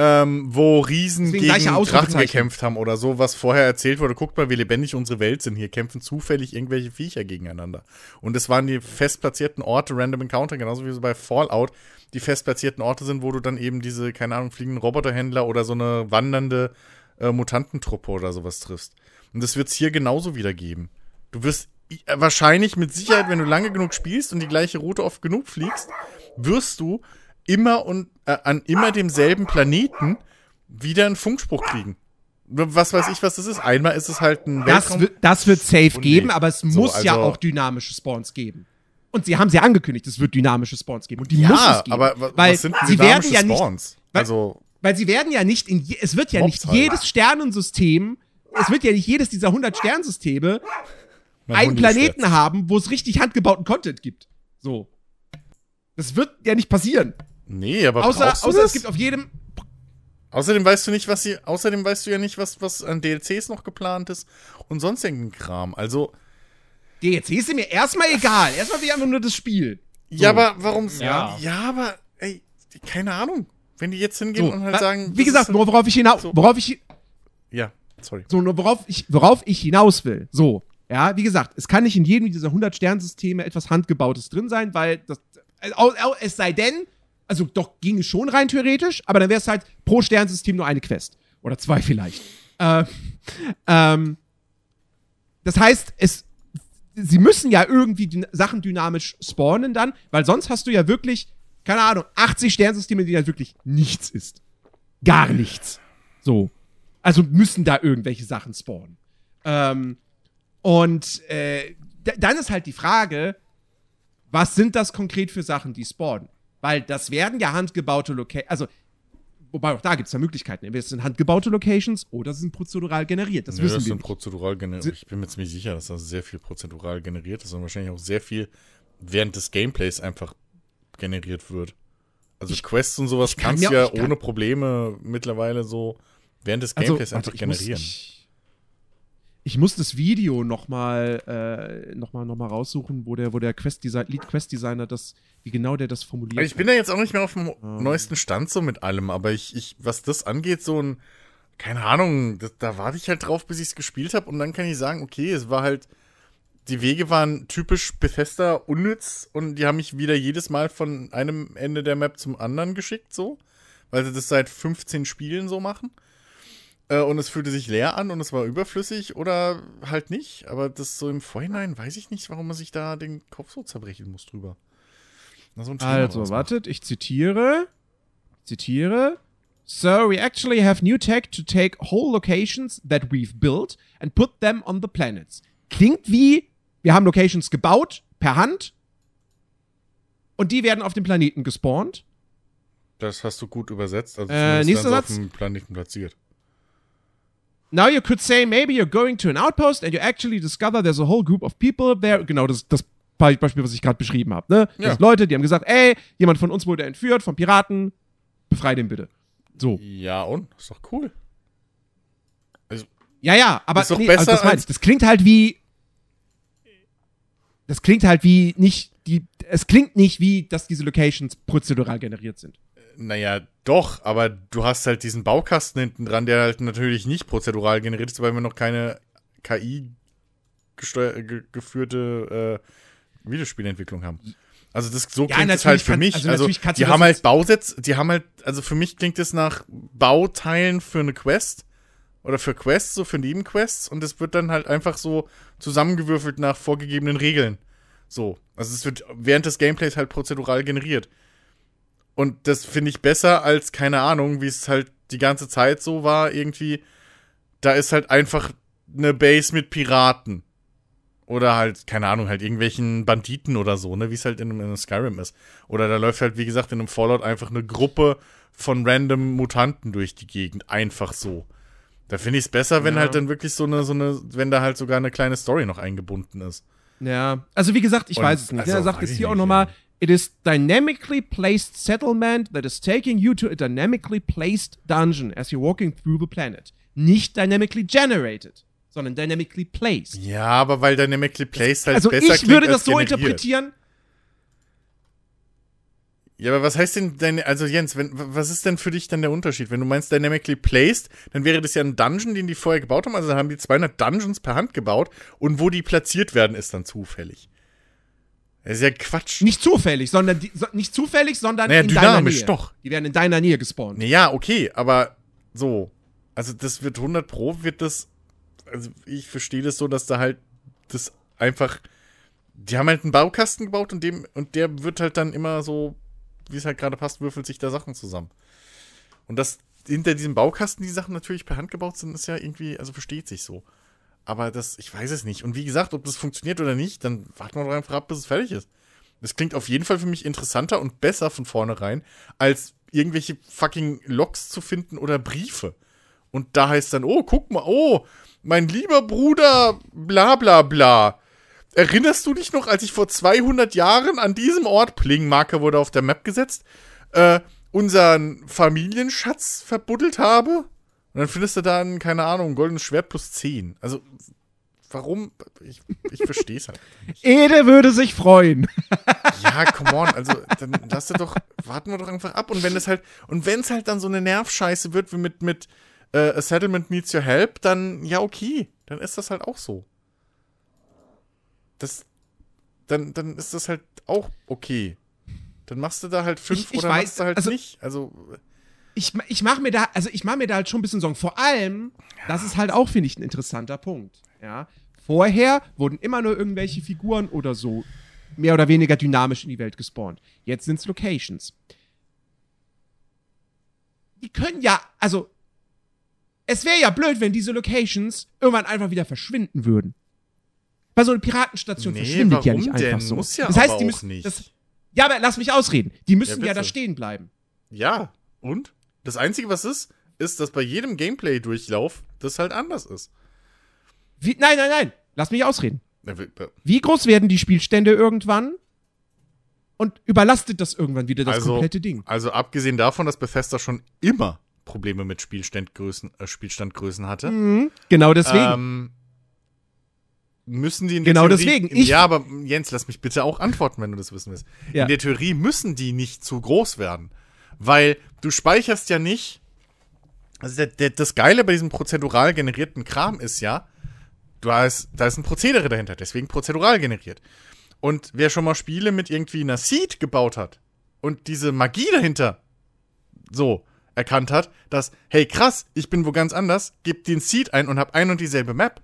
ähm, wo Riesen Deswegen gegen Drachen gekämpft haben oder so, was vorher erzählt wurde. Guckt mal, wie lebendig unsere Welt sind. Hier kämpfen zufällig irgendwelche Viecher gegeneinander. Und das waren die fest platzierten Orte, Random Encounter, genauso wie so bei Fallout, die fest platzierten Orte sind, wo du dann eben diese, keine Ahnung, fliegenden Roboterhändler oder so eine wandernde äh, Mutantentruppe oder sowas triffst. Und das wird es hier genauso wieder geben. Du wirst äh, wahrscheinlich mit Sicherheit, wenn du lange genug spielst und die gleiche Route oft genug fliegst, wirst du immer und äh, an immer demselben Planeten wieder einen Funkspruch kriegen. Was weiß ich, was das ist. Einmal ist es halt ein Das, Weltraum. wird, das wird safe Und geben, nee. aber es So, muss ja also- auch dynamische Spawns geben. Und sie haben sie angekündigt, es wird dynamische Spawns geben. Und die ja, muss es geben. aber weil was sind sie werden ja nicht, Spawns? weil- also, weil sie werden ja nicht in, je, es wird ja nicht halt. jedes Sternensystem, es wird ja nicht jedes dieser 100 Sternsysteme einen Planeten haben, wo es richtig handgebauten Content gibt. So. Das wird ja nicht passieren. Nee, aber Außer, brauchst du außer das? es gibt auf jedem. Außerdem weißt du nicht, was sie. Außerdem weißt du ja nicht, was, was an DLCs noch geplant ist und sonst irgendein Kram. Also, DLC ist mir erstmal egal. Erstmal wie einfach nur das Spiel. ja, aber warum. Ja. ja, aber, ey, keine Ahnung. Wenn die jetzt hingehen So, und halt wa- sagen. wie gesagt, worauf ich hinaus, so. worauf ich, Ja, sorry. so, nur worauf ich, worauf ich hinaus will. So, ja, wie gesagt, es kann nicht in jedem dieser 100 Sternsysteme etwas handgebautes drin sein, weil das, es sei denn, also doch ging es schon rein theoretisch, aber dann wäre es halt pro Sternsystem nur eine Quest oder zwei vielleicht. Äh, ähm, das heißt, es, sie müssen ja irgendwie die Sachen dynamisch spawnen dann, weil sonst hast du ja wirklich, keine Ahnung, 80 Sternsysteme, die halt wirklich nichts ist. Gar nichts. So. Also müssen da irgendwelche Sachen spawnen. Ähm, und äh, dann ist halt die Frage, was sind das konkret für Sachen, die spawnen? Weil das werden ja handgebaute Locations, also, wobei auch da gibt es ja Möglichkeiten. Entweder es sind handgebaute Locations oder sie sind prozedural generiert. Das Nö, wissen das wir sind prozedural generiert. Ich bin mir ziemlich sicher, dass das sehr viel prozedural generiert ist und wahrscheinlich auch sehr viel während des Gameplays einfach generiert wird. Also Ich- Quests und sowas kann kannst du mir- ja kann- ohne Probleme mittlerweile so während des Also, Gameplays warte, einfach ich muss- generieren. Ich, ich muss das Video noch mal, äh, noch mal, noch mal raussuchen, wo der, wo der Quest Lead Quest Designer das, wie genau der das formuliert. Ich bin da jetzt auch nicht mehr auf dem Ähm. neuesten Stand so mit allem, aber ich, ich was das angeht, so ein, keine Ahnung, das, da warte ich halt drauf, bis ich es gespielt habe und dann kann ich sagen, okay, es war halt, die Wege waren typisch Bethesda unnütz und die haben mich wieder jedes Mal von einem Ende der Map zum anderen geschickt, so, weil sie das seit 15 Spielen so machen. Äh, Und es fühlte sich leer an und es war überflüssig oder halt nicht. Aber das so im Vorhinein weiß ich nicht, warum man sich da den Kopf so zerbrechen muss drüber. Na, so Also, wartet, ich zitiere. Zitiere. So, we actually have new tech to take whole locations that we've built and put them on the planets. Klingt wie, wir haben Locations gebaut, per Hand, und die werden auf dem Planeten gespawnt. Das hast du gut übersetzt. Also Äh, nächster Satz. auf dem Planeten platziert. Now you could say maybe you're going to an outpost and you actually discover there's a whole group of people there. Genau, das das Be- Beispiel, was ich gerade beschrieben habe. Ne? Ja. Leute, die haben gesagt, ey, jemand von uns wurde entführt von Piraten, befrei den bitte. So. Ja, und? Ist doch cool. Also, Ja, ja, aber Ist doch nee, besser also das meine als-. Das klingt halt wie. Das klingt halt wie nicht die. Es klingt nicht wie, dass diese Locations prozedural generiert sind. Naja, doch, aber du hast halt diesen Baukasten hinten dran, der halt natürlich nicht prozedural generiert ist, weil wir noch keine KI gesteuer- ge geführte äh, Videospielentwicklung haben. Also das so Ja, klingt es halt für kann- mich. also Also, die haben halt Bausätze, die haben halt, also für mich klingt es nach Bauteilen für eine Quest oder für Quests, so für Nebenquests und es wird dann halt einfach so zusammengewürfelt nach vorgegebenen Regeln. So. Also es wird während des Gameplays halt prozedural generiert. Und das finde ich besser als, keine Ahnung, wie es halt die ganze Zeit so war, irgendwie. Da ist halt einfach eine Base mit Piraten. Oder halt, keine Ahnung, halt irgendwelchen Banditen oder so, ne, wie es halt in, einem- in Skyrim ist. Oder da läuft halt, wie gesagt, in einem Fallout einfach eine Gruppe von random Mutanten durch die Gegend. Einfach so. Da finde ich es besser, wenn Ja. halt dann wirklich so eine, so eine, wenn da halt sogar eine kleine Story noch eingebunden ist. Ja. Also wie gesagt, ich Und- weiß es nicht. also, er sagt ich hier auch nochmal. It is dynamically placed settlement that is taking you to a dynamically placed dungeon as you're walking through the planet. Nicht dynamically generated, sondern dynamically placed. Ja, aber weil Dynamically Placed halt also besser ich würde das so generiert. interpretieren. Ja, aber was heißt denn deine, also Jens, wenn, was ist denn für dich dann der Unterschied? Wenn du meinst dynamically placed, dann wäre das ja ein Dungeon, den die vorher gebaut haben, also haben die 200 Dungeons per Hand gebaut und wo die platziert werden, ist dann zufällig. Das ist ja Quatsch. Nicht zufällig, sondern die, so, nicht zufällig, sondern Naja, in deiner dynamisch Nähe. doch. Die werden in deiner Nähe gespawnt. Ja, okay, aber so. Also das wird 100 pro, wird das, also ich verstehe das so, dass da halt das einfach, die haben halt einen Baukasten gebaut und dem, und der wird halt dann immer so, wie es halt gerade passt, würfelt sich da Sachen zusammen. Und dass hinter diesem Baukasten die Sachen natürlich per Hand gebaut sind, ist ja irgendwie, also versteht sich so. Aber das, ich weiß es nicht. Und wie gesagt, ob das funktioniert oder nicht, dann warten wir doch einfach ab, bis es fertig ist. Das klingt auf jeden Fall für mich interessanter und besser von vornherein, als irgendwelche fucking Logs zu finden oder Briefe. Und da heißt dann, oh, guck mal, oh, mein lieber Bruder, bla bla bla. Erinnerst du dich noch, als ich vor 200 Jahren an diesem Ort, Pling-Marker wurde auf der Map gesetzt, äh, unseren Familienschatz verbuddelt habe? Und dann findest du da ein, keine Ahnung, ein goldenes Schwert plus 10. Also, warum? Ich, ich verstehe es halt. nicht. Ede würde sich freuen. Ja, come on, also dann lass doch, warten wir doch einfach ab. Und wenn es halt, und wenn es halt dann so eine Nervscheiße wird wie mit, mit äh, A Settlement Needs Your Help, dann ja, okay. Dann ist das halt auch so. Das, dann, dann ist das halt auch okay. Dann machst du da halt fünf Ich- ich oder weiß, machst du halt also- nicht. Also, ich, ich mache mir da, also ich mache mir da halt schon ein bisschen Sorgen. Vor allem, das ist halt auch, finde ich, ein interessanter Punkt. Ja. Vorher wurden immer nur irgendwelche Figuren oder so mehr oder weniger dynamisch in die Welt gespawnt. Jetzt sind es Locations. Die können ja, also, es wäre ja blöd, wenn diese Locations irgendwann einfach wieder verschwinden würden. Bei so einer Piratenstation Nee, verschwindet ja nicht einfach denn? so. Muss ja das heißt, aber die müssen, nicht. Das, ja, aber lass mich ausreden. Die müssen Ja, ja, da stehen bleiben. ja. Und? Das Einzige, was ist, ist, dass bei jedem Gameplay-Durchlauf das halt anders ist. Wie, nein, nein, nein. Lass mich ausreden. Wie groß werden die Spielstände irgendwann? Und überlastet das irgendwann wieder das Also- komplette Ding? Also abgesehen davon, dass Bethesda schon immer Probleme mit Spielstandgrößen, äh, Spielstandgrößen hatte, Mhm. Genau deswegen. ähm, müssen die in der Genau Theorie, deswegen. Ich- ja, aber Jens, lass mich bitte auch antworten, wenn du das wissen willst. Ja. In der Theorie müssen die nicht zu groß werden, weil du speicherst ja nicht. Also das Geile bei diesem prozedural generierten Kram ist ja, du hast, da ist ein Prozedere dahinter, deswegen prozedural generiert. Und wer schon mal Spiele mit irgendwie einer Seed gebaut hat und diese Magie dahinter so erkannt hat, dass, hey krass, ich bin wo ganz anders, gib den Seed ein und hab ein und dieselbe Map.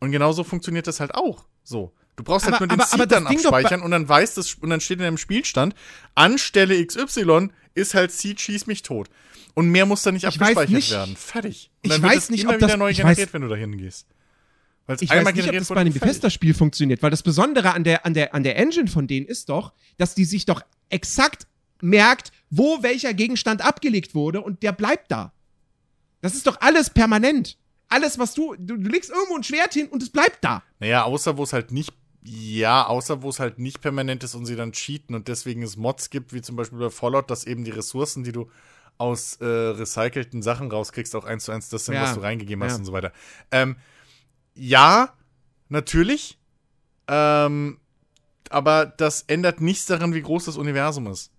Und genauso funktioniert das halt auch. So. Du brauchst halt Aber- nur den aber- aber dann abspeichern und dann weißt das, und dann steht in deinem Spielstand, anstelle XY ist halt Seed schieß mich tot. Und mehr muss da nicht Ich abgespeichert nicht- werden. Fertig. Und ich dann wird weiß es nicht, immer ob das- wieder neu ich generiert, weiß- wenn du da hingehst. Weil es Ich weiß nicht, ob das bei einem. Bethesda-Spiel funktioniert, weil das Besondere an der, an, der, an der Engine von denen ist doch, dass die sich doch exakt merkt, wo welcher Gegenstand abgelegt wurde und der bleibt da. Das ist doch alles permanent. Alles, was du, du, du legst irgendwo ein Schwert hin und es bleibt da. Naja, außer wo es halt nicht. Ja, außer wo es halt nicht permanent ist und sie dann cheaten und deswegen es Mods gibt, wie zum Beispiel bei Fallout, dass eben die Ressourcen, die du aus äh, recycelten Sachen rauskriegst, auch eins zu eins das, dann, Ja. was du reingegeben hast Ja. und so weiter. Ähm, ja, natürlich. Ähm, aber das ändert nichts daran, wie groß das Universum ist.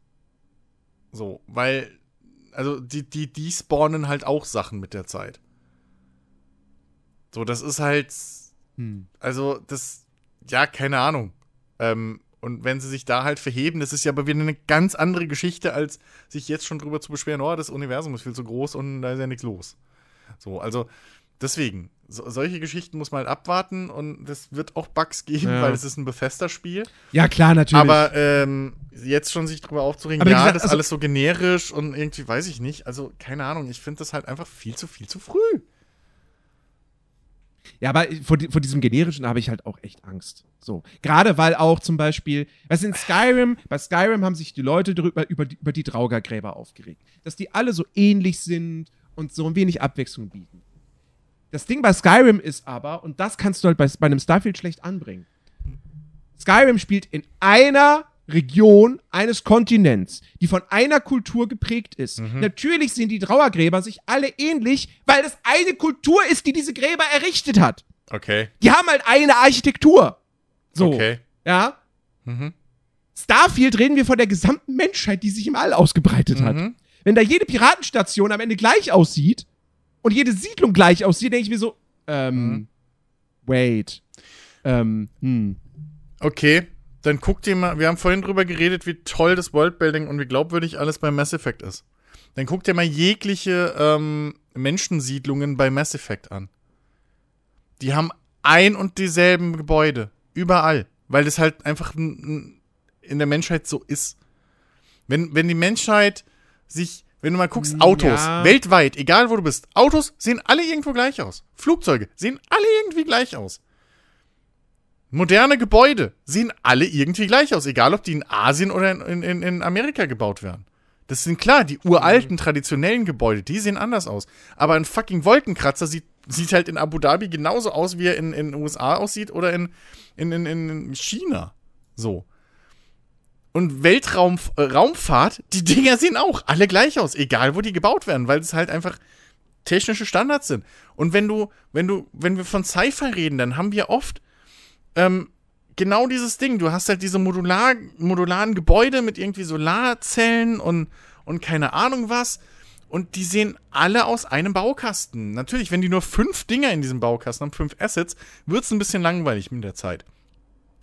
So, weil, also die, die, die spawnen halt auch Sachen mit der Zeit. So, das ist halt, Hm. also das, ja, keine Ahnung. Ähm, und wenn sie sich da halt verheben, das ist ja aber wieder eine ganz andere Geschichte, als sich jetzt schon drüber zu beschweren, oh, das Universum ist viel zu groß und da ist ja nichts los. So, also deswegen, so, solche Geschichten muss man halt abwarten und es wird auch Bugs geben, Ja. weil es ist ein Bethesda-Spiel. Ja, klar, natürlich. Aber ähm, jetzt schon sich drüber aufzuregen, Aber ja, gesagt, das ist also- alles so generisch und irgendwie weiß ich nicht. Also, keine Ahnung, ich finde das halt einfach viel zu viel zu früh. Ja, aber vor, vor diesem generischen habe ich halt auch echt Angst. So. Gerade weil auch zum Beispiel, was in Skyrim, bei Skyrim haben sich die Leute drüber, über, die, über die Draugergräber aufgeregt. Dass die alle so ähnlich sind und so ein wenig Abwechslung bieten. Das Ding bei Skyrim ist aber, und das kannst du halt bei, bei einem Starfield schlecht anbringen. Skyrim spielt in einer Region eines Kontinents, die von einer Kultur geprägt ist. Natürlich sehen die Trauergräber sich alle ähnlich, weil das eine Kultur ist, die diese Gräber errichtet hat. Okay, Die haben halt eine Architektur. So. okay. Ja. Mhm. Starfield reden wir von der gesamten Menschheit, die sich im All ausgebreitet hat. Mhm. Wenn da jede Piratenstation am Ende gleich aussieht und jede Siedlung gleich aussieht, denke ich mir so, ähm, Mhm. wait. Ähm, hm. Okay, dann guck dir mal, wir haben vorhin drüber geredet, wie toll das Worldbuilding und wie glaubwürdig alles bei Mass Effect ist. Dann guck dir mal jegliche ähm, Menschensiedlungen bei Mass Effect an. Die haben ein und dieselben Gebäude. Überall. Weil das halt einfach in der Menschheit so ist. Wenn, wenn die Menschheit sich, wenn du mal guckst, Ja. Autos, weltweit, egal wo du bist, Autos sehen alle irgendwo gleich aus. Flugzeuge sehen alle irgendwie gleich aus. Moderne Gebäude sehen alle irgendwie gleich aus, egal ob die in Asien oder in, in, in Amerika gebaut werden. Das sind klar, die uralten, traditionellen Gebäude, die sehen anders aus. Aber ein fucking Wolkenkratzer sieht, sieht halt in Abu Dhabi genauso aus, wie er in den USA aussieht oder in, in, in, in China. So. Und Weltraum, äh, die Dinger sehen auch alle gleich aus, egal wo die gebaut werden, weil es halt einfach technische Standards sind. Und wenn du, wenn du, wenn wir von Sci-Fi reden, dann haben wir oft ähm, genau dieses Ding. Du hast halt diese modular, modularen Gebäude mit irgendwie Solarzellen und, und keine Ahnung was. Und die sehen alle aus einem Baukasten. Natürlich, wenn die nur fünf Dinger in diesem Baukasten haben, fünf Assets, wird es ein bisschen langweilig mit der Zeit.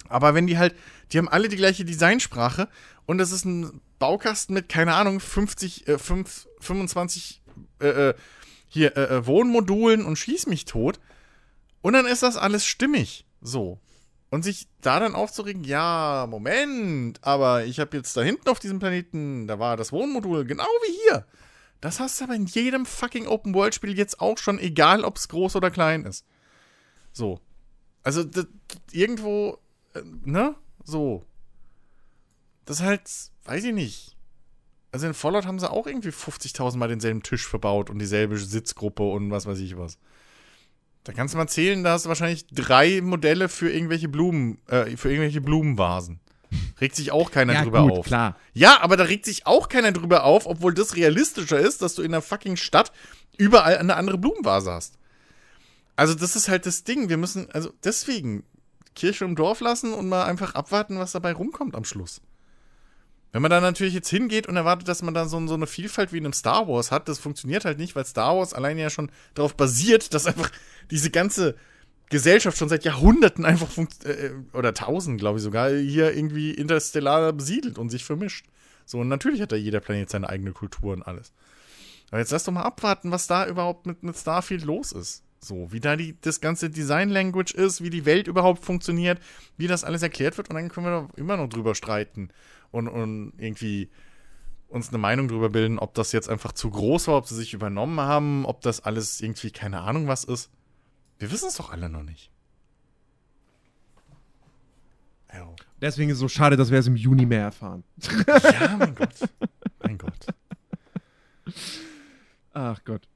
Aber wenn die halt, die haben alle die gleiche Designsprache und das ist ein Baukasten mit, keine Ahnung, 50, äh, 5, 25 äh, äh, hier, äh, äh, Wohnmodulen und schieß mich tot. Und dann ist das alles stimmig. So. Und sich da dann aufzuregen, ja, Moment, aber ich habe jetzt da hinten auf diesem Planeten, da war das Wohnmodul genau wie hier. Das hast du aber in jedem fucking Open-World-Spiel jetzt auch schon, egal ob es groß oder klein ist. So. Also, das, irgendwo, äh, ne? So. Das ist halt, weiß ich nicht. Also in Fallout haben sie auch irgendwie 50.000 Mal denselben Tisch verbaut und dieselbe Sitzgruppe und was weiß ich was. Da kannst du mal zählen, da hast du wahrscheinlich drei Modelle für irgendwelche Blumen, äh, für irgendwelche Blumenvasen. Regt sich auch keiner Ja, drüber gut, auf. klar. Ja, aber da regt sich auch keiner drüber auf, obwohl das realistischer ist, dass du in der fucking Stadt überall eine andere Blumenvase hast. Also, das ist halt das Ding. Wir müssen, also deswegen, Kirche im Dorf lassen und mal einfach abwarten, was dabei rumkommt am Schluss. Wenn man da natürlich jetzt hingeht und erwartet, dass man da so, so eine Vielfalt wie in einem Star Wars hat, das funktioniert halt nicht, weil Star Wars alleine ja schon darauf basiert, dass einfach diese ganze Gesellschaft schon seit Jahrhunderten einfach funkt äh, oder tausend, glaube ich sogar, hier irgendwie interstellar besiedelt und sich vermischt. So, und natürlich hat da jeder Planet seine eigene Kultur und alles. Aber jetzt lass doch mal abwarten, was da überhaupt mit, mit Starfield los ist. So, wie da die, das ganze Design-Language ist, wie die Welt überhaupt funktioniert, wie das alles erklärt wird und dann können wir doch immer noch drüber streiten und, und irgendwie uns eine Meinung drüber bilden, ob das jetzt einfach zu groß war, ob sie sich übernommen haben, ob das alles irgendwie keine Ahnung was ist. Wir wissen es doch alle noch nicht. Deswegen ist es so schade, dass wir es im Juni mehr erfahren. ja mein Gott. Mein Gott. Ach Gott.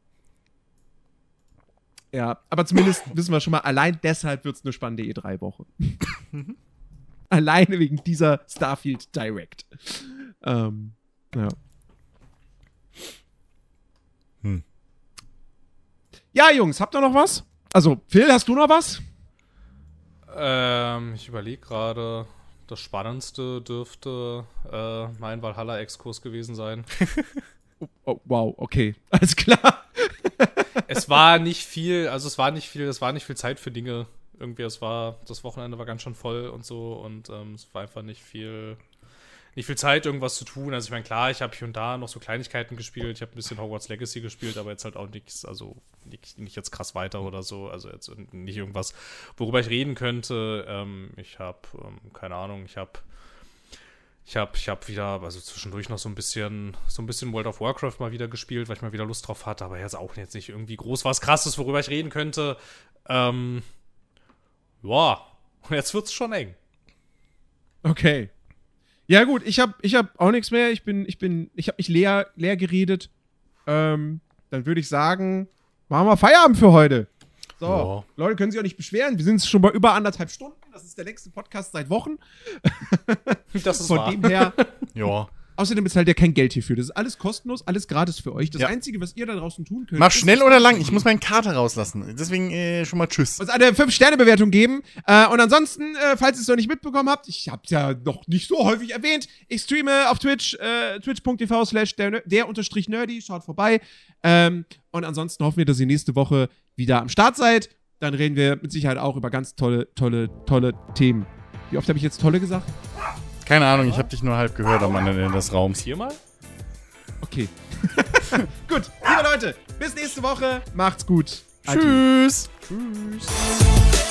Ja, aber zumindest wissen wir schon mal, allein deshalb wird es eine spannende E3-Woche. Alleine wegen dieser Starfield Direct. Ähm, ja. Hm. Ja, Jungs, habt ihr noch was? Also, Phil, hast du noch was? Ähm, ich überlege gerade, das Spannendste dürfte äh, mein Valhalla-Exkurs gewesen sein. Oh, wow, okay. Alles klar. Es war nicht viel, also es war nicht viel, es war nicht viel Zeit für Dinge. Irgendwie, es war, das Wochenende war ganz schön voll und so und ähm, es war einfach nicht viel, nicht viel Zeit, irgendwas zu tun. Also ich meine, klar, ich habe hier und da noch so Kleinigkeiten gespielt. Ich habe ein bisschen Hogwarts Legacy gespielt, aber jetzt halt auch nichts, also nicht, nicht jetzt krass weiter oder so. Also jetzt nicht irgendwas, worüber ich reden könnte. Ähm, ich habe, ähm, keine Ahnung, ich habe ich habe ich hab wieder, also zwischendurch noch so ein bisschen, so ein bisschen World of Warcraft mal wieder gespielt, weil ich mal wieder Lust drauf hatte, aber jetzt auch jetzt nicht irgendwie groß was krasses, worüber ich reden könnte. Ähm, ja, jetzt wird's schon eng. Okay. Ja, gut, ich habe ich hab auch nichts mehr. Ich bin, ich bin, ich habe mich leer, leer geredet. Ähm, dann würde ich sagen, machen wir Feierabend für heute. So, Ja. Leute können sich auch nicht beschweren. Wir sind schon bei über anderthalb Stunden. Das ist der längste Podcast seit Wochen. Das ist Von wahr. dem her. Ja. Außerdem bezahlt ihr kein Geld hierfür. Das ist alles kostenlos, alles gratis für euch. Das Ja. Einzige, was ihr da draußen tun könnt. Mach schnell oder lang. Ich muss meine Karte rauslassen. Deswegen äh, schon mal Tschüss. uns eine 5-Sterne-Bewertung geben. Äh, und ansonsten, äh, falls ihr es noch nicht mitbekommen habt, ich habe es ja noch nicht so häufig erwähnt, ich streame auf Twitch, äh, twitch.tv slash der, der unterstrich nerdy, schaut vorbei. Ähm, und ansonsten hoffen wir, dass ihr nächste Woche wieder am Start seid. Dann reden wir mit Sicherheit auch über ganz tolle, tolle, tolle Themen. Wie oft habe ich jetzt tolle gesagt? Keine Ahnung, ich habe dich nur halb gehört am anderen Ende des Raums. Viermal? Okay. gut, liebe Leute, bis nächste Woche. Macht's gut. Tschüss. Tschüss.